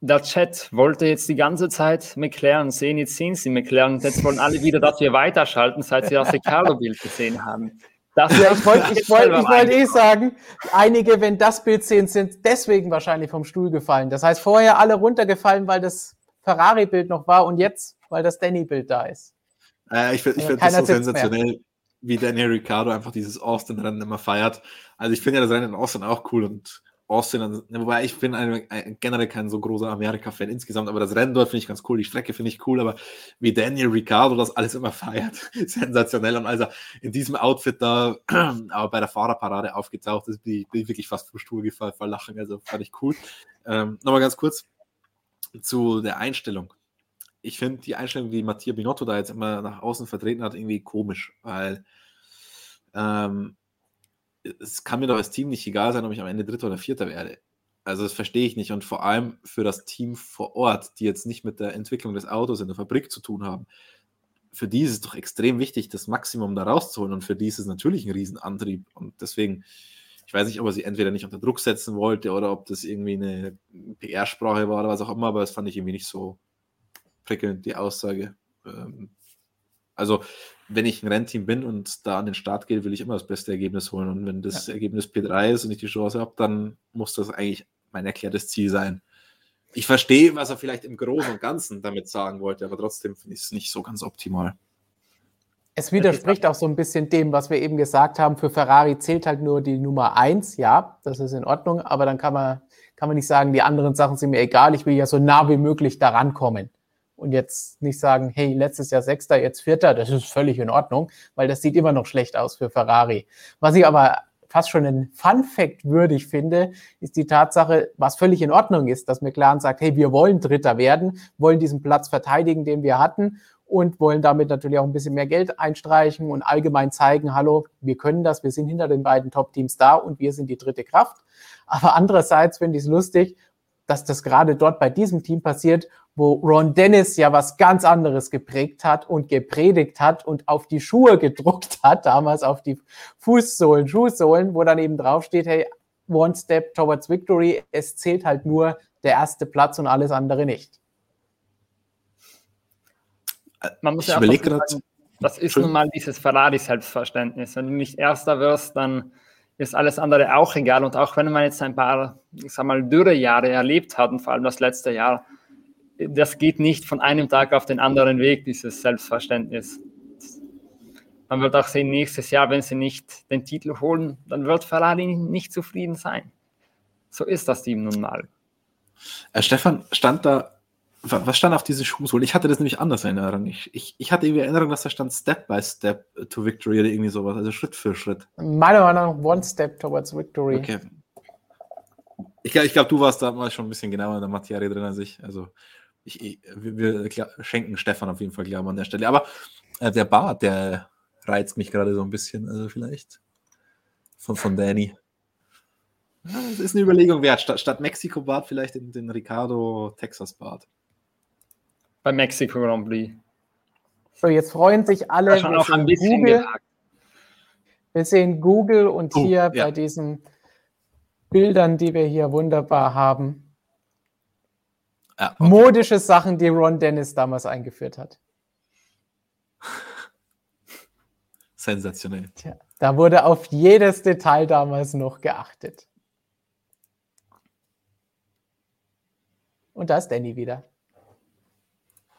der Chat wollte jetzt die ganze Zeit McLaren sehen, jetzt sehen sie McLaren, jetzt wollen alle wieder, dass wir weiterschalten, seit sie das Ricardo-Bild gesehen haben. Das ja, ich wollte ich wollt, ich wollt eh sagen, einige, wenn das Bild sehen, sind deswegen wahrscheinlich vom Stuhl gefallen. Das heißt, vorher alle runtergefallen, weil das Ferrari-Bild noch war und jetzt, weil das Danny-Bild da ist. Äh, ich finde ich find das so sensationell, mehr. wie Daniel Ricciardo einfach dieses Austin-Rennen immer feiert. Also ich finde ja das Rennen in Austin auch cool und Austin, wobei ich bin ein, ein, generell kein so großer Amerika-Fan insgesamt, aber das Rennen dort finde ich ganz cool, die Strecke finde ich cool, aber wie Daniel Ricciardo das alles immer feiert, sensationell. Und also in diesem Outfit da aber bei der Fahrerparade aufgetaucht ist, bin ich, bin ich wirklich fast vom Stuhl gefallen vor Lachen, also fand ich cool. Ähm, Nochmal ganz kurz zu der Einstellung. Ich finde die Einstellung, die Mattia Binotto da jetzt immer nach außen vertreten hat, irgendwie komisch, weil ähm, es kann mir doch als Team nicht egal sein, ob ich am Ende Dritter oder Vierter werde. Also das verstehe ich nicht. Und vor allem für das Team vor Ort, die jetzt nicht mit der Entwicklung des Autos in der Fabrik zu tun haben, für die ist es doch extrem wichtig, das Maximum da rauszuholen. Und für die ist es natürlich ein Riesenantrieb. Und deswegen, ich weiß nicht, ob er sie entweder nicht unter Druck setzen wollte oder ob das irgendwie eine PR-Sprache war oder was auch immer, aber das fand ich irgendwie nicht so prickelnd, die Aussage. Ähm, also, wenn ich ein Rennteam bin und da an den Start gehe, will ich immer das beste Ergebnis holen. Und wenn das ja. Ergebnis P3 ist und ich die Chance habe, dann muss das eigentlich mein erklärtes Ziel sein. Ich verstehe, was er vielleicht im Großen und Ganzen damit sagen wollte, aber trotzdem finde ich es nicht so ganz optimal. Es widerspricht auch so ein bisschen dem, was wir eben gesagt haben. Für Ferrari zählt halt nur die Nummer 1. Ja, das ist in Ordnung, aber dann kann man, kann man nicht sagen, die anderen Sachen sind mir egal. Ich will ja so nah wie möglich daran kommen und jetzt nicht sagen, hey, letztes Jahr Sechster, jetzt Vierter, das ist völlig in Ordnung, weil das sieht immer noch schlecht aus für Ferrari. Was ich aber fast schon ein Fun-Fact würdig finde, ist die Tatsache, was völlig in Ordnung ist, dass McLaren sagt, hey, wir wollen Dritter werden, wollen diesen Platz verteidigen, den wir hatten und wollen damit natürlich auch ein bisschen mehr Geld einstreichen und allgemein zeigen, hallo, wir können das, wir sind hinter den beiden Top-Teams da und wir sind die dritte Kraft. Aber andererseits finde ich es lustig, dass das gerade dort bei diesem Team passiert, wo Ron Dennis ja was ganz anderes geprägt hat und gepredigt hat und auf die Schuhe gedruckt hat, damals auf die Fußsohlen, Schuhsohlen, wo dann eben draufsteht, hey, one step towards victory, es zählt halt nur der erste Platz und alles andere nicht. Man muss ich ja auch sagen, das ist nun mal dieses Ferrari-Selbstverständnis. Wenn du nicht Erster wirst, dann ist alles andere auch egal. Und auch wenn man jetzt ein paar, ich sag mal, Dürrejahre erlebt hat, und vor allem das letzte Jahr, das geht nicht von einem Tag auf den anderen Weg, dieses Selbstverständnis. Man wird auch sehen, nächstes Jahr, wenn sie nicht den Titel holen, dann wird Ferrari nicht zufrieden sein. So ist das Team nun mal. Herr Stefan, stand da was stand auf diese Schuhsohle? Ich hatte das nämlich anders in Erinnerung. Ich, ich, ich hatte irgendwie Erinnerung, dass da stand Step by Step to Victory oder irgendwie sowas, also Schritt für Schritt. Meiner Meinung nach One Step towards Victory. Okay. Ich, glaube, du warst da mal schon ein bisschen genauer in der Materie drin als ich. Also ich, ich, wir, wir, schenken Stefan auf jeden Fall Glauben an der Stelle. Aber äh, der Bart, der reizt mich gerade so ein bisschen, also vielleicht von, von Danny. Ja, das ist eine Überlegung wert. Statt, statt Mexiko-Bart vielleicht den, den Ricardo-Texas-Bart beim Mexiko Grand Prix. So, jetzt freuen sich alle. Schon auch ein bisschen Google. Wir sehen Google und oh, hier ja. bei diesen Bildern, die wir hier wunderbar haben, ja, okay. modische Sachen, die Ron Dennis damals eingeführt hat. Sensationell. Tja, da wurde auf jedes Detail damals noch geachtet. Und da ist Danny wieder.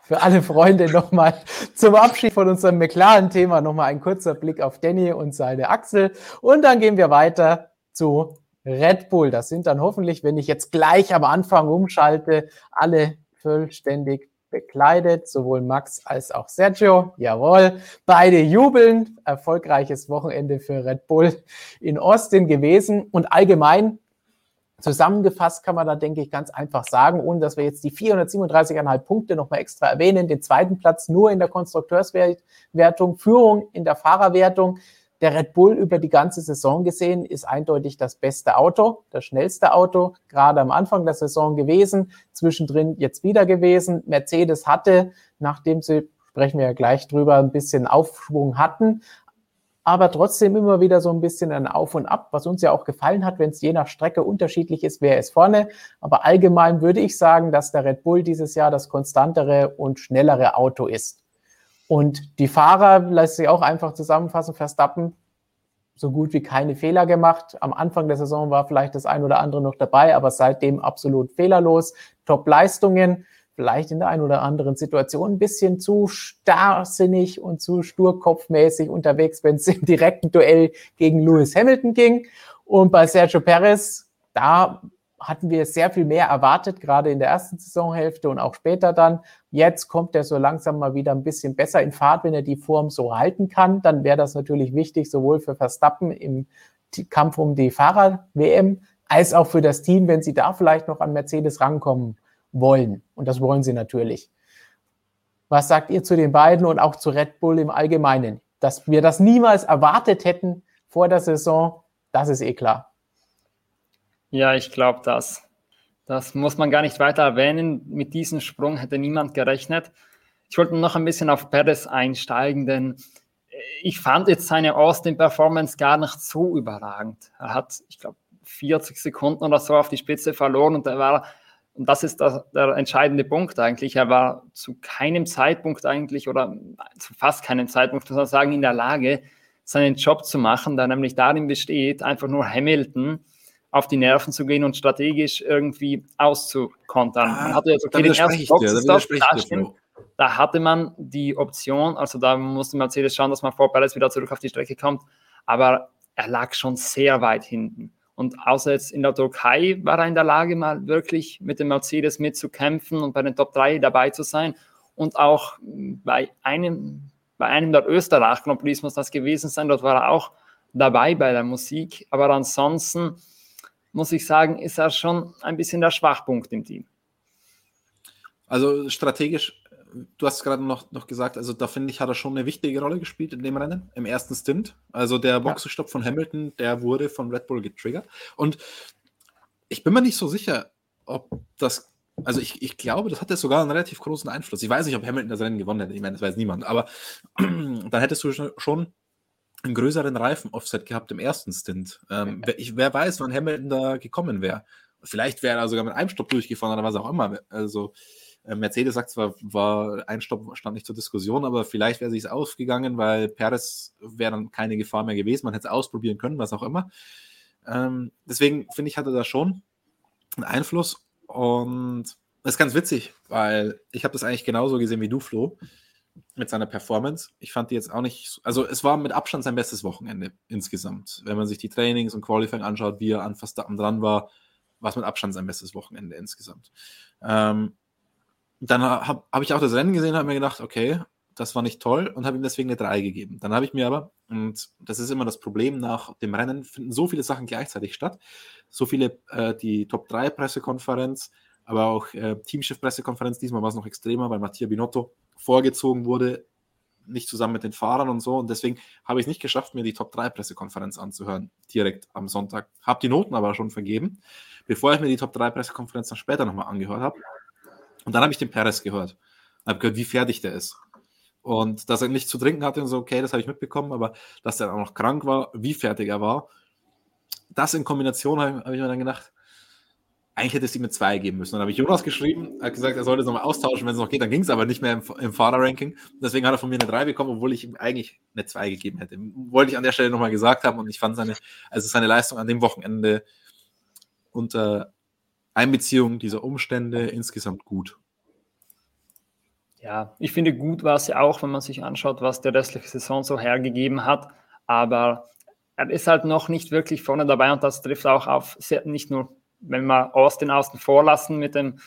Für alle Freunde nochmal zum Abschied von unserem McLaren-Thema nochmal ein kurzer Blick auf Danny und seine Achsel. Und dann gehen wir weiter zu Red Bull. Das sind dann hoffentlich, wenn ich jetzt gleich am Anfang umschalte, alle vollständig bekleidet, sowohl Max als auch Sergio. Jawohl, beide jubeln. Erfolgreiches Wochenende für Red Bull in Austin gewesen. Und allgemein Zusammengefasst kann man da, denke ich, ganz einfach sagen, ohne dass wir jetzt die 437,5 Punkte nochmal extra erwähnen, den zweiten Platz nur in der Konstrukteurswertung, Führung in der Fahrerwertung. Der Red Bull über die ganze Saison gesehen ist eindeutig das beste Auto, das schnellste Auto, gerade am Anfang der Saison gewesen, zwischendrin jetzt wieder gewesen. Mercedes hatte, nachdem sie sprechen wir ja gleich drüber, ein bisschen Aufschwung hatten, aber trotzdem immer wieder so ein bisschen ein Auf und Ab, was uns ja auch gefallen hat, wenn es je nach Strecke unterschiedlich ist, wer ist vorne. Aber allgemein würde ich sagen, dass der Red Bull dieses Jahr das konstantere und schnellere Auto ist. Und die Fahrer, lässt sich auch einfach zusammenfassen, Verstappen, so gut wie keine Fehler gemacht. Am Anfang der Saison war vielleicht das ein oder andere noch dabei, aber seitdem absolut fehlerlos. Top-Leistungen vielleicht in der einen oder anderen Situation ein bisschen zu starrsinnig und zu sturkopfmäßig unterwegs, wenn es im direkten Duell gegen Lewis Hamilton ging. Und bei Sergio Perez, da hatten wir sehr viel mehr erwartet, gerade in der ersten Saisonhälfte und auch später dann. Jetzt kommt er so langsam mal wieder ein bisschen besser in Fahrt, wenn er die Form so halten kann. Dann wäre das natürlich wichtig, sowohl für Verstappen im Kampf um die Fahrer-WM, als auch für das Team, wenn sie da vielleicht noch an Mercedes rankommen wollen. Und das wollen sie natürlich. Was sagt ihr zu den beiden und auch zu Red Bull im Allgemeinen? Dass wir das niemals erwartet hätten vor der Saison, das ist eh klar. Ja, ich glaube das. Das muss man gar nicht weiter erwähnen. Mit diesem Sprung hätte niemand gerechnet. Ich wollte noch ein bisschen auf Perez einsteigen, denn ich fand jetzt seine Austin-Performance gar nicht so überragend. Er hat, ich glaube, 40 Sekunden oder so auf die Spitze verloren und er war und das ist der, der, entscheidende Punkt eigentlich. Er war zu keinem Zeitpunkt eigentlich oder zu fast keinem Zeitpunkt, muss man sagen, in der Lage, seinen Job zu machen, der nämlich darin besteht, einfach nur Hamilton auf die Nerven zu gehen und strategisch irgendwie auszukontern. Ah, man hatte jetzt okay, den ersten Boxenstopp, da, stimmt, da hatte man die Option, also da musste Mercedes schauen, dass man vor Perez wieder zurück auf die Strecke kommt, aber er lag schon sehr weit hinten. Und außer jetzt in der Türkei war er in der Lage, mal wirklich mit dem Mercedes mitzukämpfen und bei den Top 3 dabei zu sein. Und auch bei einem, bei einem der Österreich Grand Prix muss das gewesen sein. Dort war er auch dabei bei der Musik. Aber ansonsten muss ich sagen, ist er schon ein bisschen der Schwachpunkt im Team. Also strategisch du hast gerade noch, noch gesagt, also da finde ich, hat er schon eine wichtige Rolle gespielt in dem Rennen, im ersten Stint. Also der Boxenstopp ja. von Hamilton, der wurde von Red Bull getriggert. Und ich bin mir nicht so sicher, ob das, also ich, ich glaube, das hatte sogar einen relativ großen Einfluss. Ich weiß nicht, ob Hamilton das Rennen gewonnen hätte, ich meine, das weiß niemand, aber dann hättest du schon einen größeren Reifen-Offset gehabt im ersten Stint. Ähm, wer, ich, wer weiß, wann Hamilton da gekommen wäre. Vielleicht wäre er sogar mit einem Stopp durchgefahren oder was auch immer. Also Mercedes sagt zwar, war ein Stopp stand nicht zur Diskussion, aber vielleicht wäre sich ausgegangen, weil Perez wäre dann keine Gefahr mehr gewesen. Man hätte es ausprobieren können, was auch immer. Ähm, deswegen finde ich, hatte da schon einen Einfluss und das ist ganz witzig, weil ich habe das eigentlich genauso gesehen wie du, Flo, mit seiner Performance. Ich fand die jetzt auch nicht, also es war mit Abstand sein bestes Wochenende insgesamt. Wenn man sich die Trainings und Qualifying anschaut, wie er an Verstappen dran war, war es mit Abstand sein bestes Wochenende insgesamt. Ähm, dann habe hab ich auch das Rennen gesehen und habe mir gedacht, okay, das war nicht toll und habe ihm deswegen eine 3 gegeben. Dann habe ich mir aber, und das ist immer das Problem nach dem Rennen, finden so viele Sachen gleichzeitig statt. So viele, äh, die Top 3 Pressekonferenz, aber auch äh, Teamchef-Pressekonferenz, diesmal war es noch extremer, weil Mattia Binotto vorgezogen wurde, nicht zusammen mit den Fahrern und so. Und deswegen habe ich es nicht geschafft, mir die Top 3 Pressekonferenz anzuhören, direkt am Sonntag. Habe die Noten aber schon vergeben, bevor ich mir die Top 3 Pressekonferenz dann später nochmal angehört habe. Und dann habe ich den Perez gehört. Habe gehört, wie fertig der ist. Und dass er nicht zu trinken hatte und so, okay, das habe ich mitbekommen, aber dass er auch noch krank war, wie fertig er war, das in Kombination habe hab ich mir dann gedacht, eigentlich hätte es ihm eine 2 geben müssen. Dann habe ich Jonas geschrieben, hat gesagt, er sollte es nochmal austauschen, wenn es noch geht. Dann ging es aber nicht mehr im, im Fahrerranking. Deswegen hat er von mir eine 3 bekommen, obwohl ich ihm eigentlich eine 2 gegeben hätte. Wollte ich an der Stelle nochmal gesagt haben und ich fand seine, also seine Leistung an dem Wochenende unter Einbeziehung dieser Umstände insgesamt gut. Ja, ich finde gut war es ja auch, wenn man sich anschaut, was der restliche Saison so hergegeben hat. Aber er ist halt noch nicht wirklich vorne dabei und das trifft auch auf, nicht nur, wenn wir Austin außen vor lassen mit dem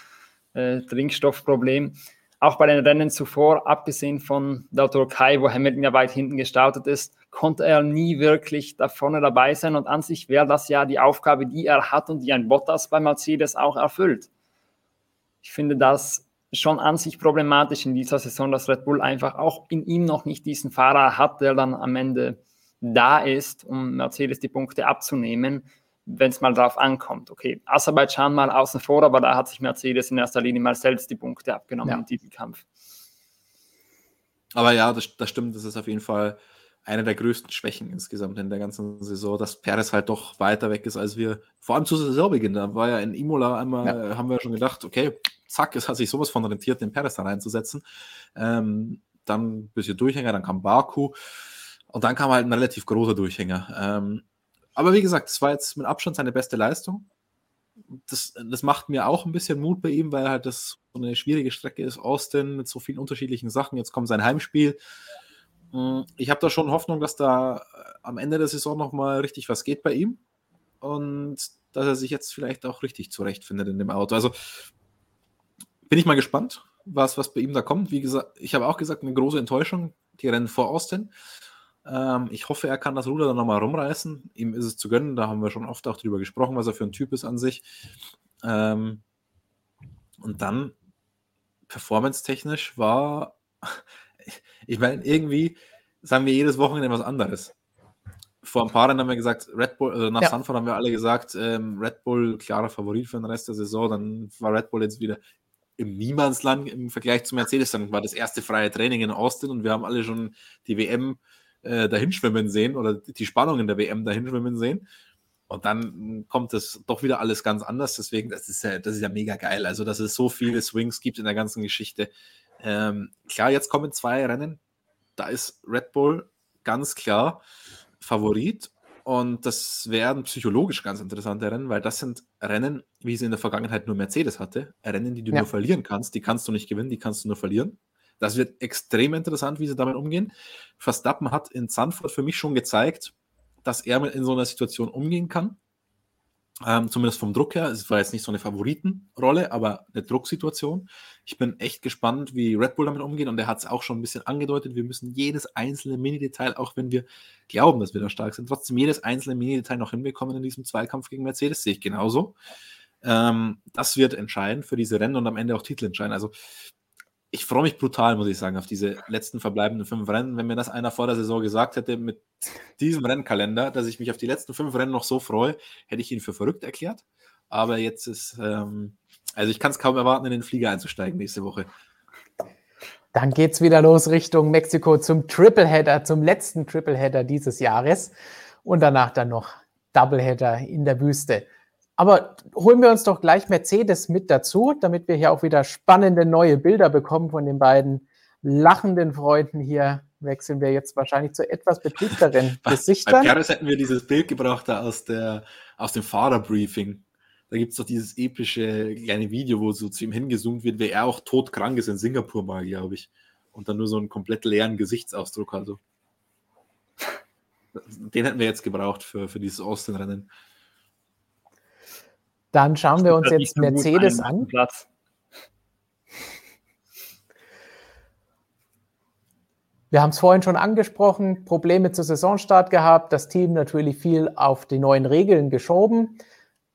äh, Trinkstoffproblem, auch bei den Rennen zuvor, abgesehen von der Türkei, wo Hamilton ja weit hinten gestartet ist, konnte er nie wirklich da vorne dabei sein. Und an sich wäre das ja die Aufgabe, die er hat und die ein Bottas bei Mercedes auch erfüllt. Ich finde das schon an sich problematisch in dieser Saison, dass Red Bull einfach auch in ihm noch nicht diesen Fahrer hat, der dann am Ende da ist, um Mercedes die Punkte abzunehmen, wenn es mal drauf ankommt. Okay, Aserbaidschan mal außen vor, aber da hat sich Mercedes in erster Linie mal selbst die Punkte abgenommen ja. im Titelkampf. Aber ja, das, das stimmt, das ist auf jeden Fall eine der größten Schwächen insgesamt in der ganzen Saison, dass Perez halt doch weiter weg ist, als wir vor allem zu Saisonbeginn. Da war ja in Imola einmal, ja. haben wir schon gedacht, okay, zack, es hat sich sowas von rentiert, den Perez da reinzusetzen. Ähm, dann ein bisschen Durchhänger, dann kam Baku und dann kam halt ein relativ großer Durchhänger. Ähm, aber wie gesagt, es war jetzt mit Abstand seine beste Leistung. Das, das macht mir auch ein bisschen Mut bei ihm, weil halt das so eine schwierige Strecke ist. Austin mit so vielen unterschiedlichen Sachen. Jetzt kommt sein Heimspiel. Hm, ich habe da schon Hoffnung, dass da äh, am Ende der Saison nochmal richtig was geht bei ihm und dass er sich jetzt vielleicht auch richtig zurechtfindet in dem Auto. Also bin ich mal gespannt, was, was bei ihm da kommt. Wie gesagt, ich habe auch gesagt, eine große Enttäuschung, die Rennen vor Austin. Ähm, ich hoffe, er kann das Ruder dann nochmal rumreißen. Ihm ist es zu gönnen, da haben wir schon oft auch drüber gesprochen, was er für ein Typ ist an sich. Ähm, und dann, performance-technisch war ich meine, irgendwie sagen wir jedes Wochenende was anderes. Vor ein paar Jahren haben wir gesagt, Red Bull, also nach ja. Sanford haben wir alle gesagt, ähm, Red Bull klarer Favorit für den Rest der Saison. Dann war Red Bull jetzt wieder im Niemandsland im Vergleich zu Mercedes. Dann war das erste freie Training in Austin und wir haben alle schon die WM äh, dahinschwimmen sehen oder die Spannung in der WM dahinschwimmen sehen. Und dann kommt das doch wieder alles ganz anders. Deswegen, das ist ja, das ist ja mega geil. Also, dass es so viele Swings gibt in der ganzen Geschichte. Ähm, klar, jetzt kommen zwei Rennen. Da ist Red Bull ganz klar Favorit. Und das werden psychologisch ganz interessante Rennen, weil das sind Rennen, wie sie in der Vergangenheit nur Mercedes hatte. Rennen, die du ja. nur verlieren kannst. Die kannst du nicht gewinnen, die kannst du nur verlieren. Das wird extrem interessant, wie sie damit umgehen. Verstappen hat in Sanford für mich schon gezeigt, dass er in so einer Situation umgehen kann. Ähm, zumindest vom Druck her. Es war jetzt nicht so eine Favoritenrolle, aber eine Drucksituation. Ich bin echt gespannt, wie Red Bull damit umgeht und er hat es auch schon ein bisschen angedeutet. Wir müssen jedes einzelne Mini-Detail, auch wenn wir glauben, dass wir da stark sind, trotzdem jedes einzelne Mini-Detail noch hinbekommen in diesem Zweikampf gegen Mercedes. Sehe ich genauso. Ähm, das wird entscheidend für diese Rennen und am Ende auch Titel entscheiden. Also ich freue mich brutal, muss ich sagen, auf diese letzten verbleibenden fünf Rennen. Wenn mir das einer vor der Saison gesagt hätte, mit diesem Rennkalender, dass ich mich auf die letzten fünf Rennen noch so freue, hätte ich ihn für verrückt erklärt. Aber jetzt ist, ähm, also ich kann es kaum erwarten, in den Flieger einzusteigen nächste Woche. Dann geht es wieder los Richtung Mexiko zum Tripleheader, zum letzten Tripleheader dieses Jahres. Und danach dann noch Doubleheader in der Wüste. Aber holen wir uns doch gleich Mercedes mit dazu, damit wir hier auch wieder spannende neue Bilder bekommen von den beiden lachenden Freunden hier. Wechseln wir jetzt wahrscheinlich zu etwas betriebteren Gesichtern. Bei Paris hätten wir dieses Bild gebracht da aus, der, aus dem Fahrerbriefing. Da gibt es doch dieses epische kleine Video, wo so zu ihm hingezoomt wird, wie er auch todkrank ist in Singapur mal, glaube ich. Und dann nur so einen komplett leeren Gesichtsausdruck. Also. Den hätten wir jetzt gebraucht für, für dieses Austin-Rennen. Dann schauen wir uns jetzt Mercedes an. Platz. Wir haben es vorhin schon angesprochen, Probleme zu Saisonstart gehabt, das Team natürlich viel auf die neuen Regeln geschoben.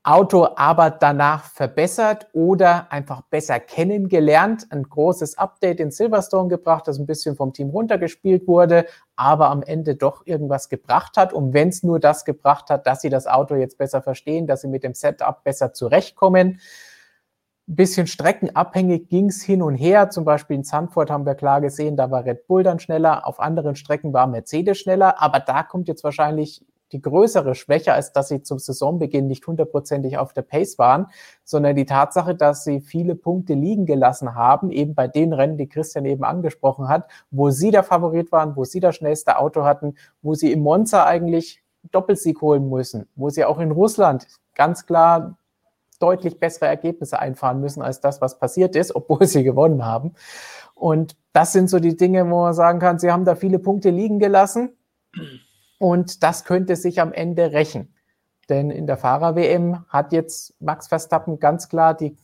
Auto aber danach verbessert oder einfach besser kennengelernt. Ein großes Update in Silverstone gebracht, das ein bisschen vom Team runtergespielt wurde, aber am Ende doch irgendwas gebracht hat. Und wenn es nur das gebracht hat, dass sie das Auto jetzt besser verstehen, dass sie mit dem Setup besser zurechtkommen. Ein bisschen streckenabhängig ging es hin und her. Zum Beispiel in Zandvoort haben wir klar gesehen, da war Red Bull dann schneller. Auf anderen Strecken war Mercedes schneller. Aber da kommt jetzt wahrscheinlich die größere Schwäche, als dass sie zum Saisonbeginn nicht hundertprozentig auf der Pace waren, sondern die Tatsache, dass sie viele Punkte liegen gelassen haben, eben bei den Rennen, die Christian eben angesprochen hat, wo sie der Favorit waren, wo sie das schnellste Auto hatten, wo sie im Monza eigentlich Doppelsieg holen müssen, wo sie auch in Russland ganz klar deutlich bessere Ergebnisse einfahren müssen als das, was passiert ist, obwohl sie gewonnen haben. Und das sind so die Dinge, wo man sagen kann, sie haben da viele Punkte liegen gelassen und das könnte sich am Ende rächen. Denn in der Fahrer-WM hat jetzt Max Verstappen ganz klar die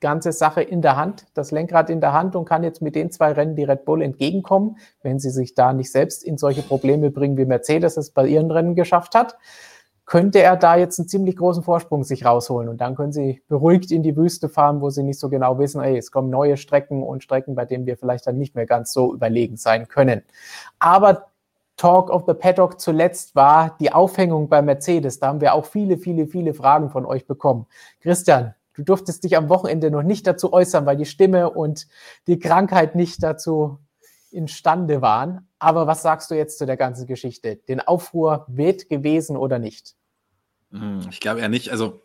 ganze Sache in der Hand, das Lenkrad in der Hand und kann jetzt mit den zwei Rennen die Red Bull entgegenkommen, wenn sie sich da nicht selbst in solche Probleme bringen, wie Mercedes es bei ihren Rennen geschafft hat könnte er da jetzt einen ziemlich großen Vorsprung sich rausholen. Und dann können sie beruhigt in die Wüste fahren, wo sie nicht so genau wissen, ey, es kommen neue Strecken und Strecken, bei denen wir vielleicht dann nicht mehr ganz so überlegen sein können. Aber Talk of the Paddock zuletzt war die Aufhängung bei Mercedes. Da haben wir auch viele, viele, viele Fragen von euch bekommen. Christian, du durftest dich am Wochenende noch nicht dazu äußern, weil die Stimme und die Krankheit nicht dazu imstande waren. Aber was sagst du jetzt zu der ganzen Geschichte? Den Aufruhr wird gewesen oder nicht? Hm, ich glaube eher nicht. Also,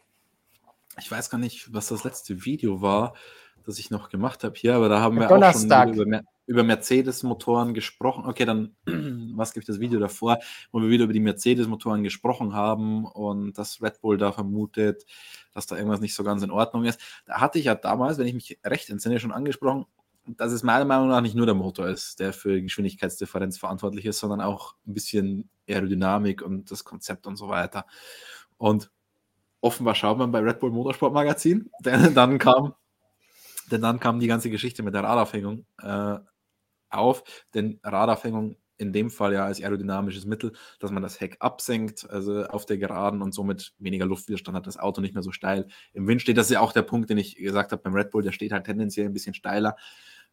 ich weiß gar nicht, was das letzte Video war, das ich noch gemacht habe hier, aber da haben wir Donnerstag. auch schon über, über Mercedes-Motoren gesprochen. Okay, dann, was gibt das Video davor, wo wir wieder über die Mercedes-Motoren gesprochen haben und dass Red Bull da vermutet, dass da irgendwas nicht so ganz in Ordnung ist. Da hatte ich ja damals, wenn ich mich recht entsinne, schon angesprochen, dass es meiner Meinung nach nicht nur der Motor ist, der für Geschwindigkeitsdifferenz verantwortlich ist, sondern auch ein bisschen Aerodynamik und das Konzept und so weiter. Und offenbar schaut man bei Red Bull Motorsport Magazin, denn dann kam, denn dann kam die ganze Geschichte mit der Radaufhängung äh, auf, denn Radaufhängung in dem Fall ja als aerodynamisches Mittel, dass man das Heck absenkt, also auf der Geraden und somit weniger Luftwiderstand hat, das Auto nicht mehr so steil im Wind steht. Das ist ja auch der Punkt, den ich gesagt habe beim Red Bull, der steht halt tendenziell ein bisschen steiler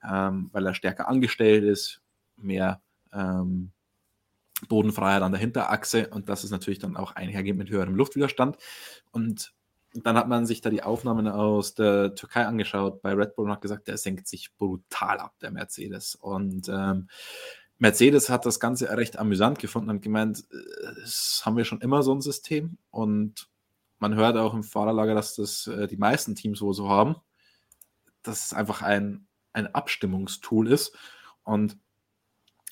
ähm, weil er stärker angestellt ist, mehr ähm, Bodenfreiheit an der Hinterachse und das ist natürlich dann auch einhergehend mit höherem Luftwiderstand. Und dann hat man sich da die Aufnahmen aus der Türkei angeschaut bei Red Bull und hat gesagt, der senkt sich brutal ab, der Mercedes. Und ähm, Mercedes hat das Ganze recht amüsant gefunden und gemeint, das haben wir schon immer so ein System und man hört auch im Fahrerlager, dass das äh, die meisten Teams wohl so haben. Das ist einfach ein ein Abstimmungstool ist. Und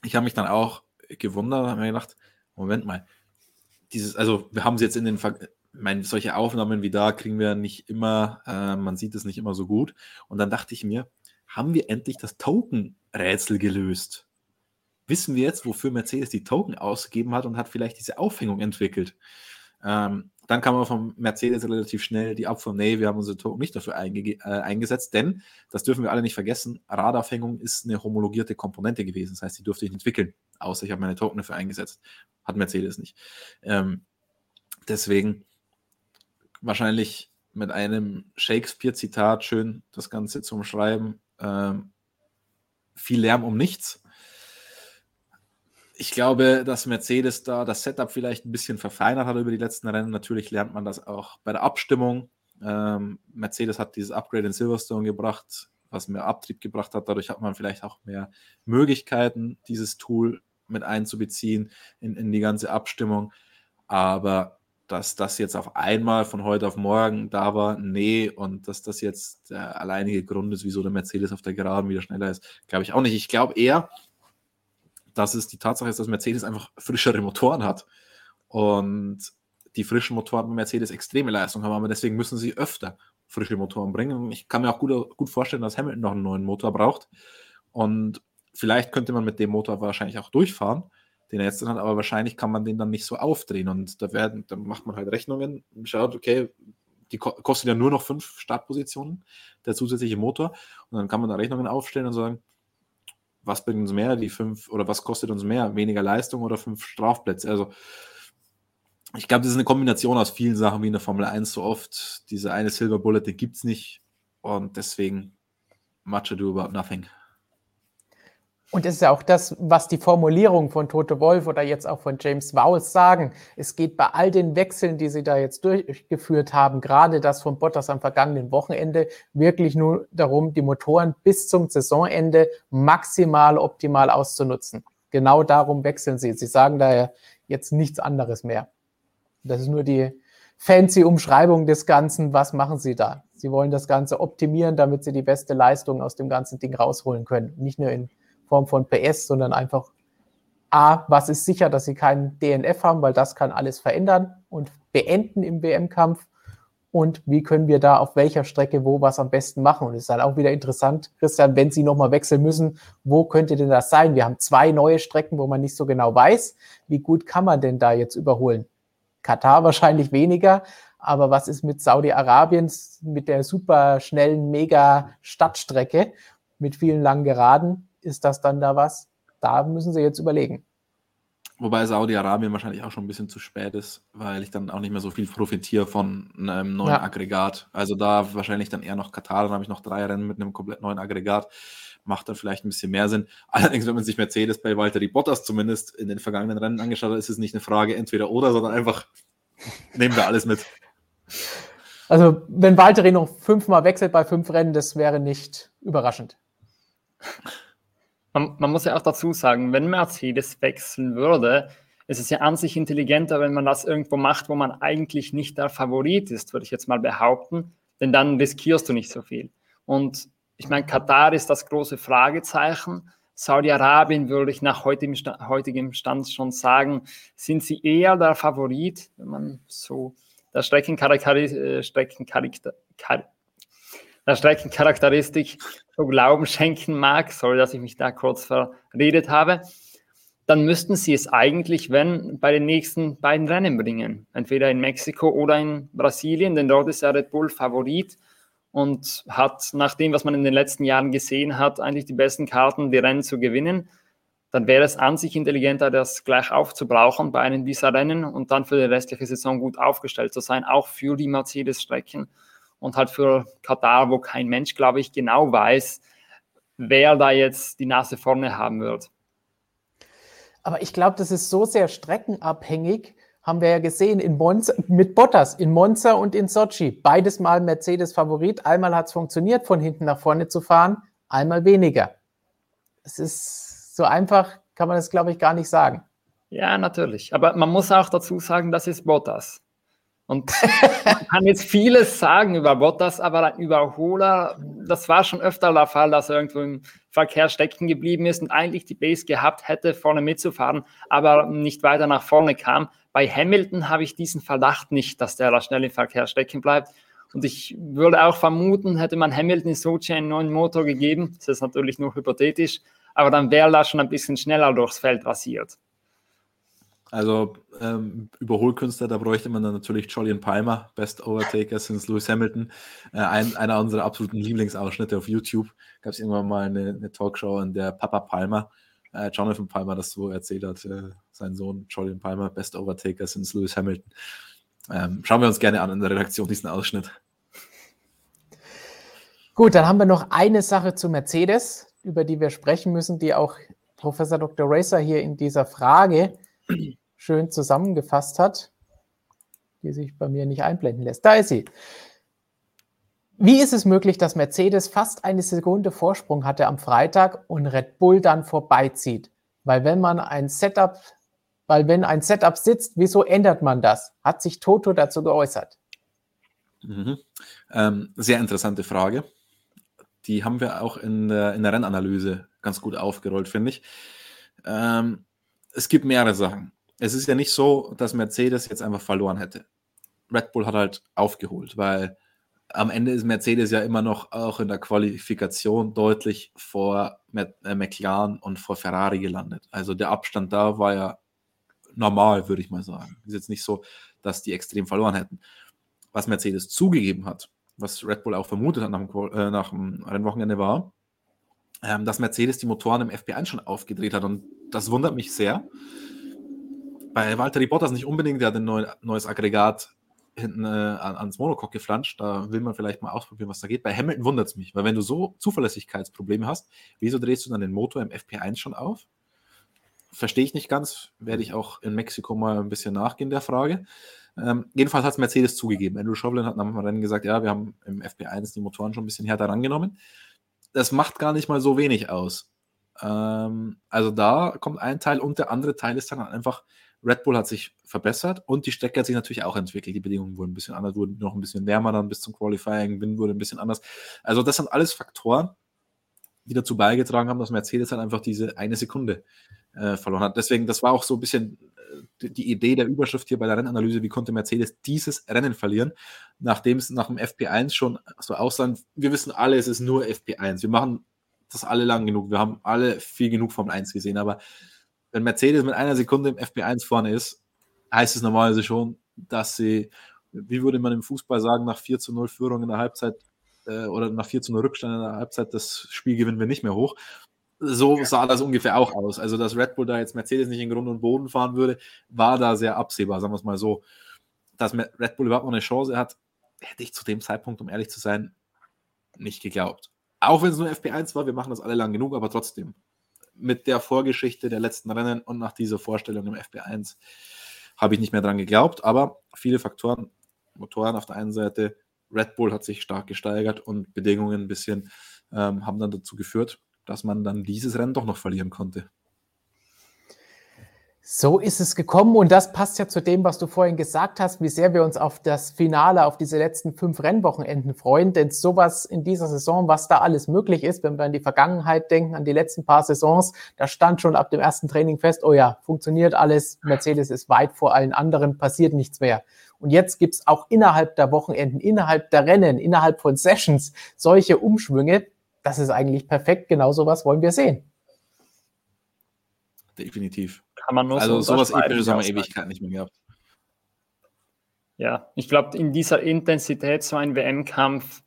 ich habe mich dann auch gewundert, habe mir gedacht, Moment mal, dieses, also wir haben es jetzt in den, Ver meine, solche Aufnahmen wie da kriegen wir nicht immer, äh, man sieht es nicht immer so gut. Und dann dachte ich mir, haben wir endlich das Token-Rätsel gelöst? Wissen wir jetzt, wofür Mercedes die Token ausgegeben hat und hat vielleicht diese Aufhängung entwickelt? Ähm, dann kam aber vom Mercedes relativ schnell die Abfuhr, nee, wir haben unsere Token nicht dafür einge äh, eingesetzt, denn, das dürfen wir alle nicht vergessen, Radaufhängung ist eine homologierte Komponente gewesen. Das heißt, die durfte ich nicht entwickeln, außer ich habe meine Token dafür eingesetzt. Hat Mercedes nicht. Ähm, deswegen wahrscheinlich mit einem Shakespeare-Zitat schön das Ganze zum Schreiben. Ähm, viel Lärm um nichts ich glaube, dass Mercedes da das Setup vielleicht ein bisschen verfeinert hat über die letzten Rennen. Natürlich lernt man das auch bei der Abstimmung. Ähm, Mercedes hat dieses Upgrade in Silverstone gebracht, was mehr Abtrieb gebracht hat. Dadurch hat man vielleicht auch mehr Möglichkeiten, dieses Tool mit einzubeziehen in, in die ganze Abstimmung. Aber dass das jetzt auf einmal von heute auf morgen da war, nee, und dass das jetzt der alleinige Grund ist, wieso der Mercedes auf der Geraden wieder schneller ist, glaube ich auch nicht. Ich glaube eher, dass es die Tatsache ist, dass Mercedes einfach frischere Motoren hat. Und die frischen Motoren bei Mercedes extreme Leistung haben, aber deswegen müssen sie öfter frische Motoren bringen. Ich kann mir auch gut, gut vorstellen, dass Hamilton noch einen neuen Motor braucht. Und vielleicht könnte man mit dem Motor wahrscheinlich auch durchfahren, den er jetzt hat, aber wahrscheinlich kann man den dann nicht so aufdrehen. Und da werden, dann macht man halt Rechnungen und schaut, okay, die kostet ja nur noch fünf Startpositionen, der zusätzliche Motor. Und dann kann man da Rechnungen aufstellen und sagen, was bringt uns mehr, die fünf, oder was kostet uns mehr, weniger Leistung oder fünf Strafplätze? Also, ich glaube, das ist eine Kombination aus vielen Sachen wie in der Formel 1 so oft. Diese eine Silver Bullet, die gibt es nicht. Und deswegen, much ado about nothing. Und das ist ja auch das, was die Formulierung von Tote Wolf oder jetzt auch von James Vowles sagen. Es geht bei all den Wechseln, die sie da jetzt durchgeführt haben, gerade das von Bottas am vergangenen Wochenende, wirklich nur darum, die Motoren bis zum Saisonende maximal optimal auszunutzen. Genau darum wechseln sie. Sie sagen daher jetzt nichts anderes mehr. Das ist nur die fancy Umschreibung des Ganzen. Was machen sie da? Sie wollen das Ganze optimieren, damit sie die beste Leistung aus dem ganzen Ding rausholen können. Nicht nur in Form von PS, sondern einfach A, was ist sicher, dass sie keinen DNF haben, weil das kann alles verändern und beenden im WM-Kampf. und wie können wir da auf welcher Strecke wo was am besten machen. Und es ist halt auch wieder interessant, Christian, wenn Sie nochmal wechseln müssen, wo könnte denn das sein? Wir haben zwei neue Strecken, wo man nicht so genau weiß, wie gut kann man denn da jetzt überholen. Katar wahrscheinlich weniger, aber was ist mit Saudi-Arabien, mit der super schnellen Mega-Stadtstrecke mit vielen langen Geraden? Ist das dann da was? Da müssen Sie jetzt überlegen. Wobei Saudi-Arabien wahrscheinlich auch schon ein bisschen zu spät ist, weil ich dann auch nicht mehr so viel profitiere von einem neuen ja. Aggregat. Also da wahrscheinlich dann eher noch Katar, dann habe ich noch drei Rennen mit einem komplett neuen Aggregat. Macht dann vielleicht ein bisschen mehr Sinn. Allerdings, wenn man sich Mercedes bei Valtteri Bottas zumindest in den vergangenen Rennen angeschaut hat, ist es nicht eine Frage entweder oder, sondern einfach nehmen wir alles mit. Also, wenn Valtteri noch fünfmal wechselt bei fünf Rennen, das wäre nicht überraschend. Man, man, muss ja auch dazu sagen, wenn Mercedes wechseln würde, ist es ja an sich intelligenter, wenn man das irgendwo macht, wo man eigentlich nicht der Favorit ist, würde ich jetzt mal behaupten, denn dann riskierst du nicht so viel. Und ich meine, Katar ist das große Fragezeichen. Saudi-Arabien würde ich nach heutigem Stand, heutigem Stand schon sagen, sind sie eher der Favorit, wenn man so der äh, Streckencharakter, der Streckencharakteristik so Glauben schenken mag, sorry, dass ich mich da kurz verredet habe, dann müssten sie es eigentlich, wenn, bei den nächsten beiden Rennen bringen. Entweder in Mexiko oder in Brasilien, denn dort ist ja Red Bull Favorit und hat nach dem, was man in den letzten Jahren gesehen hat, eigentlich die besten Karten, die Rennen zu gewinnen. Dann wäre es an sich intelligenter, das gleich aufzubrauchen bei einem dieser Rennen und dann für die restliche Saison gut aufgestellt zu sein, auch für die Mercedes-Strecken und halt für Katar, wo kein Mensch, glaube ich, genau weiß, wer da jetzt die Nase vorne haben wird. Aber ich glaube, das ist so sehr streckenabhängig, haben wir ja gesehen in Monza, mit Bottas in Monza und in Sochi. Beides mal Mercedes Favorit. Einmal hat es funktioniert, von hinten nach vorne zu fahren, einmal weniger. Es ist so einfach, kann man das, glaube ich, gar nicht sagen. Ja, natürlich. Aber man muss auch dazu sagen, das ist Bottas. Und man kann jetzt vieles sagen über Bottas, aber ein Überholer, das war schon öfter der Fall, dass er irgendwo im Verkehr stecken geblieben ist und eigentlich die Base gehabt hätte, vorne mitzufahren, aber nicht weiter nach vorne kam. Bei Hamilton habe ich diesen Verdacht nicht, dass der da schnell im Verkehr stecken bleibt. Und ich würde auch vermuten, hätte man Hamilton in Sochi einen neuen Motor gegeben, das ist natürlich nur hypothetisch, aber dann wäre er schon ein bisschen schneller durchs Feld rasiert. Also ähm, Überholkünstler, da bräuchte man dann natürlich Jolyon Palmer, Best Overtaker since Lewis Hamilton. Äh, ein, einer unserer absoluten Lieblingsausschnitte auf YouTube. Gab es irgendwann mal eine, eine, Talkshow, in der Papa Palmer, äh, Jonathan Palmer, das so erzählt hat, äh, sein Sohn Jolyon Palmer, Best Overtaker since Lewis Hamilton. Ähm, schauen wir uns gerne an in der Redaktion diesen Ausschnitt. Gut, dann haben wir noch eine Sache zu Mercedes, über die wir sprechen müssen, die auch Professor Dr. Racer hier in dieser Frage schön zusammengefasst hat, die sich bei mir nicht einblenden lässt. Da ist sie. Wie ist es möglich, dass Mercedes fast eine Sekunde Vorsprung hatte am Freitag und Red Bull dann vorbeizieht? Weil wenn man ein Setup, weil wenn ein Setup sitzt, wieso ändert man das? Hat sich Toto dazu geäußert? Mhm. Ähm, sehr interessante Frage. Die haben wir auch in der, in der Rennanalyse ganz gut aufgerollt, finde ich. Ähm, es gibt mehrere Sachen es ist ja nicht so, dass Mercedes jetzt einfach verloren hätte. Red Bull hat halt aufgeholt, weil am Ende ist Mercedes ja immer noch auch in der Qualifikation deutlich vor äh, McLaren und vor Ferrari gelandet. Also der Abstand da war ja normal, würde ich mal sagen. Ist jetzt nicht so, dass die extrem verloren hätten. Was Mercedes zugegeben hat, was Red Bull auch vermutet hat nach dem, äh, nach dem Rennwochenende war, ähm, dass Mercedes die Motoren im FP1 schon aufgedreht hat. Und das wundert mich sehr, bei Valtteri Bottas nicht unbedingt, der hat ein neu, neues Aggregat hinten äh, ans Monocoque geflanscht. Da will man vielleicht mal ausprobieren, was da geht. Bei Hamilton wundert es mich, weil wenn du so Zuverlässigkeitsprobleme hast, wieso drehst du dann den Motor im FP1 schon auf? Verstehe ich nicht ganz. Werde ich auch in Mexiko mal ein bisschen nachgehen der Frage. Ähm, jedenfalls hat es Mercedes zugegeben. Andrew Chauvelin hat nach dem Rennen gesagt, ja, wir haben im FP1 die Motoren schon ein bisschen härter rangenommen. Das macht gar nicht mal so wenig aus. Ähm, also da kommt ein Teil und der andere Teil ist dann einfach Red Bull hat sich verbessert und die Strecke hat sich natürlich auch entwickelt. Die Bedingungen wurden ein bisschen anders, wurden noch ein bisschen wärmer dann bis zum Qualifying, Wind wurde ein bisschen anders. Also das sind alles Faktoren, die dazu beigetragen haben, dass Mercedes halt einfach diese eine Sekunde äh, verloren hat. Deswegen, das war auch so ein bisschen die Idee der Überschrift hier bei der Rennanalyse, wie konnte Mercedes dieses Rennen verlieren, nachdem es nach dem FP1 schon so aussah, wir wissen alle, es ist nur FP1. Wir machen das alle lang genug. Wir haben alle viel genug Formel 1 gesehen, aber wenn Mercedes mit einer Sekunde im FP1 vorne ist, heißt es normalerweise schon, dass sie, wie würde man im Fußball sagen, nach 4 zu 0 Führung in der Halbzeit äh, oder nach 4 zu 0 Rückstand in der Halbzeit, das Spiel gewinnen wir nicht mehr hoch. So sah das ungefähr auch aus. Also, dass Red Bull da jetzt Mercedes nicht in Grund und Boden fahren würde, war da sehr absehbar, sagen wir es mal so. Dass Red Bull überhaupt noch eine Chance hat, hätte ich zu dem Zeitpunkt, um ehrlich zu sein, nicht geglaubt. Auch wenn es nur FP1 war, wir machen das alle lang genug, aber trotzdem. Mit der Vorgeschichte der letzten Rennen und nach dieser Vorstellung im FP1 habe ich nicht mehr dran geglaubt. Aber viele Faktoren, Motoren auf der einen Seite, Red Bull hat sich stark gesteigert und Bedingungen ein bisschen ähm, haben dann dazu geführt, dass man dann dieses Rennen doch noch verlieren konnte. So ist es gekommen und das passt ja zu dem, was du vorhin gesagt hast, wie sehr wir uns auf das Finale, auf diese letzten fünf Rennwochenenden freuen. Denn sowas in dieser Saison, was da alles möglich ist, wenn wir an die Vergangenheit denken, an die letzten paar Saisons, da stand schon ab dem ersten Training fest, oh ja, funktioniert alles, Mercedes ist weit vor allen anderen, passiert nichts mehr. Und jetzt gibt's auch innerhalb der Wochenenden, innerhalb der Rennen, innerhalb von Sessions solche Umschwünge. Das ist eigentlich perfekt, genau sowas wollen wir sehen. Definitiv. Kann man nur also so sowas episches haben wir Ewigkeit nicht mehr gehabt. Ja, ich glaube, in dieser Intensität so ein WM-Kampf,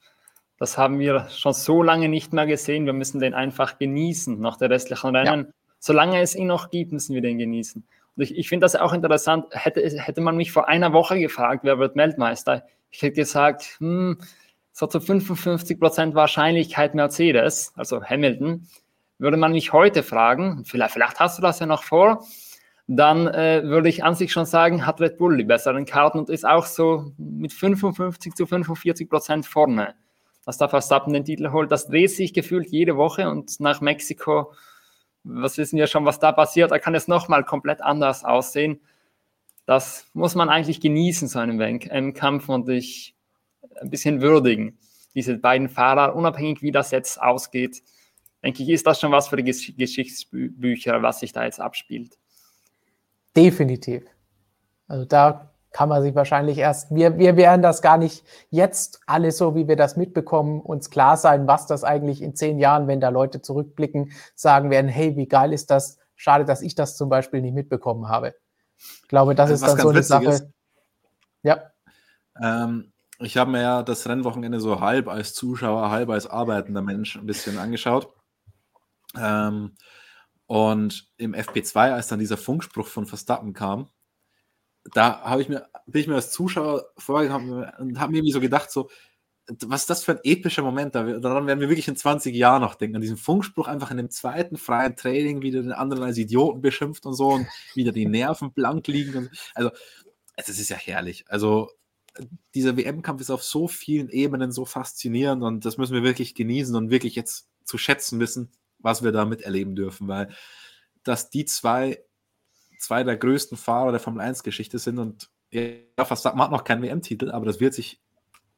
das haben wir schon so lange nicht mehr gesehen. Wir müssen den einfach genießen nach der restlichen Rennen. Ja. Solange es ihn noch gibt, müssen wir den genießen. Und ich, ich finde das auch interessant. Hätte, hätte man mich vor einer Woche gefragt, wer wird Weltmeister, ich hätte gesagt, hm, so zu 55 Prozent Wahrscheinlichkeit Mercedes, also Hamilton. Würde man mich heute fragen, vielleicht, vielleicht hast du das ja noch vor, dann äh, würde ich an sich schon sagen, hat Red Bull die besseren Karten und ist auch so mit 55 zu 45 Prozent vorne. Dass da Verstappen den Titel holt, das dreht sich gefühlt jede Woche und nach Mexiko, was wissen wir schon, was da passiert, da kann es nochmal komplett anders aussehen. Das muss man eigentlich genießen, so einen im Kampf und ich ein bisschen würdigen, diese beiden Fahrer, unabhängig wie das jetzt ausgeht. Denke ich, ist das schon was für die Geschichtsbücher, was sich da jetzt abspielt. Definitiv. Also da kann man sich wahrscheinlich erst, wir, wir werden das gar nicht jetzt alle so, wie wir das mitbekommen, uns klar sein, was das eigentlich in zehn Jahren, wenn da Leute zurückblicken, sagen werden, hey, wie geil ist das? Schade, dass ich das zum Beispiel nicht mitbekommen habe. Ich glaube, das ist dann so eine Sache. Ist, ja. Ähm, ich habe mir ja das Rennwochenende so halb als Zuschauer, halb als arbeitender Mensch ein bisschen angeschaut. Ähm, und im FP2, als dann dieser Funkspruch von Verstappen kam, da habe ich mir, bin ich mir als Zuschauer vorgekommen und habe mir so gedacht, so, was ist das für ein epischer Moment? daran werden wir wirklich in 20 Jahren noch denken. An diesen Funkspruch einfach in dem zweiten freien Training wieder den anderen als Idioten beschimpft und so und wieder die Nerven blank liegen. Und, also, das ist ja herrlich. Also, dieser WM-Kampf ist auf so vielen Ebenen so faszinierend und das müssen wir wirklich genießen und wirklich jetzt zu schätzen wissen, was wir da miterleben dürfen, weil dass die zwei, zwei der größten Fahrer der Formel 1-Geschichte sind und ja, fast man hat noch keinen WM-Titel, aber das wird sich,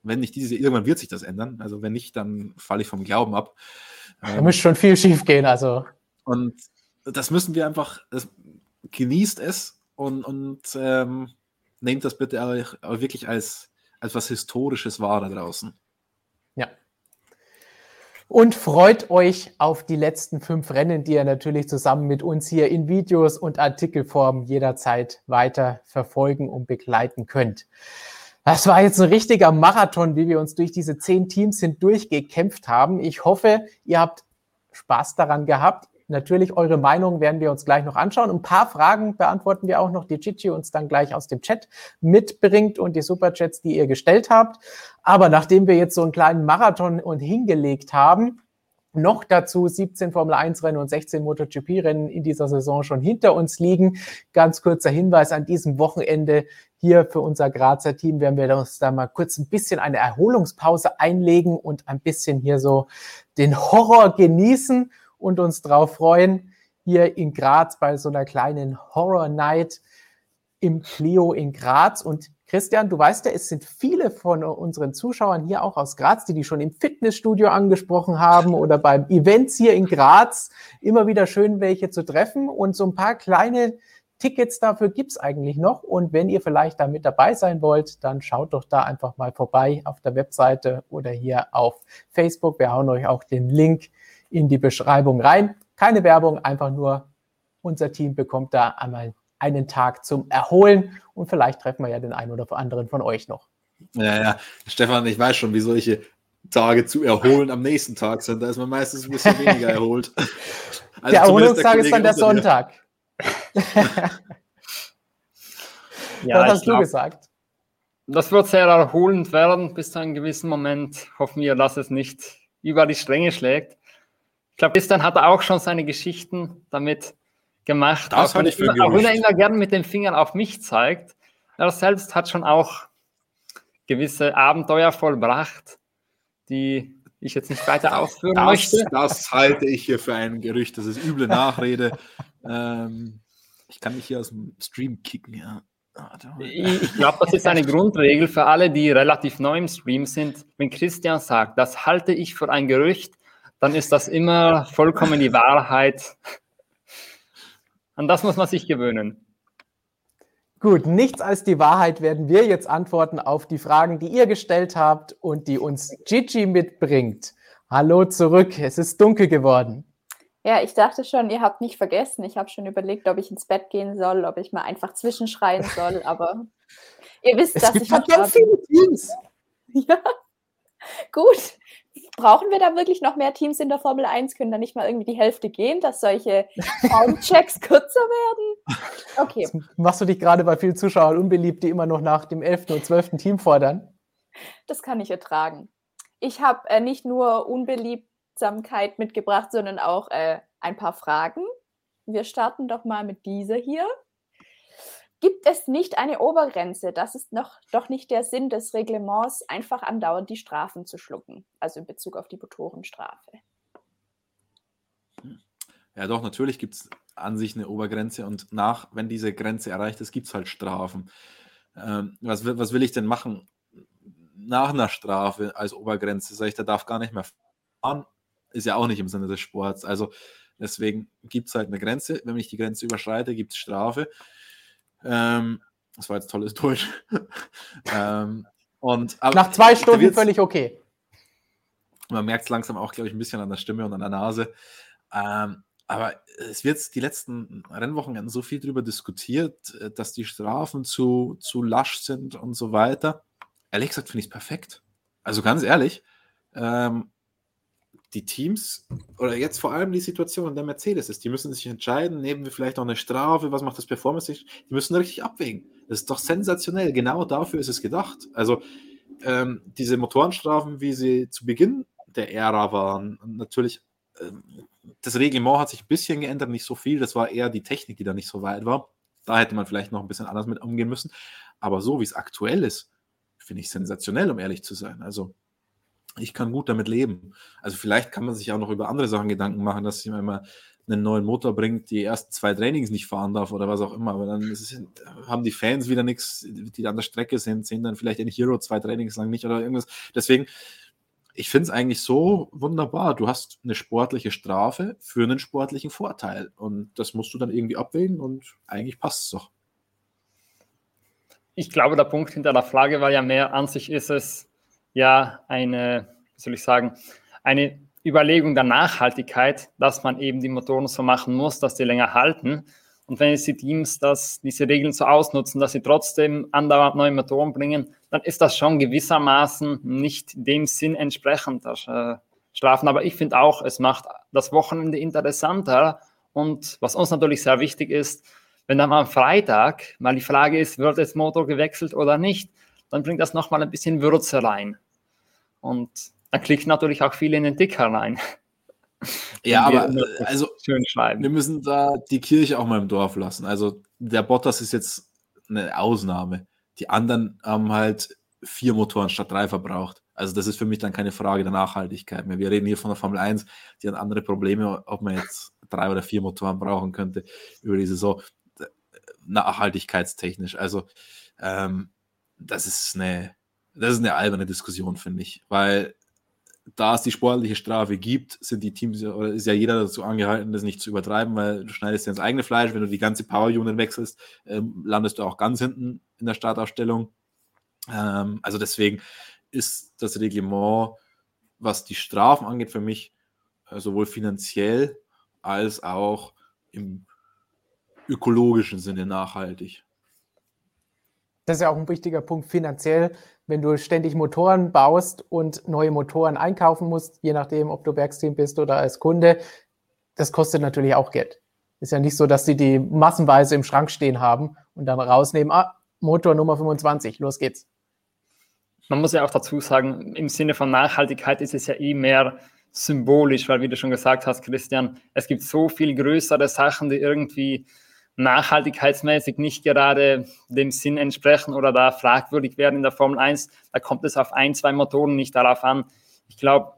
wenn nicht diese, irgendwann wird sich das ändern. Also wenn nicht, dann falle ich vom Glauben ab. Da ähm, muss schon viel schief gehen, also. Und das müssen wir einfach, das, genießt es und, und ähm, nehmt das bitte auch wirklich als, als was Historisches wahr da draußen und freut euch auf die letzten fünf Rennen, die ihr natürlich zusammen mit uns hier in Videos und Artikelform jederzeit weiter verfolgen und begleiten könnt. Das war jetzt ein richtiger Marathon, wie wir uns durch diese zehn Teams hindurchgekämpft haben. Ich hoffe, ihr habt Spaß daran gehabt. Natürlich, eure Meinung werden wir uns gleich noch anschauen. Ein paar Fragen beantworten wir auch noch, die Chichi uns dann gleich aus dem Chat mitbringt und die Superchats, die ihr gestellt habt. Aber nachdem wir jetzt so einen kleinen Marathon und hingelegt haben, noch dazu 17 Formel 1 Rennen und 16 MotoGP Rennen in dieser Saison schon hinter uns liegen. Ganz kurzer Hinweis an diesem Wochenende hier für unser Grazer Team werden wir uns da mal kurz ein bisschen eine Erholungspause einlegen und ein bisschen hier so den Horror genießen und uns darauf freuen, hier in Graz bei so einer kleinen Horror Night im Clio in Graz. Und Christian, du weißt ja, es sind viele von unseren Zuschauern hier auch aus Graz, die die schon im Fitnessstudio angesprochen haben oder beim Events hier in Graz. Immer wieder schön, welche zu treffen und so ein paar kleine Tickets dafür gibt es eigentlich noch. Und wenn ihr vielleicht da mit dabei sein wollt, dann schaut doch da einfach mal vorbei auf der Webseite oder hier auf Facebook. Wir hauen euch auch den Link in die Beschreibung rein. Keine Werbung, einfach nur unser Team bekommt da einmal einen Tag zum Erholen und vielleicht treffen wir ja den einen oder anderen von euch noch. Ja, ja, Stefan, ich weiß schon, wie solche Tage zu erholen am nächsten Tag sind. Da ist man meistens ein bisschen weniger erholt. Also der Erholungstag ist dann der Sonntag. ja, das hast glaub, du gesagt. Das wird sehr erholend werden bis zu einem gewissen Moment. Hoffen wir, dass es nicht über die Stränge schlägt. Ich glaube, Christian hat auch schon seine Geschichten damit gemacht. Das auch, ich immer, auch wenn er immer gerne mit den Fingern auf mich zeigt. Er selbst hat schon auch gewisse Abenteuer vollbracht, die ich jetzt nicht weiter ausführen das, möchte. Das halte ich hier für ein Gerücht. Das ist üble Nachrede. ähm, ich kann mich hier aus dem Stream kicken, ja. Ich glaube, das ist eine Grundregel für alle, die relativ neu im Stream sind. Wenn Christian sagt, das halte ich für ein Gerücht, dann ist das immer vollkommen die Wahrheit. An das muss man sich gewöhnen. Gut, nichts als die Wahrheit werden wir jetzt antworten auf die Fragen, die ihr gestellt habt und die uns Gigi mitbringt. Hallo zurück, es ist dunkel geworden. Ja, ich dachte schon, ihr habt mich vergessen. Ich habe schon überlegt, ob ich ins Bett gehen soll, ob ich mal einfach zwischenschreien soll, aber ihr wisst, es dass gibt ich. Halt ganz viele Teams. Ja, gut brauchen wir da wirklich noch mehr Teams in der Formel 1? Können da nicht mal irgendwie die Hälfte gehen, dass solche Formchecks kürzer werden? Okay. Jetzt machst du dich gerade bei vielen Zuschauern unbeliebt, die immer noch nach dem 11. und 12. Team fordern? Das kann ich ertragen. Ich habe äh, nicht nur Unbeliebtsamkeit mitgebracht, sondern auch äh, ein paar Fragen. Wir starten doch mal mit dieser hier gibt es nicht eine Obergrenze. Das ist noch, doch nicht der Sinn des Reglements, einfach andauernd die Strafen zu schlucken, also in Bezug auf die Motorenstrafe. Ja, doch, natürlich gibt es an sich eine Obergrenze und nach, wenn diese Grenze erreicht ist, gibt es halt Strafen. Ähm, was, was will ich denn machen nach einer Strafe als Obergrenze? Sag ich, der darf gar nicht mehr fahren, ist ja auch nicht im Sinne des Sports. Also deswegen gibt es halt eine Grenze. Wenn ich die Grenze überschreite, gibt es Strafe. Ähm, das war jetzt tolles Deutsch. ähm, und, Nach zwei Stunden völlig okay. Man merkt es langsam auch, glaube ich, ein bisschen an der Stimme und an der Nase. Ähm, aber es wird die letzten Rennwochenenden so viel darüber diskutiert, äh, dass die Strafen zu, zu lasch sind und so weiter. Ehrlich gesagt finde ich es perfekt. Also ganz ehrlich, ähm, die Teams oder jetzt vor allem die Situation der Mercedes ist, die müssen sich entscheiden, nehmen wir vielleicht auch eine Strafe, was macht das Performance? Die müssen richtig abwägen. Das ist doch sensationell. Genau dafür ist es gedacht. Also ähm, diese Motorenstrafen, wie sie zu Beginn der Ära waren, natürlich, ähm, das Reglement hat sich ein bisschen geändert, nicht so viel. Das war eher die Technik, die da nicht so weit war. Da hätte man vielleicht noch ein bisschen anders mit umgehen müssen. Aber so wie es aktuell ist, finde ich sensationell, um ehrlich zu sein. Also ich kann gut damit leben. Also vielleicht kann man sich auch noch über andere Sachen Gedanken machen, dass jemand mal einen neuen Motor bringt, die ersten zwei Trainings nicht fahren darf oder was auch immer. Aber dann es, haben die Fans wieder nichts, die an der Strecke sind, sehen dann vielleicht ein Hero zwei Trainings lang nicht oder irgendwas. Deswegen, ich finde es eigentlich so wunderbar. Du hast eine sportliche Strafe für einen sportlichen Vorteil. Und das musst du dann irgendwie abwägen und eigentlich passt es doch. Ich glaube, der Punkt hinter der Frage war ja mehr, an sich ist es ja eine, wie soll ich sagen, eine Überlegung der Nachhaltigkeit, dass man eben die Motoren so machen muss, dass die länger halten. Und wenn jetzt die Teams das, diese Regeln so ausnutzen, dass sie trotzdem andauernd neue Motoren bringen, dann ist das schon gewissermaßen nicht dem Sinn entsprechend, das äh, Strafen. Aber ich finde auch, es macht das Wochenende interessanter. Und was uns natürlich sehr wichtig ist, wenn dann am Freitag mal die Frage ist, wird jetzt Motor gewechselt oder nicht, dann bringt das nochmal ein bisschen Würze rein. Und da klicken natürlich auch viele in den Dicker rein. Ja, aber also wir müssen da die Kirche auch mal im Dorf lassen. Also der Bottas ist jetzt eine Ausnahme. Die anderen haben halt vier Motoren statt drei verbraucht. Also das ist für mich dann keine Frage der Nachhaltigkeit mehr. Wir reden hier von der Formel 1, die hat andere Probleme, ob man jetzt drei oder vier Motoren brauchen könnte über die Saison. Nachhaltigkeitstechnisch. Also ähm, das ist eine das ist eine alberne Diskussion, finde ich, weil da es die sportliche Strafe gibt, sind die Teams oder ist ja jeder dazu angehalten, das nicht zu übertreiben, weil du schneidest ja ins eigene Fleisch. Wenn du die ganze Power Unit wechselst, ähm, landest du auch ganz hinten in der Startaufstellung. Ähm, also deswegen ist das Reglement, was die Strafen angeht, für mich äh, sowohl finanziell als auch im ökologischen Sinne nachhaltig. Das ist ja auch ein wichtiger Punkt finanziell wenn du ständig Motoren baust und neue Motoren einkaufen musst, je nachdem, ob du Werksteam bist oder als Kunde, das kostet natürlich auch Geld. Ist ja nicht so, dass sie die massenweise im Schrank stehen haben und dann rausnehmen, ah, Motor Nummer 25, los geht's. Man muss ja auch dazu sagen, im Sinne von Nachhaltigkeit ist es ja eh mehr symbolisch, weil wie du schon gesagt hast, Christian, es gibt so viel größere Sachen, die irgendwie nachhaltigkeitsmäßig nicht gerade dem Sinn entsprechen oder da fragwürdig werden in der Formel 1. Da kommt es auf ein, zwei Motoren nicht darauf an. Ich glaube,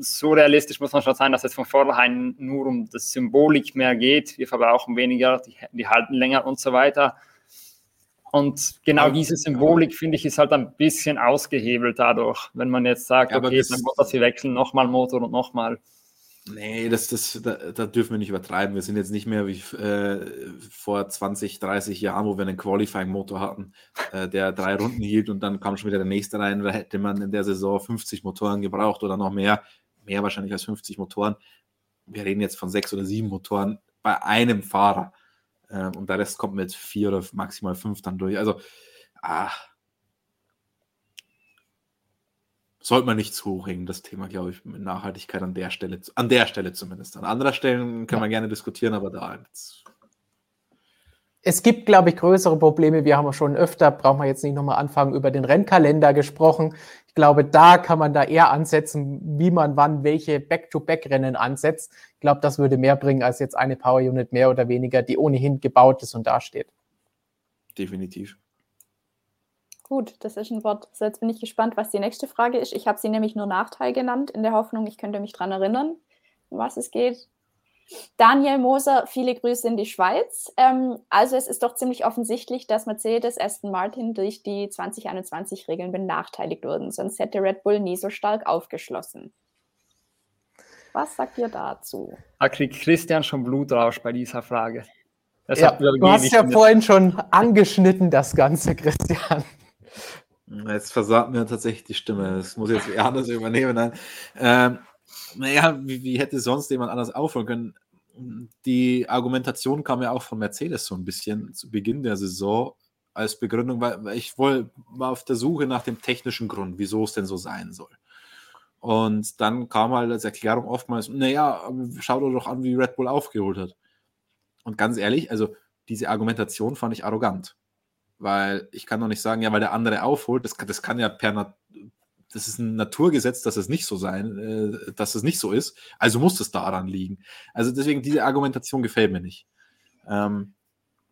so realistisch muss man schon sein, dass es von vornherein nur um das Symbolik mehr geht. Wir verbrauchen weniger, die, die halten länger und so weiter. Und genau diese Symbolik, finde ich, ist halt ein bisschen ausgehebelt dadurch, wenn man jetzt sagt, ja, okay, dann muss das wir wechseln, nochmal Motor und nochmal. Nee, das, das, da, da, dürfen wir nicht übertreiben. Wir sind jetzt nicht mehr wie äh, vor 20, 30 Jahren, wo wir einen Qualifying-Motor hatten, äh, der drei Runden hielt und dann kam schon wieder der nächste rein. Da hätte man in der Saison 50 Motoren gebraucht oder noch mehr. Mehr wahrscheinlich als 50 Motoren. Wir reden jetzt von sechs oder sieben Motoren bei einem Fahrer. Äh, und der Rest kommt mit vier oder maximal fünf dann durch. Also, ah, sollte man nicht zu hoch hängen, das Thema, glaube ich, mit Nachhaltigkeit an der Stelle, an der Stelle zumindest. An anderer Stellen kann ja. man gerne diskutieren, aber da jetzt. Es gibt, glaube ich, größere Probleme. Wir haben schon öfter, brauchen wir jetzt nicht nochmal anfangen, über den Rennkalender gesprochen. Ich glaube, da kann man da eher ansetzen, wie man wann welche Back-to-Back-Rennen ansetzt. Ich glaube, das würde mehr bringen als jetzt eine Power Unit mehr oder weniger, die ohnehin gebaut ist und dasteht. Definitiv. Gut, das ist ein Wort. So, jetzt bin ich gespannt, was die nächste Frage ist. Ich habe sie nämlich nur Nachteil genannt, in der Hoffnung, ich könnte mich daran erinnern, um was es geht. Daniel Moser, viele Grüße in die Schweiz. Ähm, also es ist doch ziemlich offensichtlich, dass Mercedes Aston Martin durch die 2021-Regeln benachteiligt wurden, sonst hätte Red Bull nie so stark aufgeschlossen. Was sagt ihr dazu? Da kriegt Christian schon Blutrausch bei dieser Frage. Ja, du hast ja vorhin schon angeschnitten, das Ganze, Christian. Jetzt versagt mir tatsächlich die Stimme. Das muss jetzt wer anders übernehmen. Ähm, naja, wie, wie, hätte sonst jemand anders aufhören können? Die Argumentation kam ja auch von Mercedes so ein bisschen zu Beginn der Saison als Begründung, weil, weil ich wohl war auf der Suche nach dem technischen Grund, wieso es denn so sein soll. Und dann kam halt als Erklärung oftmals, naja, schau doch an, wie Red Bull aufgeholt hat. Und ganz ehrlich, also diese Argumentation fand ich arrogant weil ich kann doch nicht sagen, ja, weil der andere aufholt, das kann, das kann ja per Nat das ist ein Naturgesetz, dass es nicht so sein, äh, dass es nicht so ist. Also muss es daran liegen. Also deswegen diese Argumentation gefällt mir nicht. Ähm,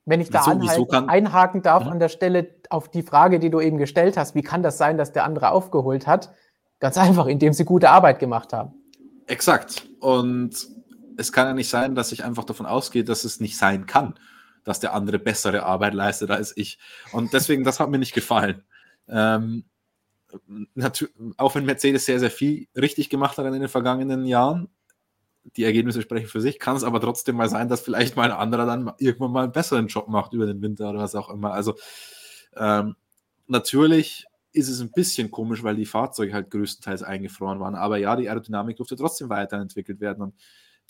Wenn ich da wieso, wieso kann, einhaken darf mhm. an der Stelle auf die Frage, die du eben gestellt hast, wie kann das sein, dass der andere aufgeholt hat? Ganz einfach, indem sie gute Arbeit gemacht haben. Exakt. Und es kann ja nicht sein, dass ich einfach davon ausgehe, dass es nicht sein kann dass der andere bessere Arbeit leistet als ich. Und deswegen, das hat mir nicht gefallen. Ähm, auch wenn Mercedes sehr, sehr viel richtig gemacht hat in den vergangenen Jahren, die Ergebnisse sprechen für sich, kann es aber trotzdem mal sein, dass vielleicht mal ein anderer dann irgendwann mal einen besseren Job macht über den Winter oder was auch immer. Also ähm, natürlich ist es ein bisschen komisch, weil die Fahrzeuge halt größtenteils eingefroren waren. Aber ja, die Aerodynamik durfte trotzdem weiterentwickelt werden und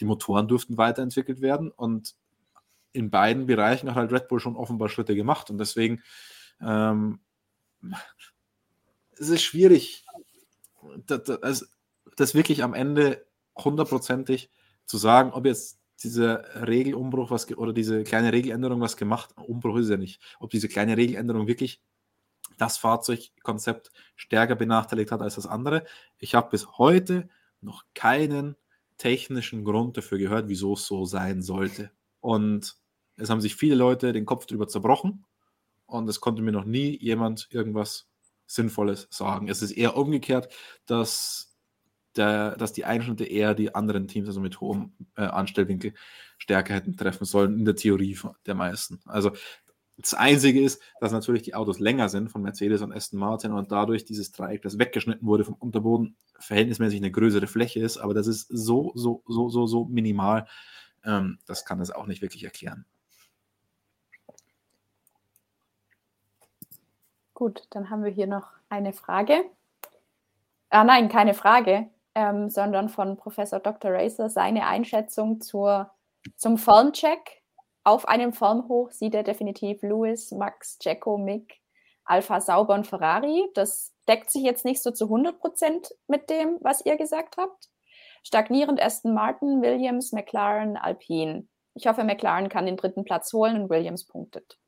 die Motoren durften weiterentwickelt werden. Und in beiden Bereichen hat halt Red Bull schon offenbar Schritte gemacht und deswegen ähm, es ist schwierig, das, das, das wirklich am Ende hundertprozentig zu sagen, ob jetzt dieser Regelumbruch was oder diese kleine Regeländerung was gemacht, Umbruch ist ja nicht, ob diese kleine Regeländerung wirklich das Fahrzeugkonzept stärker benachteiligt hat als das andere. Ich habe bis heute noch keinen technischen Grund dafür gehört, wieso es so sein sollte. Und es haben sich viele Leute den Kopf drüber zerbrochen und es konnte mir noch nie jemand irgendwas Sinnvolles sagen. Es ist eher umgekehrt, dass, der, dass die Einschnitte eher die anderen Teams, also mit hohem äh, Anstellwinkel, stärker hätten treffen sollen, in der Theorie der meisten. Also Das Einzige ist, dass natürlich die Autos länger sind von Mercedes und Aston Martin und dadurch dieses Dreieck, das weggeschnitten wurde vom Unterboden, verhältnismäßig eine größere Fläche ist. Aber das ist so, so, so, so, so minimal. Ähm, das kann das auch nicht wirklich erklären. Gut, dann haben wir hier noch eine Frage. Ah nein, keine Frage, ähm, sondern von Professor Dr. Racer seine Einschätzung zur, zum Formcheck. Auf einem Formhoch sieht er definitiv Lewis, Max, Jacko, Mick, Alpha Sauber und Ferrari. Das deckt sich jetzt nicht so zu 100 Prozent mit dem, was ihr gesagt habt. Stagnierend Aston Martin, Williams, McLaren, Alpine. Ich hoffe, McLaren kann den dritten Platz holen und Williams punktet.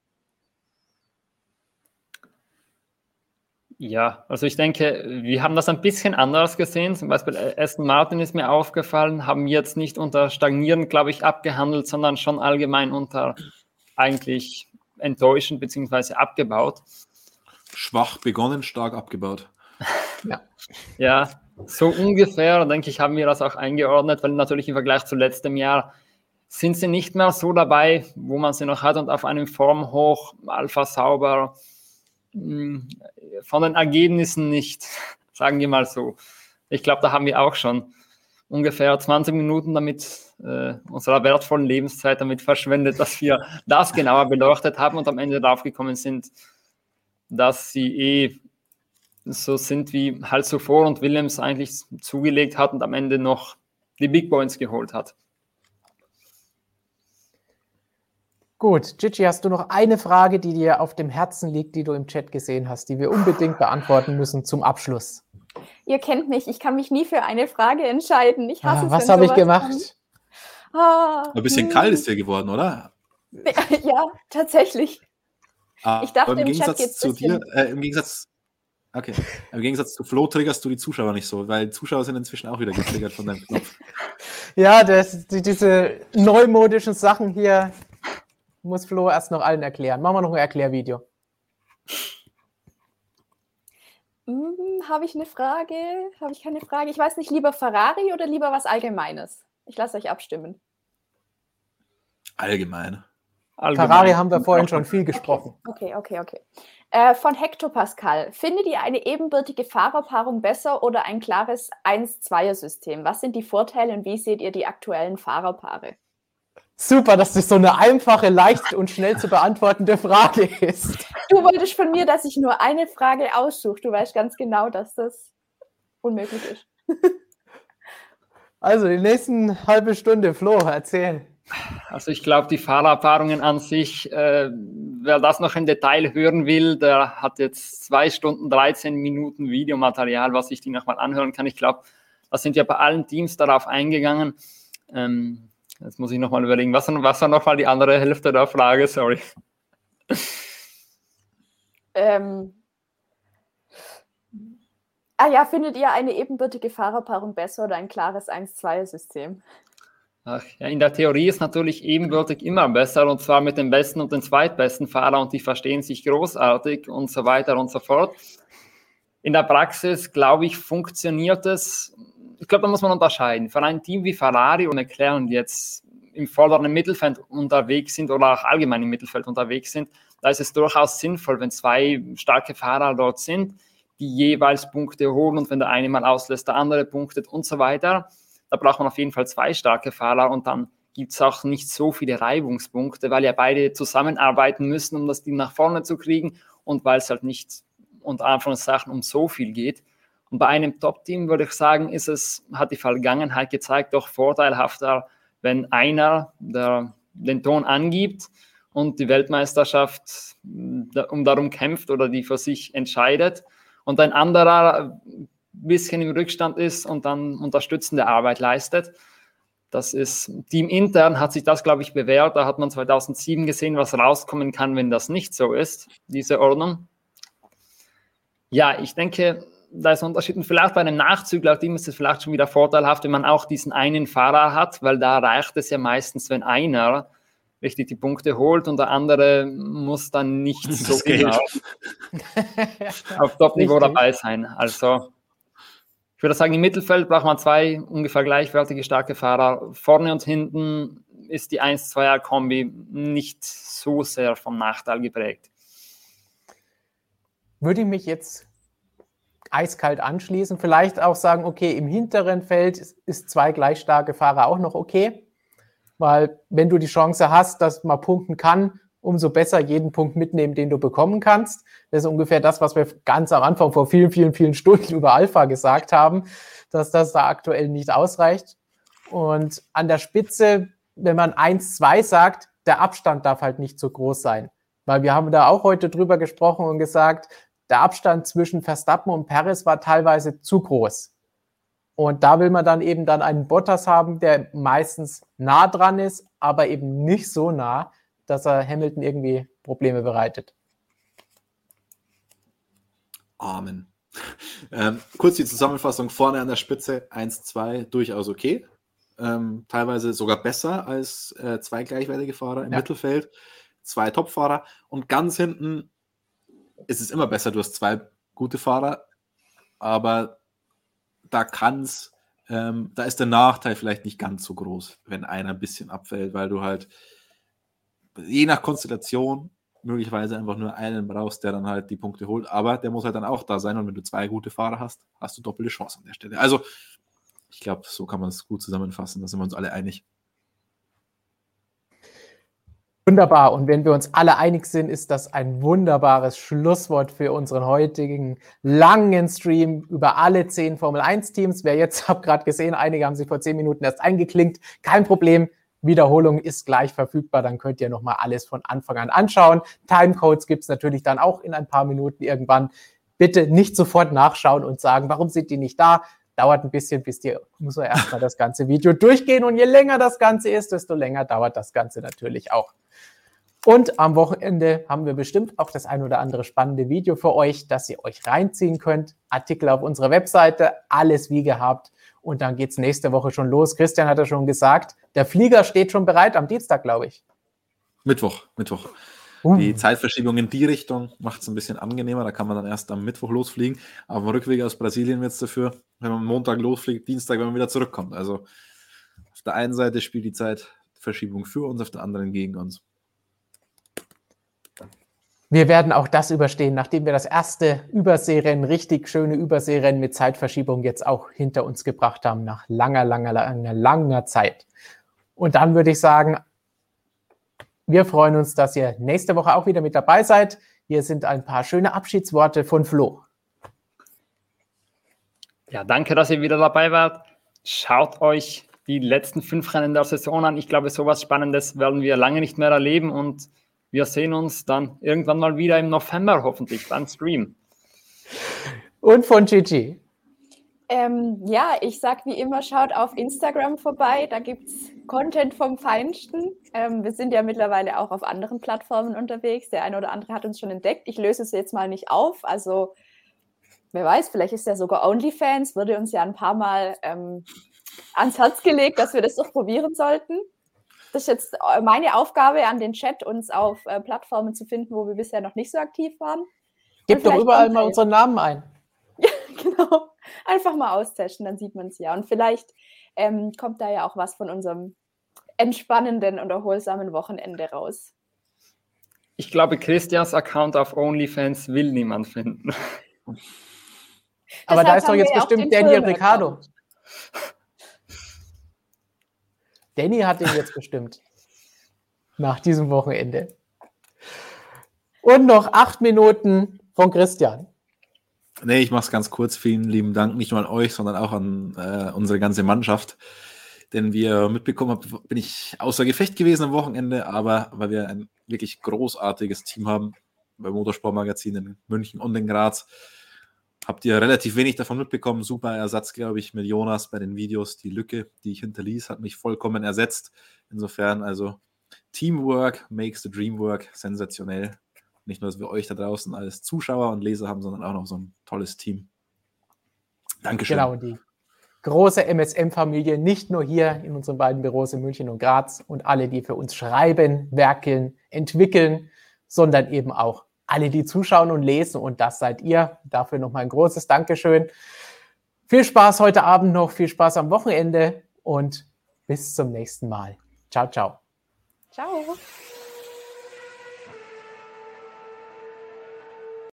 Ja, also ich denke, wir haben das ein bisschen anders gesehen. Zum Beispiel äh, Aston Martin ist mir aufgefallen, haben jetzt nicht unter stagnierend, glaube ich, abgehandelt, sondern schon allgemein unter eigentlich enttäuschend bzw. abgebaut. Schwach begonnen, stark abgebaut. ja. ja, so ungefähr, denke ich, haben wir das auch eingeordnet, weil natürlich im Vergleich zu letztem Jahr sind sie nicht mehr so dabei, wo man sie noch hat und auf einem Formhoch, Alpha sauber, von den Ergebnissen nicht, sagen wir mal so. Ich glaube, da haben wir auch schon ungefähr 20 Minuten damit äh, unserer wertvollen Lebenszeit damit verschwendet, dass wir das genauer beleuchtet haben und am Ende darauf gekommen sind, dass sie eh so sind wie halt zuvor und Williams eigentlich zugelegt hat und am Ende noch die Big Points geholt hat. Gut, Gigi, hast du noch eine Frage, die dir auf dem Herzen liegt, die du im Chat gesehen hast, die wir unbedingt beantworten müssen zum Abschluss? Ihr kennt mich, ich kann mich nie für eine Frage entscheiden. Ich hasse ah, was habe ich gemacht? Ah, Ein bisschen hm. kalt ist dir geworden, oder? Ja, tatsächlich. Ah, ich dachte, im, Gegensatz Chat zu dir, äh, im Gegensatz, okay, im Gegensatz zu Flo triggerst du die Zuschauer nicht so, weil Zuschauer sind inzwischen auch wieder getriggert von deinem Knopf. Ja, das, die, diese neumodischen Sachen hier, muss Flo erst noch allen erklären. Machen wir noch ein Erklärvideo. Hm, Habe ich eine Frage? Habe ich keine Frage? Ich weiß nicht, lieber Ferrari oder lieber was Allgemeines? Ich lasse euch abstimmen. Allgemein. Allgemein. Ferrari haben wir vorhin schon viel gesprochen. Okay, okay, okay. Äh, von Hektopascal. Findet ihr eine ebenbürtige Fahrerpaarung besser oder ein klares 1-2er-System? Was sind die Vorteile und wie seht ihr die aktuellen Fahrerpaare? Super, dass das so eine einfache, leicht und schnell zu beantwortende Frage ist. Du wolltest von mir, dass ich nur eine Frage aussuche. Du weißt ganz genau, dass das unmöglich ist. Also die nächsten halbe Stunde, Flo, erzähl. Also ich glaube, die Fahrerfahrungen an sich, äh, wer das noch im Detail hören will, der hat jetzt zwei Stunden, 13 Minuten Videomaterial, was ich die nochmal anhören kann. Ich glaube, da sind ja bei allen Teams darauf eingegangen. Ähm, Jetzt muss ich nochmal überlegen, was, was war nochmal die andere Hälfte der Frage? Sorry. Ähm, ah ja, findet ihr eine ebenbürtige Fahrerpaarung besser oder ein klares 1-2-System? Ach, ja, in der Theorie ist natürlich ebenbürtig immer besser und zwar mit dem besten und dem zweitbesten Fahrer und die verstehen sich großartig und so weiter und so fort. In der Praxis, glaube ich, funktioniert es ich glaube, da muss man unterscheiden. Für ein Team wie Ferrari und McLaren, die jetzt im vorderen Mittelfeld unterwegs sind oder auch allgemein im Mittelfeld unterwegs sind, da ist es durchaus sinnvoll, wenn zwei starke Fahrer dort sind, die jeweils Punkte holen und wenn der eine mal auslässt, der andere punktet und so weiter. Da braucht man auf jeden Fall zwei starke Fahrer und dann gibt es auch nicht so viele Reibungspunkte, weil ja beide zusammenarbeiten müssen, um das Team nach vorne zu kriegen und weil es halt nicht unter Anführungszeichen um so viel geht. Und bei einem Top-Team würde ich sagen, ist es, hat die Vergangenheit gezeigt, doch vorteilhafter, wenn einer der, den Ton angibt und die Weltmeisterschaft um darum kämpft oder die für sich entscheidet und ein anderer ein bisschen im Rückstand ist und dann unterstützende Arbeit leistet. Das ist teamintern hat sich das, glaube ich, bewährt. Da hat man 2007 gesehen, was rauskommen kann, wenn das nicht so ist, diese Ordnung. Ja, ich denke, da ist ein Unterschied. Und vielleicht bei einem Nachzügler-Team ist es vielleicht schon wieder vorteilhaft, wenn man auch diesen einen Fahrer hat, weil da reicht es ja meistens, wenn einer richtig die Punkte holt und der andere muss dann nicht so genau auf Top-Niveau dabei sein. Also ich würde sagen, im Mittelfeld braucht man zwei ungefähr gleichwertige starke Fahrer. Vorne und hinten ist die 1-2er-Kombi nicht so sehr vom Nachteil geprägt. Würde ich mich jetzt eiskalt anschließen, vielleicht auch sagen, okay, im hinteren Feld ist zwei gleich starke Fahrer auch noch okay, weil wenn du die Chance hast, dass man punkten kann, umso besser jeden Punkt mitnehmen, den du bekommen kannst. Das ist ungefähr das, was wir ganz am Anfang vor vielen, vielen, vielen Stunden über Alpha gesagt haben, dass das da aktuell nicht ausreicht. Und an der Spitze, wenn man 1-2 sagt, der Abstand darf halt nicht so groß sein. Weil wir haben da auch heute drüber gesprochen und gesagt, der Abstand zwischen Verstappen und Perez war teilweise zu groß. Und da will man dann eben dann einen Bottas haben, der meistens nah dran ist, aber eben nicht so nah, dass er Hamilton irgendwie Probleme bereitet. Amen. Ähm, kurz die Zusammenfassung: vorne an der Spitze 1-2 durchaus okay. Ähm, teilweise sogar besser als äh, zwei gleichwertige Fahrer im ja. Mittelfeld, zwei Topfahrer und ganz hinten ist es immer besser. Du hast zwei gute Fahrer, aber da kann es, ähm, da ist der Nachteil vielleicht nicht ganz so groß, wenn einer ein bisschen abfällt, weil du halt je nach Konstellation möglicherweise einfach nur einen brauchst, der dann halt die Punkte holt. Aber der muss halt dann auch da sein. Und wenn du zwei gute Fahrer hast, hast du doppelte Chance an der Stelle. Also, ich glaube, so kann man es gut zusammenfassen. Da sind wir uns alle einig. Wunderbar. Und wenn wir uns alle einig sind, ist das ein wunderbares Schlusswort für unseren heutigen langen Stream über alle zehn Formel 1 Teams. Wer jetzt, habe gerade gesehen, einige haben sich vor zehn Minuten erst eingeklinkt. Kein Problem. Wiederholung ist gleich verfügbar. Dann könnt ihr nochmal alles von Anfang an anschauen. Timecodes gibt es natürlich dann auch in ein paar Minuten irgendwann. Bitte nicht sofort nachschauen und sagen, warum sind die nicht da? Dauert ein bisschen, bis die, muss man erstmal das ganze Video durchgehen. Und je länger das Ganze ist, desto länger dauert das Ganze natürlich auch. Und am Wochenende haben wir bestimmt auch das ein oder andere spannende Video für euch, das ihr euch reinziehen könnt. Artikel auf unserer Webseite, alles wie gehabt. Und dann geht es nächste Woche schon los. Christian hat ja schon gesagt, der Flieger steht schon bereit am Dienstag, glaube ich. Mittwoch, Mittwoch. Uh. Die Zeitverschiebung in die Richtung macht es ein bisschen angenehmer. Da kann man dann erst am Mittwoch losfliegen. Auf dem Rückweg aus Brasilien wird es dafür, wenn man Montag losfliegt, Dienstag, wenn man wieder zurückkommt. Also auf der einen Seite spielt die Zeitverschiebung für uns, auf der anderen gegen uns. Wir werden auch das überstehen, nachdem wir das erste Überseerennen, richtig schöne Überseerennen mit Zeitverschiebung jetzt auch hinter uns gebracht haben, nach langer, langer, langer, langer Zeit. Und dann würde ich sagen, wir freuen uns, dass ihr nächste Woche auch wieder mit dabei seid. Hier sind ein paar schöne Abschiedsworte von Flo. Ja, danke, dass ihr wieder dabei wart. Schaut euch die letzten fünf Rennen der Saison an. Ich glaube, sowas Spannendes werden wir lange nicht mehr erleben und wir sehen uns dann irgendwann mal wieder im November hoffentlich beim Stream. Und von Gigi. Ähm, ja, ich sag wie immer, schaut auf Instagram vorbei, da gibt es Content vom Feinsten. Ähm, wir sind ja mittlerweile auch auf anderen Plattformen unterwegs. Der eine oder andere hat uns schon entdeckt. Ich löse es jetzt mal nicht auf. Also, wer weiß, vielleicht ist ja sogar OnlyFans, wurde uns ja ein paar Mal ähm, ans Herz gelegt, dass wir das doch probieren sollten. Das ist jetzt äh, meine Aufgabe an den Chat, uns auf äh, Plattformen zu finden, wo wir bisher noch nicht so aktiv waren. Gebt doch überall mal unseren Namen ein. Ja, genau. Einfach mal austesten, dann sieht man es ja. Und vielleicht ähm, kommt da ja auch was von unserem entspannenden und erholsamen Wochenende raus. Ich glaube, Christians Account auf OnlyFans will niemand finden. Aber da ist doch jetzt bestimmt Daniel Ricciardo. Danny hat den jetzt bestimmt. Nach diesem Wochenende. Und noch acht Minuten von Christian. Nee, ich mache es ganz kurz. Vielen lieben Dank, nicht nur an euch, sondern auch an äh, unsere ganze Mannschaft. Denn wie ihr mitbekommen habt, bin ich außer Gefecht gewesen am Wochenende, aber weil wir ein wirklich großartiges Team haben bei Motorsportmagazin in München und in Graz, habt ihr relativ wenig davon mitbekommen. Super Ersatz, glaube ich, mit Jonas bei den Videos. Die Lücke, die ich hinterließ, hat mich vollkommen ersetzt. Insofern also Teamwork makes the dream work. Sensationell. Nicht nur, dass wir euch da draußen als Zuschauer und Leser haben, sondern auch noch so ein tolles Team. Dankeschön. Genau, die große MSM-Familie, nicht nur hier in unseren beiden Büros in München und Graz und alle, die für uns schreiben, werkeln, entwickeln, sondern eben auch alle, die zuschauen und lesen. Und das seid ihr. Dafür nochmal ein großes Dankeschön. Viel Spaß heute Abend noch, viel Spaß am Wochenende und bis zum nächsten Mal. Ciao, ciao. Ciao.